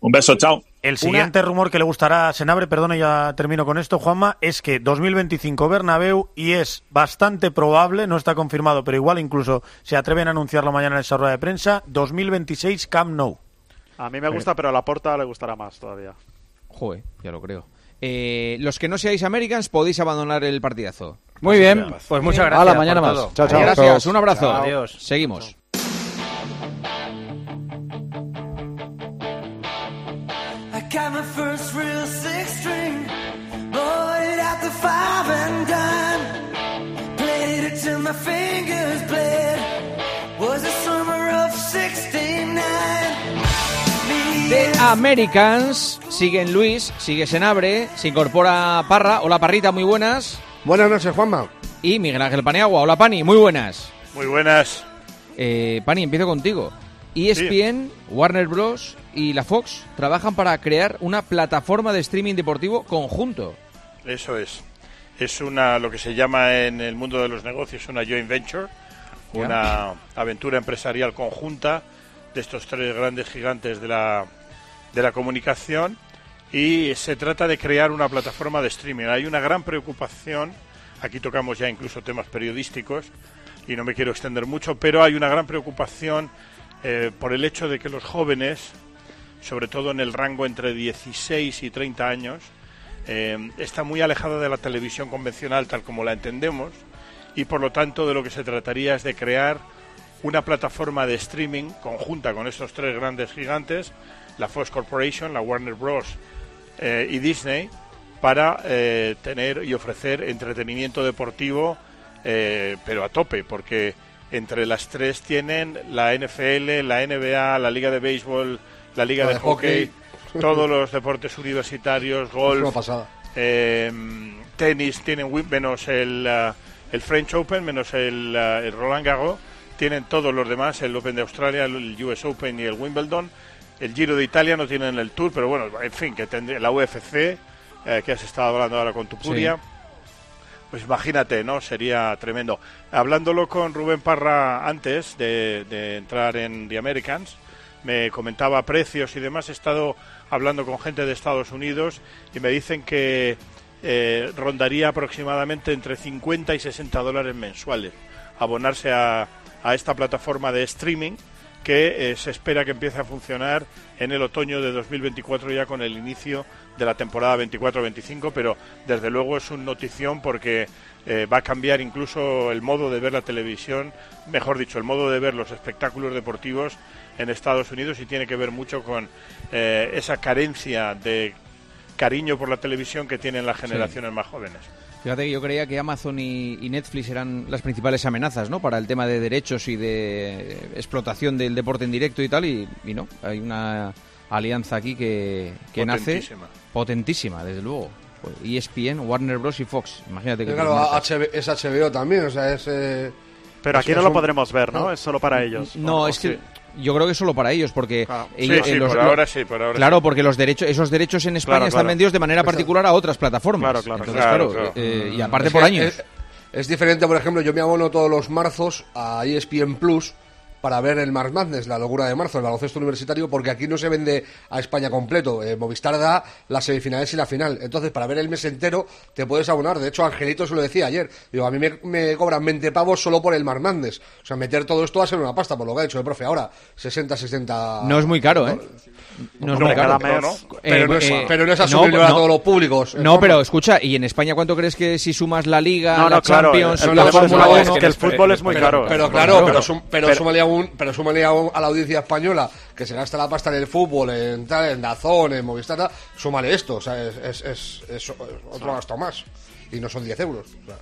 Un beso, chao. El siguiente rumor que le gustará a Senabre, perdón, y ya termino con esto, Juanma, es que 2025 Bernabéu y es bastante probable, no está confirmado, pero igual incluso se atreven a anunciarlo mañana en esa rueda de prensa, 2026 Camp Nou. A mí me gusta, pero a la porta le gustará más todavía. Joder, ya lo creo. Eh, los que no seáis Americans podéis abandonar el partidazo. Muy bien. Pues muchas gracias. Hala, mañana más. Chao, chao. Gracias, un abrazo. Chao. Adiós. Seguimos. Americans. Siguen Luis, sigue Senabre, se incorpora Parra. Hola Parrita, muy buenas. Buenas noches, Juanma. Y Miguel Ángel Paniagua. Hola Pani, muy buenas. Muy buenas. Eh, Pani, empiezo contigo. ESPN, Warner Bros. y la Fox trabajan para crear una plataforma de streaming deportivo conjunto. Eso es. Es una lo que se llama en el mundo de los negocios una joint venture, una aventura empresarial conjunta de estos tres grandes gigantes de la de la comunicación y se trata de crear una plataforma de streaming. Hay una gran preocupación, aquí tocamos ya incluso temas periodísticos y no me quiero extender mucho, pero hay una gran preocupación eh, por el hecho de que los jóvenes, sobre todo en el rango entre 16 y 30 años, eh, está muy alejada de la televisión convencional tal como la entendemos y por lo tanto de lo que se trataría es de crear una plataforma de streaming conjunta con estos tres grandes gigantes, la Fox Corporation, la Warner Bros. eh, y Disney, para eh, tener y ofrecer entretenimiento deportivo, eh, pero a tope, porque entre las tres tienen la NFL, la NBA, la Liga de Béisbol, la Liga La de, de hockey, hockey. todos los deportes universitarios, golf, eh, tenis, tienen menos el, el French Open, menos el, el Roland Garros, tienen todos los demás, el Open de Australia, el US Open y el Wimbledon. El Giro de Italia no tienen el Tour, pero bueno, en fin, que tendría la UFC, eh, que has estado hablando ahora con Tupuria. Pues imagínate, ¿no? Sería tremendo. Hablándolo con Rubén Parra antes de, de entrar en The Americans, me comentaba precios y demás. He estado hablando con gente de Estados Unidos y me dicen que eh, rondaría aproximadamente entre 50 y 60 dólares mensuales abonarse a, a esta plataforma de streaming que eh, se espera que empiece a funcionar en el otoño de 2024 ya con el inicio de la temporada 24-25, pero desde luego es un notición porque eh, va a cambiar incluso el modo de ver la televisión, mejor dicho, el modo de ver los espectáculos deportivos en Estados Unidos y tiene que ver mucho con eh, esa carencia de cariño por la televisión que tienen las generaciones más jóvenes. Fíjate que yo creía que Amazon y, y Netflix eran las principales amenazas, ¿no? Para el tema de derechos y de explotación del deporte en directo y tal, y, y no, hay una alianza aquí que, que nace Potentísima. potentísima, desde luego. Pues ESPN, Warner Bros. y Fox. Imagínate que Claro. HB es HBO también, o sea, es... eh, Pero aquí no lo podremos ver, ¿no? Es solo para ellos. No, ¿O- es o que sí? Yo creo que es solo para ellos, porque Sí, ellos- sí, eh, los- por ahora sí, por ahora claro, sí. porque los derechos, esos derechos en España Claro, están claro. vendidos de manera particular a otras plataformas. Claro, claro, Entonces, claro, claro, claro. eh, y aparte Es por años. Es, es diferente, por ejemplo, yo me abono todos los marzos a ESPN Plus para ver el March Madness, la locura de marzo, el baloncesto universitario, porque aquí no se vende a España completo. Eh, Movistar da las semifinales y la final. Entonces, para ver el mes entero, te puedes abonar. De hecho, Angelito se lo decía ayer. Digo, a mí me, me cobran 20 pavos solo por el March Madness. O sea, meter todo esto va a ser una pasta, por lo que ha dicho el profe. Ahora, 60, 60... No es muy caro, ¿eh? No es muy caro. No, no es, Eh, pero no es asumible no. para todos los públicos. eh, No, pero escucha, ¿y en España cuánto crees que si sumas la Liga, No, la claro, Champions, el la Fórmula muy- 1? es que el fútbol es muy pero, caro. Pero eh. claro, Claro. pero, pero, Pero- súmale a un- pero súmale a, la audiencia española que se gasta la pasta en el fútbol, en tal, en Dazón, en Movistar, tal, súmale esto, o sea, es, es, es- es otro gasto más. Y no son 10 euros. o sea.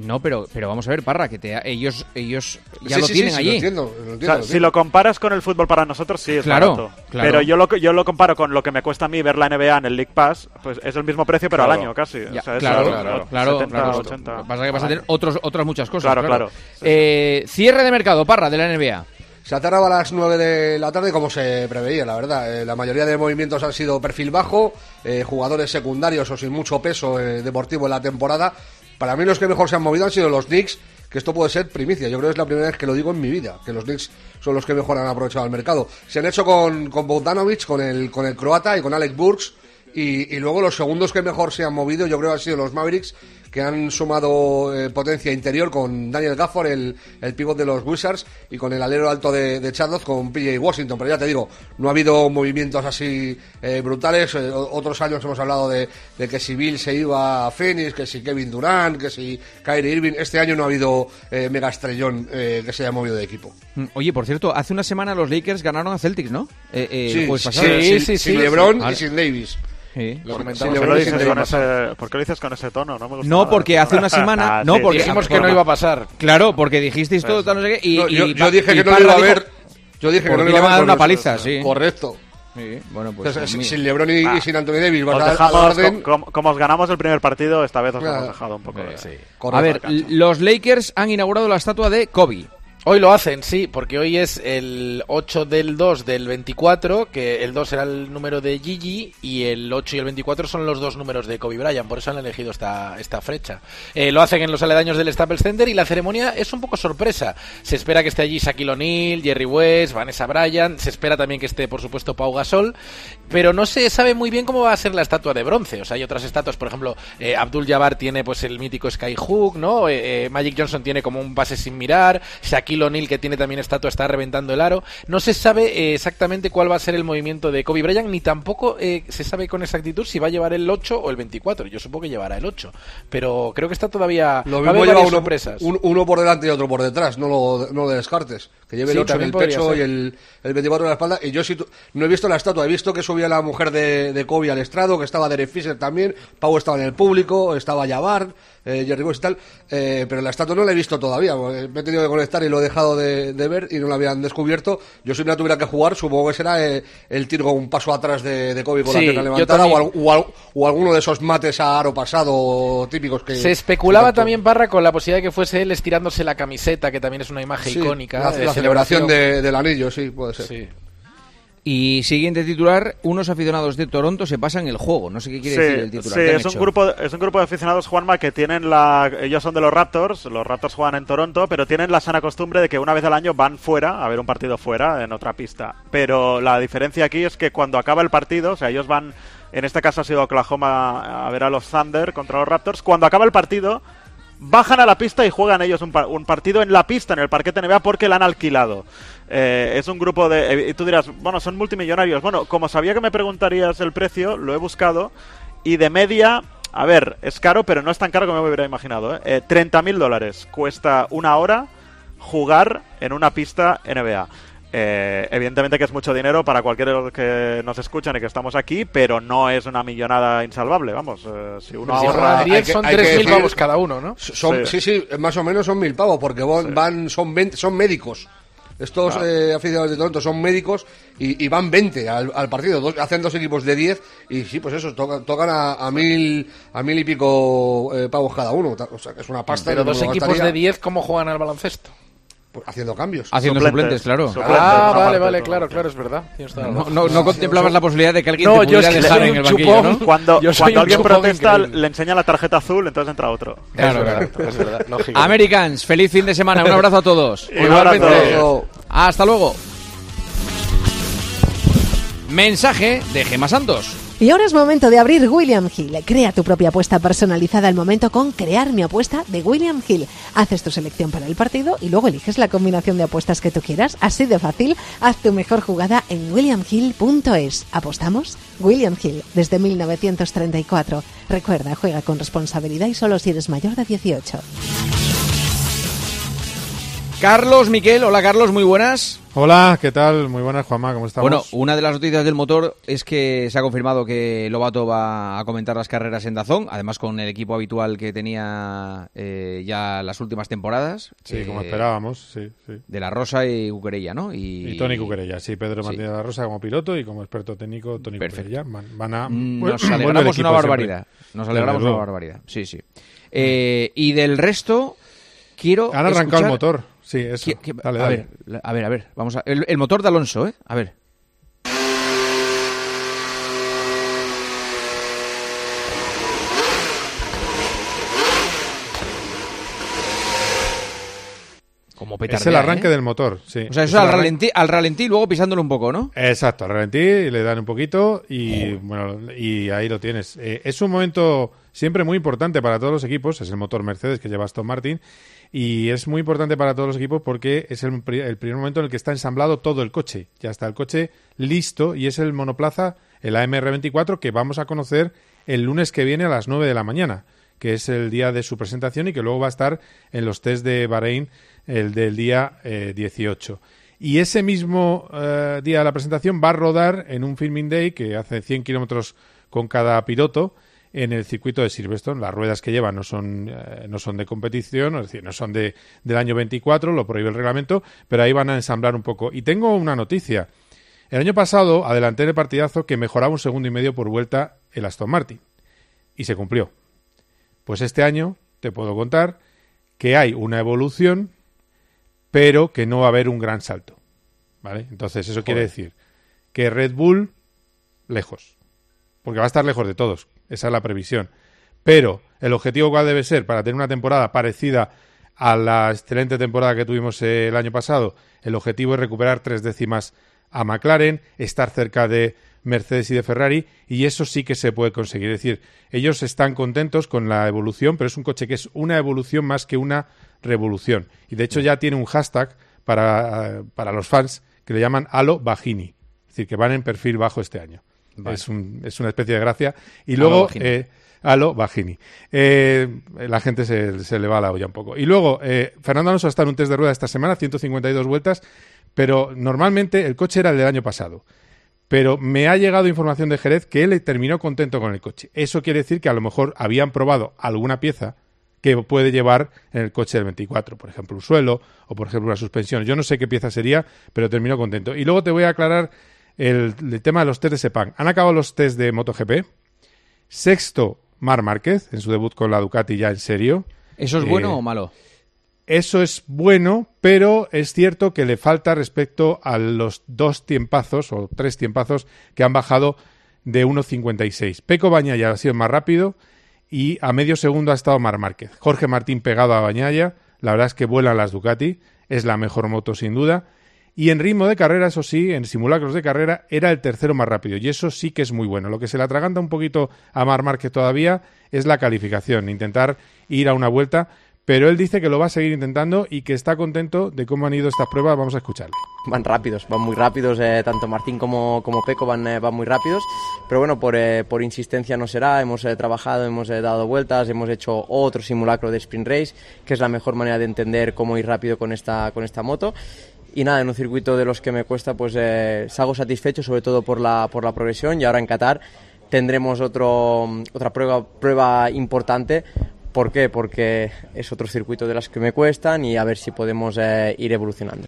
No, pero, pero vamos a ver, Parra, que te, ellos, ellos ya Sí, lo sí, tienen sí, sí, allí. Lo entiendo, lo entiendo, O sea, lo si lo comparas con el fútbol para nosotros, sí es Claro, barato. claro. Pero yo lo, yo lo comparo con lo que me cuesta a mí ver la NBA en el League Pass, pues es el mismo precio, pero al año casi. Ya, O sea, es claro, algo- claro, claro, 70, claro. 80. Lo que pasa es que vas a tener otros, otras muchas cosas. Claro, claro. Eh, cierre de mercado, Parra, de la NBA. Se ha cerrado a las 9 de la tarde como se preveía, la verdad. Eh, la mayoría de movimientos han sido perfil bajo, eh, jugadores secundarios o sin mucho peso eh, deportivo en la temporada. Para mí los que mejor se han movido han sido los Knicks, que esto puede ser primicia. Yo creo que es la primera vez que lo digo en mi vida, que los Knicks son los que mejor han aprovechado el mercado. Se han hecho con, con Bogdanovic, con el, con el croata y con Alex Burks. Y, y luego los segundos que mejor se han movido, yo creo han sido los Mavericks, que han sumado eh, potencia interior con Daniel Gafford, el, el pívot de los Wizards, y con el alero alto de, de Charlotte, con PJ Washington. Pero ya te digo, no ha habido movimientos así eh, brutales. Eh, otros años hemos hablado de, de que si Bill se iba a Phoenix, que si Kevin Durant, que si Kyrie Irving. Este año no ha habido eh, mega estrellón eh, que se haya movido de equipo. Mm, Oye, por cierto, hace una semana los Lakers ganaron a Celtics, ¿no? Eh, eh, el jueves pasado. sin, LeBron y sin Davis. Sí. Lo ¿Por lo dices con ese, ¿Por qué lo dices con ese tono? No, me gusta No, nada. porque hace una semana. Ah, no, sí, porque dijimos que no iba a pasar. Claro, porque dijisteis todo tal, no sé qué. Y, No, yo, y yo Pa- dije y que no iba a ver. Yo dije que no le iba van a dar una paliza, sí. Correcto. Sí, bueno, pues Entonces, mira. sin LeBron y, Ah. y sin Anthony Davis, Os a como, como os ganamos el primer partido, esta vez os Claro. hemos dejado un poco de... A ver, los Lakers han inaugurado la estatua de Kobe. Hoy lo hacen, sí, porque hoy es el 8 del 2 del 24, que el 2 será el número de Gigi y el 8 y el 24 son los dos números de Kobe Bryant, por eso han elegido esta, esta fecha. Eh, lo hacen en los aledaños del Staples Center y la ceremonia es un poco sorpresa. Se espera que esté allí Shaquille O'Neal, Jerry West, Vanessa Bryant, se espera también que esté, por supuesto, Pau Gasol, pero no se sabe muy bien cómo va a ser la estatua de bronce. O sea, hay otras estatuas, por ejemplo, eh, Abdul Jabbar tiene pues el mítico Skyhook, ¿no? Eh, eh, Magic Johnson tiene como un pase sin mirar, Shaquille O'Neal, que tiene también estatua, está reventando el aro. No se sabe eh, exactamente cuál va a ser el movimiento de Kobe Bryant, ni tampoco eh, se sabe con exactitud si va a llevar el 8 o el 24. Yo supongo que llevará el 8, pero creo que está todavía... Lo mismo lleva uno, sorpresas. un- uno por delante y otro por detrás, no lo, no lo descartes. Que lleve Sí, el 8 en el pecho ser. y el, el 24 en la espalda. Y yo tu- no he visto la estatua, he visto que subía la mujer de, de Kobe al estrado, que estaba Derek Fisher también, Pau estaba en el público, estaba Jabbar, eh, Jerry West y tal, eh, pero la estatua no la he visto todavía. Me he tenido que conectar y lo he dejado de, de ver y no la habían descubierto. Yo si no la tuviera que jugar, supongo que será eh, el tiro con un paso atrás de, de Kobe con Sí, la pierna levantada o, al- o al- o alguno de esos mates a aro pasado típicos que... Se especulaba también, Parra, con la posibilidad de que fuese él estirándose la camiseta, que también es una imagen Sí, icónica. La, de la celebración de- del anillo, sí, puede ser. Y siguiente titular, unos aficionados de Toronto se pasan el juego. No sé qué quiere Sí, decir el titular. sí, ¿Qué han es un hecho? grupo es un grupo de aficionados Juanma que tienen la ellos son de los Raptors, los Raptors juegan en Toronto, pero tienen la sana costumbre de que una vez al año van fuera a ver un partido fuera en otra pista. Pero la diferencia aquí es que cuando acaba el partido, o sea, ellos van en este caso ha sido Oklahoma a ver a los Thunder contra los Raptors, cuando acaba el partido bajan a la pista y juegan ellos un, par- un partido en la pista, en el parquete NBA, porque la han alquilado. Eh, es un grupo de... eh, y tú dirás, bueno, son multimillonarios. Bueno, como sabía que me preguntarías el precio, lo he buscado y de media... A ver, es caro, pero no es tan caro como me hubiera imaginado. ¿eh? Eh, 30.000 dólares cuesta una hora jugar en una pista NBA. Eh, evidentemente que es mucho dinero para cualquiera de los que nos escuchan y que estamos aquí, pero no es una millonada insalvable, vamos. eh, si uno Si ahorra... juegan 10 hay que- son hay que 3.000 decir- pavos cada uno, ¿no? Son, sí. sí, más o menos son mil pavos, porque van, van- son, 20 son médicos. Estos Claro. eh, aficionados de Toronto son médicos y, y van 20 al, al partido. Dos- hacen dos equipos de 10 y sí, pues eso, tocan, tocan a, a mil a mil y pico eh, pavos cada uno. O sea, que es una pasta. Pero dos equipos gastaría, de 10, ¿cómo juegan al baloncesto? Pues, haciendo cambios. Haciendo suplentes, claro. ah, vale, vale, claro, claro, es verdad. No, razón. no, no contemplabas la posibilidad de que alguien No, te yo pudiera es que dejar soy en el banquillo, chupón. ¿no? Cuando, Yo soy cuando un alguien protesta, increíble. le enseña la tarjeta azul, entonces entra otro. Claro, es claro. verdad, es verdad, lógico. Americans, feliz fin de semana. Un abrazo a todos. Igualmente. Abrazo. Hasta luego. Mensaje de Gema Santos. Y ahora es momento de abrir William Hill. Crea tu propia apuesta personalizada al momento con Crear mi apuesta de William Hill. Haces tu selección para el partido y luego eliges la combinación de apuestas que tú quieras. Así de fácil, haz tu mejor jugada en williamhill.es. ¿Apostamos? William Hill, desde 1934. Recuerda, juega con responsabilidad y solo si eres mayor de 18. Carlos Miquel, hola Carlos, muy buenas. Hola, ¿qué tal? Muy buenas, Juanma, ¿cómo estamos? Bueno, una de las noticias del motor es que se ha confirmado que Lobato va a comentar las carreras en Dazón, además con el equipo habitual que tenía eh, ya las últimas temporadas. Sí, como eh, esperábamos, sí, sí. De la Rosa y Cuquerella, ¿no? Y Tony Cuquerella, sí, Pedro Sí. Martínez de la Rosa como piloto y como experto técnico Tony. Cuquerella. Van, van a, Nos alegramos una siempre. barbaridad. Nos alegramos una barbaridad. Sí, sí. Eh, y del resto, quiero. Han arrancado el motor, sí, eso. Dale, a dale. ver, a ver, a ver, vamos a. El, el motor de Alonso, ¿eh? A ver. Como Es el petardea, arranque ¿eh? del motor, sí. O sea, Es eso el al arran- ralentí, al ralentí y luego pisándolo un poco, ¿no? Exacto, al ralentí le dan un poquito y bueno, y ahí lo tienes. Eh, es un momento siempre muy importante para todos los equipos, es el motor Mercedes que lleva Aston Martin y es muy importante para todos los equipos porque es el, pri- el primer momento en el que está ensamblado todo el coche. Ya está el coche listo y es el monoplaza, el AMR24 que vamos a conocer el lunes que viene a las 9 de la mañana que es el día de su presentación y que luego va a estar en los test de Bahrein el del día eh, 18. Y ese mismo eh, día de la presentación va a rodar en un filming day que hace 100 kilómetros con cada piloto en el circuito de Silverstone. Las ruedas que lleva no son, eh, no son de competición, es decir, no son de, del año 24, lo prohíbe el reglamento, pero ahí van a ensamblar un poco. Y tengo una noticia. El año pasado adelanté el partidazo que mejoraba un segundo y medio por vuelta el Aston Martin. Y se cumplió. Pues este año te puedo contar que hay una evolución, pero que no va a haber un gran salto. ¿Vale? Entonces, eso quiere decir que Red Bull, lejos. Porque va a estar lejos de todos. Esa es la previsión. Pero el objetivo cuál debe ser para tener una temporada parecida a la excelente temporada que tuvimos el año pasado, el objetivo es recuperar tres décimas a McLaren, estar cerca de Mercedes y de Ferrari, y eso sí que se puede conseguir. Es decir, ellos están contentos con la evolución, pero es un coche que es una evolución más que una revolución. Y de hecho ya tiene un hashtag para, para los fans que le llaman Halo Bajini. Es decir, que van en perfil bajo este año. Vale. Es, un- es una especie de gracia. Y luego, Bajini. eh, Halo Bajini. Eh, la gente se, se le va la olla un poco. Y luego, eh, Fernando Alonso está en un test de rueda esta semana, 152 vueltas, pero normalmente el coche era el del año pasado. Pero me ha llegado información de Jerez que él terminó contento con el coche. Eso quiere decir que a lo mejor habían probado alguna pieza que puede llevar en el coche del 24, por ejemplo un suelo o por ejemplo una suspensión. Yo no sé qué pieza sería, pero terminó contento. Y luego te voy a aclarar el, el tema de los test de Sepang. Han acabado los test de MotoGP. Sexto, Mar Márquez, en su debut con la Ducati ya en serio. ¿Eso es bueno Eh, o malo? Eso es bueno, pero es cierto que le falta respecto a los dos tiempazos o tres tiempazos que han bajado de 1.56. Peco Bañaya ha sido más rápido y a medio segundo ha estado Mar Márquez. Jorge Martín pegado a Bañaya, la verdad es que vuelan las Ducati, es la mejor moto sin duda. Y en ritmo de carrera, eso sí, en simulacros de carrera, era el tercero más rápido. Y eso sí que es muy bueno. Lo que se le atraganta un poquito a Mar Márquez todavía es la calificación, intentar ir a una vuelta. Pero él dice que lo va a seguir intentando y que está contento de cómo han ido estas pruebas. Vamos a escucharle. Van rápidos, van muy rápidos, eh, tanto Martín como, como Peco van, eh, van muy rápidos, pero bueno, por, eh, por insistencia no será, hemos eh, trabajado, hemos dado vueltas, hemos hecho otro simulacro de sprint race, que es la mejor manera de entender cómo ir rápido con esta, con esta moto. Y nada, en un circuito de los que me cuesta, pues eh, salgo satisfecho, sobre todo por la, por la progresión, y ahora en Qatar tendremos otro, otra prueba, prueba importante. ¿Por qué? Porque es otro circuito de las que me cuestan y a ver si podemos eh, ir evolucionando.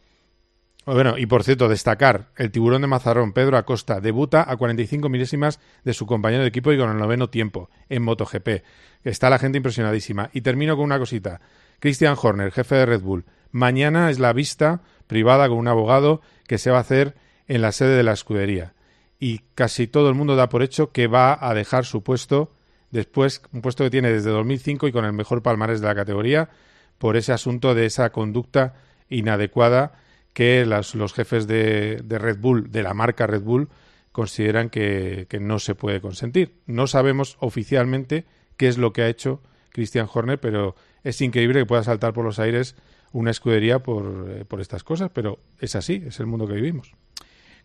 Bueno, y por cierto, destacar, el tiburón de Mazarrón, Pedro Acosta, debuta a 45 milésimas de su compañero de equipo y con el noveno tiempo en MotoGP. Está la gente impresionadísima. Y termino con una cosita. Christian Horner, jefe de Red Bull. Mañana es la vista privada con un abogado que se va a hacer en la sede de la escudería. Y casi todo el mundo da por hecho que va a dejar su puesto después, un puesto que tiene desde 2005 y con el mejor palmarés de la categoría, por ese asunto de esa conducta inadecuada que las- los jefes de, Red Bull, de la marca Red Bull, consideran que, que no se puede consentir. No sabemos oficialmente qué es lo que ha hecho Christian Horner, pero es increíble que pueda saltar por los aires una escudería por, eh, por estas cosas, pero es así, es el mundo que vivimos.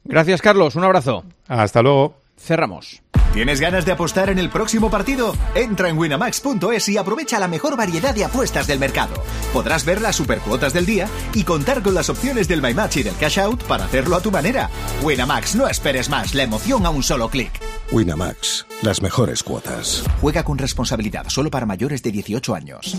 Gracias, Carlos. Un abrazo. Hasta luego. Cerramos. ¿Tienes ganas de apostar en el próximo partido? Entra en winamax.es y aprovecha la mejor variedad de apuestas del mercado. Podrás ver las supercuotas del día y contar con las opciones del My Match y del Cash Out para hacerlo a tu manera. Winamax, no esperes más, la emoción a un solo clic. Winamax, las mejores cuotas. Juega con responsabilidad, solo para mayores de 18 años.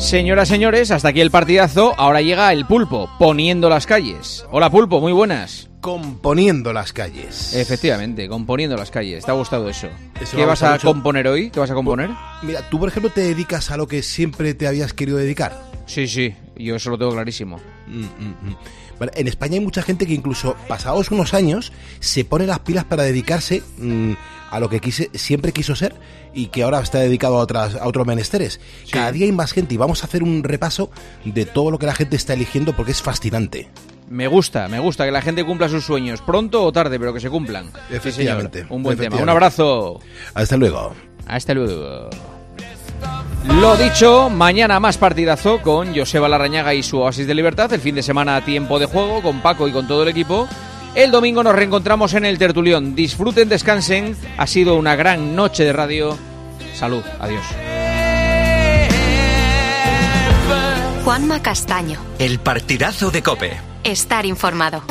Señoras, señores, hasta aquí el partidazo. Ahora llega el pulpo, poniendo las calles. Hola, pulpo, muy buenas. Componiendo las calles. Efectivamente, componiendo las calles. ¿Te ha gustado eso? Eso ¿Qué vas a mucho. componer hoy? ¿Qué vas a componer? Mira, tú por ejemplo te dedicas a lo que siempre te habías querido dedicar. Sí, sí, yo eso lo tengo clarísimo. Mm, mm, mm. Vale, en España hay mucha gente que incluso pasados unos años se pone las pilas para dedicarse a lo que quise, siempre quiso ser y que ahora está dedicado a, otras, a otros menesteres. Cada día hay más gente y vamos a hacer un repaso de todo lo que la gente está eligiendo porque es fascinante. Me gusta, me gusta que la gente cumpla sus sueños, pronto o tarde, pero que se cumplan. Sí. Efectivamente, Un buen tema. Un abrazo. Hasta luego. Hasta luego. Lo dicho, mañana más partidazo con Joseba Larrañaga y su Oasis de Libertad. El fin de semana a tiempo de juego con Paco y con todo el equipo. El domingo nos reencontramos en el Tertulión. Disfruten, descansen. Ha sido una gran noche de radio. Salud. Adiós. Juanma Castaño. El partidazo de Cope. Estar informado.